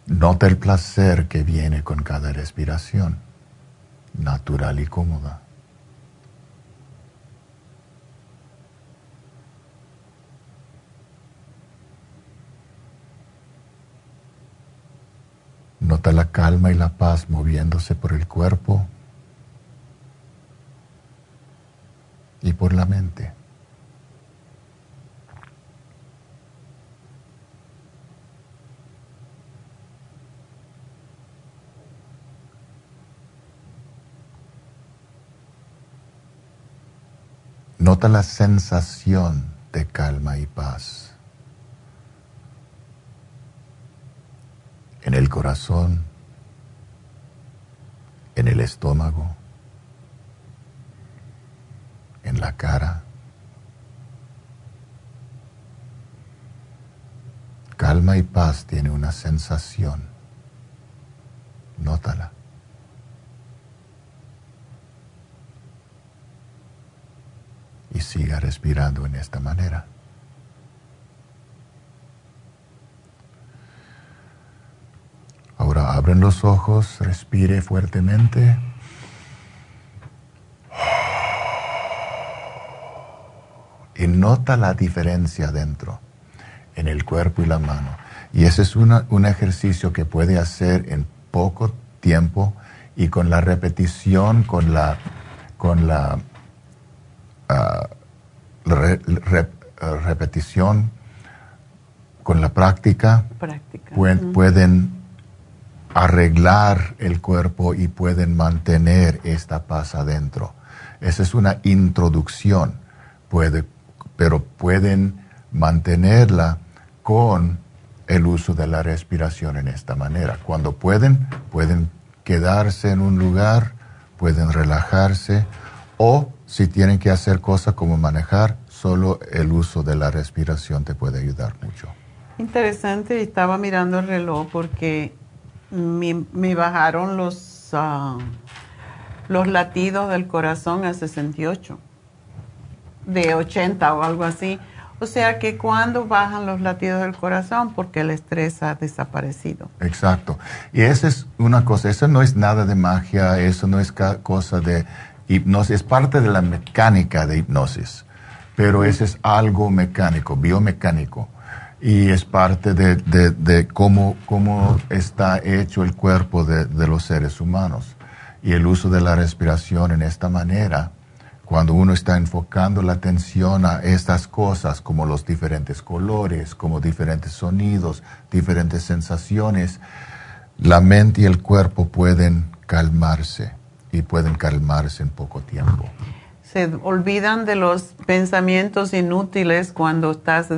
M: Nota el placer que viene con cada respiración, natural y cómoda. Nota la calma y la paz moviéndose por el cuerpo y por la mente. Nota la sensación de calma y paz. En el corazón, en el estómago, en la cara. Calma y paz tiene una sensación. Nótala. Y siga respirando en esta manera. Ahora abren los ojos, respire fuertemente. Y nota la diferencia dentro, en el cuerpo y la mano. Y ese es un ejercicio que puede hacer en poco tiempo y con la repetición, con la, con la, ah, ah, repetición, con la práctica, pueden arreglar el cuerpo y pueden mantener esta paz adentro. Esa es una introducción, pero pueden mantenerla con el uso de la respiración en esta manera. Cuando pueden, pueden quedarse en un lugar, pueden relajarse o si tienen que hacer cosas como manejar, solo el uso de la respiración te puede ayudar mucho.
B: Interesante, estaba mirando el reloj porque me, me bajaron los, ah, los latidos del corazón a 68, de 80 o algo así. O sea que cuando bajan los latidos del corazón, porque el estrés ha desaparecido.
M: Exacto. Y esa es una cosa, eso no es nada de magia, eso no es cosa de hipnosis, es parte de la mecánica de hipnosis, pero eso es algo mecánico, biomecánico, y es parte de, de, cómo, cómo, está hecho el cuerpo de, de los seres humanos. Y el uso de la respiración en esta manera cuando uno está enfocando la atención a estas cosas como los diferentes colores, como diferentes sonidos, diferentes sensaciones, la mente y el cuerpo pueden calmarse y pueden calmarse en poco tiempo.
B: Se olvidan de los pensamientos inútiles cuando estás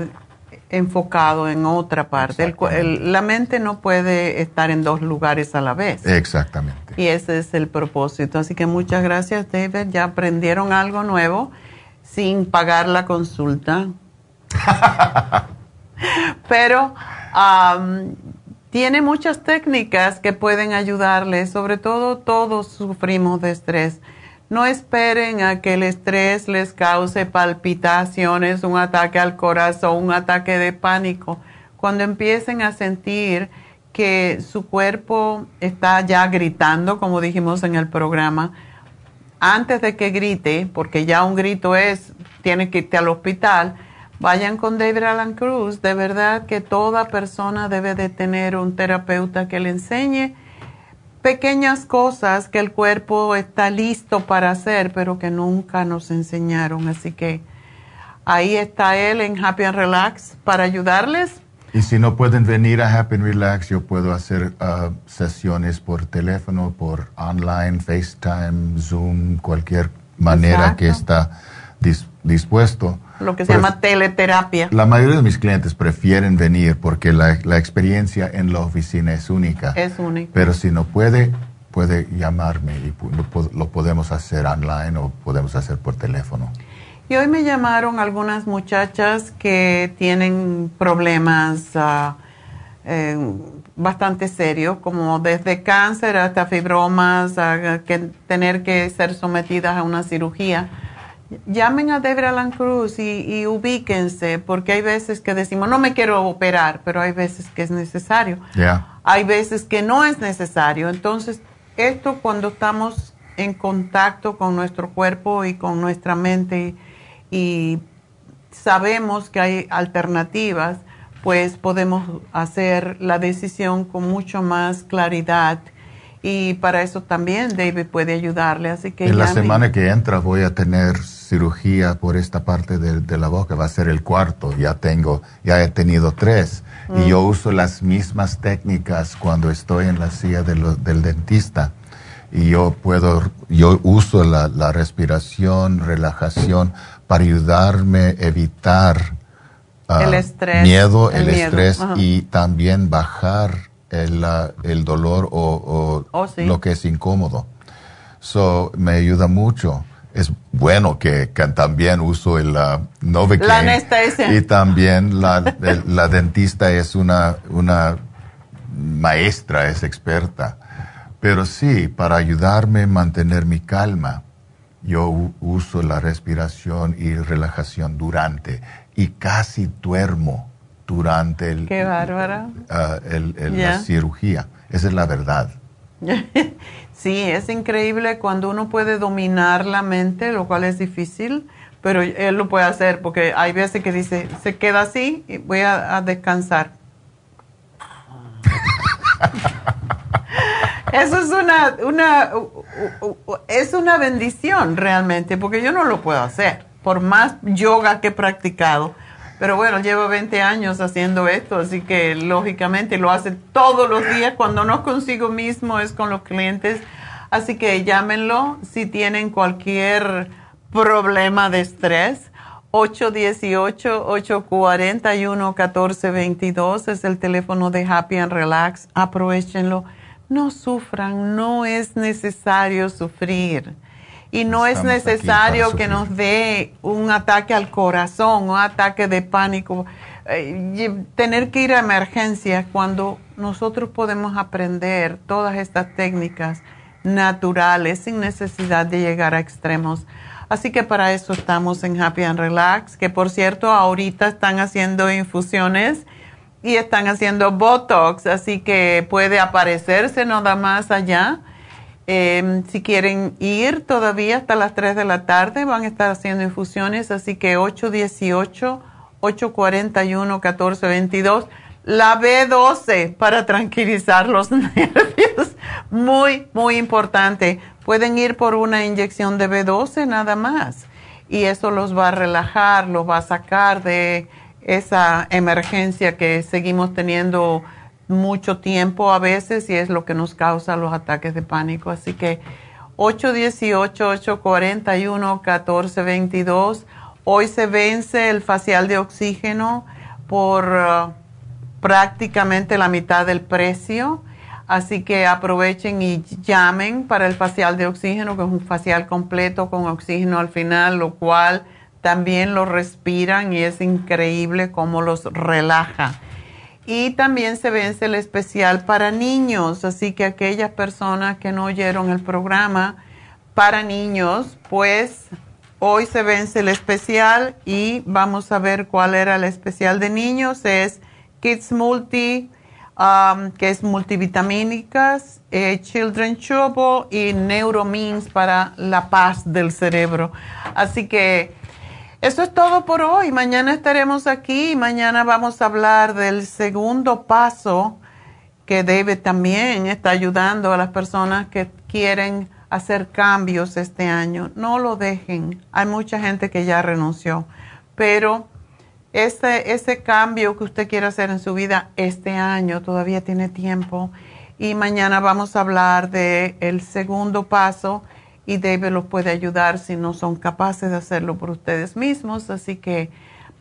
B: enfocado en otra parte. la mente no puede estar en dos lugares a la vez.
M: Exactamente.
B: Y ese es el propósito. Así que muchas gracias, David. Ya aprendieron algo nuevo sin pagar la consulta. Pero tiene muchas técnicas que pueden ayudarle. Sobre todo, todos sufrimos de estrés no esperen a que el estrés les cause palpitaciones, un ataque al corazón, un ataque de pánico. Cuando empiecen a sentir que su cuerpo está ya gritando, como dijimos en el programa, antes de que grite, porque ya un grito es, tiene que irte al hospital, vayan con David Alan Cruz. De verdad que toda persona debe de tener un terapeuta que le enseñe pequeñas cosas que el cuerpo está listo para hacer, pero que nunca nos enseñaron. Así que ahí está él en Happy and Relax para ayudarles.
M: Y si no pueden venir a Happy and Relax, yo puedo hacer uh, sesiones por teléfono, por online, FaceTime, Zoom, cualquier manera que está dispuesto
B: lo que se llama teleterapia.
M: La mayoría de mis clientes prefieren venir porque la, la, experiencia en la oficina es única.
B: Es única.
M: Pero si no puede, puede llamarme y lo, podemos hacer online o podemos hacer por teléfono.
B: Y hoy me llamaron algunas muchachas que tienen problemas uh, eh, bastante serios, como desde cáncer hasta fibromas, que tener que ser sometidas a una cirugía llamen a Debra Alan Cruz y, ubíquense, porque hay veces que decimos, no me quiero operar, pero hay veces que es necesario. Hay veces que no es necesario. Entonces, esto cuando estamos en contacto con nuestro cuerpo y con nuestra mente y sabemos que hay alternativas, pues podemos hacer la decisión con mucho más claridad y para eso también David puede ayudarle. Así que
M: en la semana que entra voy a tener cirugía por esta parte de, la boca, va a ser el cuarto, ya tengo, ya he tenido tres. Y yo mm. uso las mismas técnicas cuando estoy en la silla del dentista. Y yo puedo, yo uso la, respiración, relajación para ayudarme a evitar
B: ah, el estrés,
M: miedo, el, estrés y también bajar el, el dolor o,
B: oh,
M: lo que es incómodo. So, me ayuda mucho es bueno que, también uso el uh, Novocaine. Y también la, la dentista es una, una maestra, es experta. Pero sí, para ayudarme a mantener mi calma, yo uso la respiración y relajación durante y casi duermo durante el,
B: Qué bárbara.
M: Uh, el, la cirugía. Esa es la verdad.
B: Sí, es increíble cuando uno puede dominar la mente, lo cual es difícil, pero él lo puede hacer porque hay veces que dice, se queda así y voy a, descansar. Eso es una, una, es una bendición realmente, porque yo no lo puedo hacer, por más yoga que he practicado pero bueno, llevo 20 años haciendo esto, así que lógicamente lo hace todos los días. Cuando no consigo mismo es con los clientes. Así que llámenlo si tienen cualquier problema de estrés. 818-841-1422 es el teléfono de Happy and Relax. Aprovechenlo. No sufran, no es necesario sufrir y no es necesario que nos dé un ataque al corazón, un ataque de pánico. eh, tener que ir a emergencia cuando nosotros podemos aprender todas estas técnicas naturales sin necesidad de llegar a extremos. Así que para eso estamos en Happy and Relax, que por cierto ahorita están haciendo infusiones y están haciendo Botox, así que puede aparecerse nada más allá. Em, si quieren ir todavía hasta las 3 de la tarde, van a estar haciendo infusiones, así que 818-841-1422. La B12 para tranquilizar los nervios. Muy, muy importante. Pueden ir por una inyección de B12 nada más. Y eso los va a relajar, los va a sacar de esa emergencia que seguimos teniendo mucho tiempo a veces y es lo que nos causa los ataques de pánico. Así que 818-841-1422. Hoy se vence el facial de oxígeno por... Uh, prácticamente la mitad del precio. Así que aprovechen y llamen para el facial de oxígeno, que es un facial completo con oxígeno al final, lo cual también lo respiran y es increíble cómo los relaja. Y también se vence el especial para niños, así que aquellas personas que no oyeron el programa para niños, pues hoy se vence el especial y vamos a ver cuál era el especial de niños. Es Kids Multi, um, que es multivitamínicas, eh, Children Chewable y Neuromins para la paz del cerebro. Así que eso es todo por hoy. Mañana estaremos aquí y mañana vamos a hablar del segundo paso que David también está ayudando a las personas que quieren hacer cambios este año. No lo dejen. Hay mucha gente que ya renunció, pero ese, ese cambio que usted quiere hacer en su vida este año todavía tiene tiempo. Y mañana vamos a hablar del el segundo paso y David los puede ayudar si no son capaces de hacerlo por ustedes mismos. Así que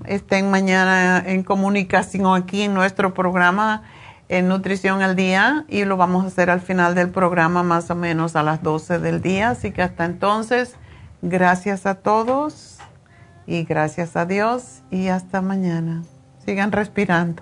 B: estén mañana en comunicación aquí en nuestro programa en Nutrición al Día y lo vamos a hacer al final del programa más o menos a las 12 del día. Así que hasta entonces, gracias a todos y gracias a Dios y hasta mañana. Sigan respirando.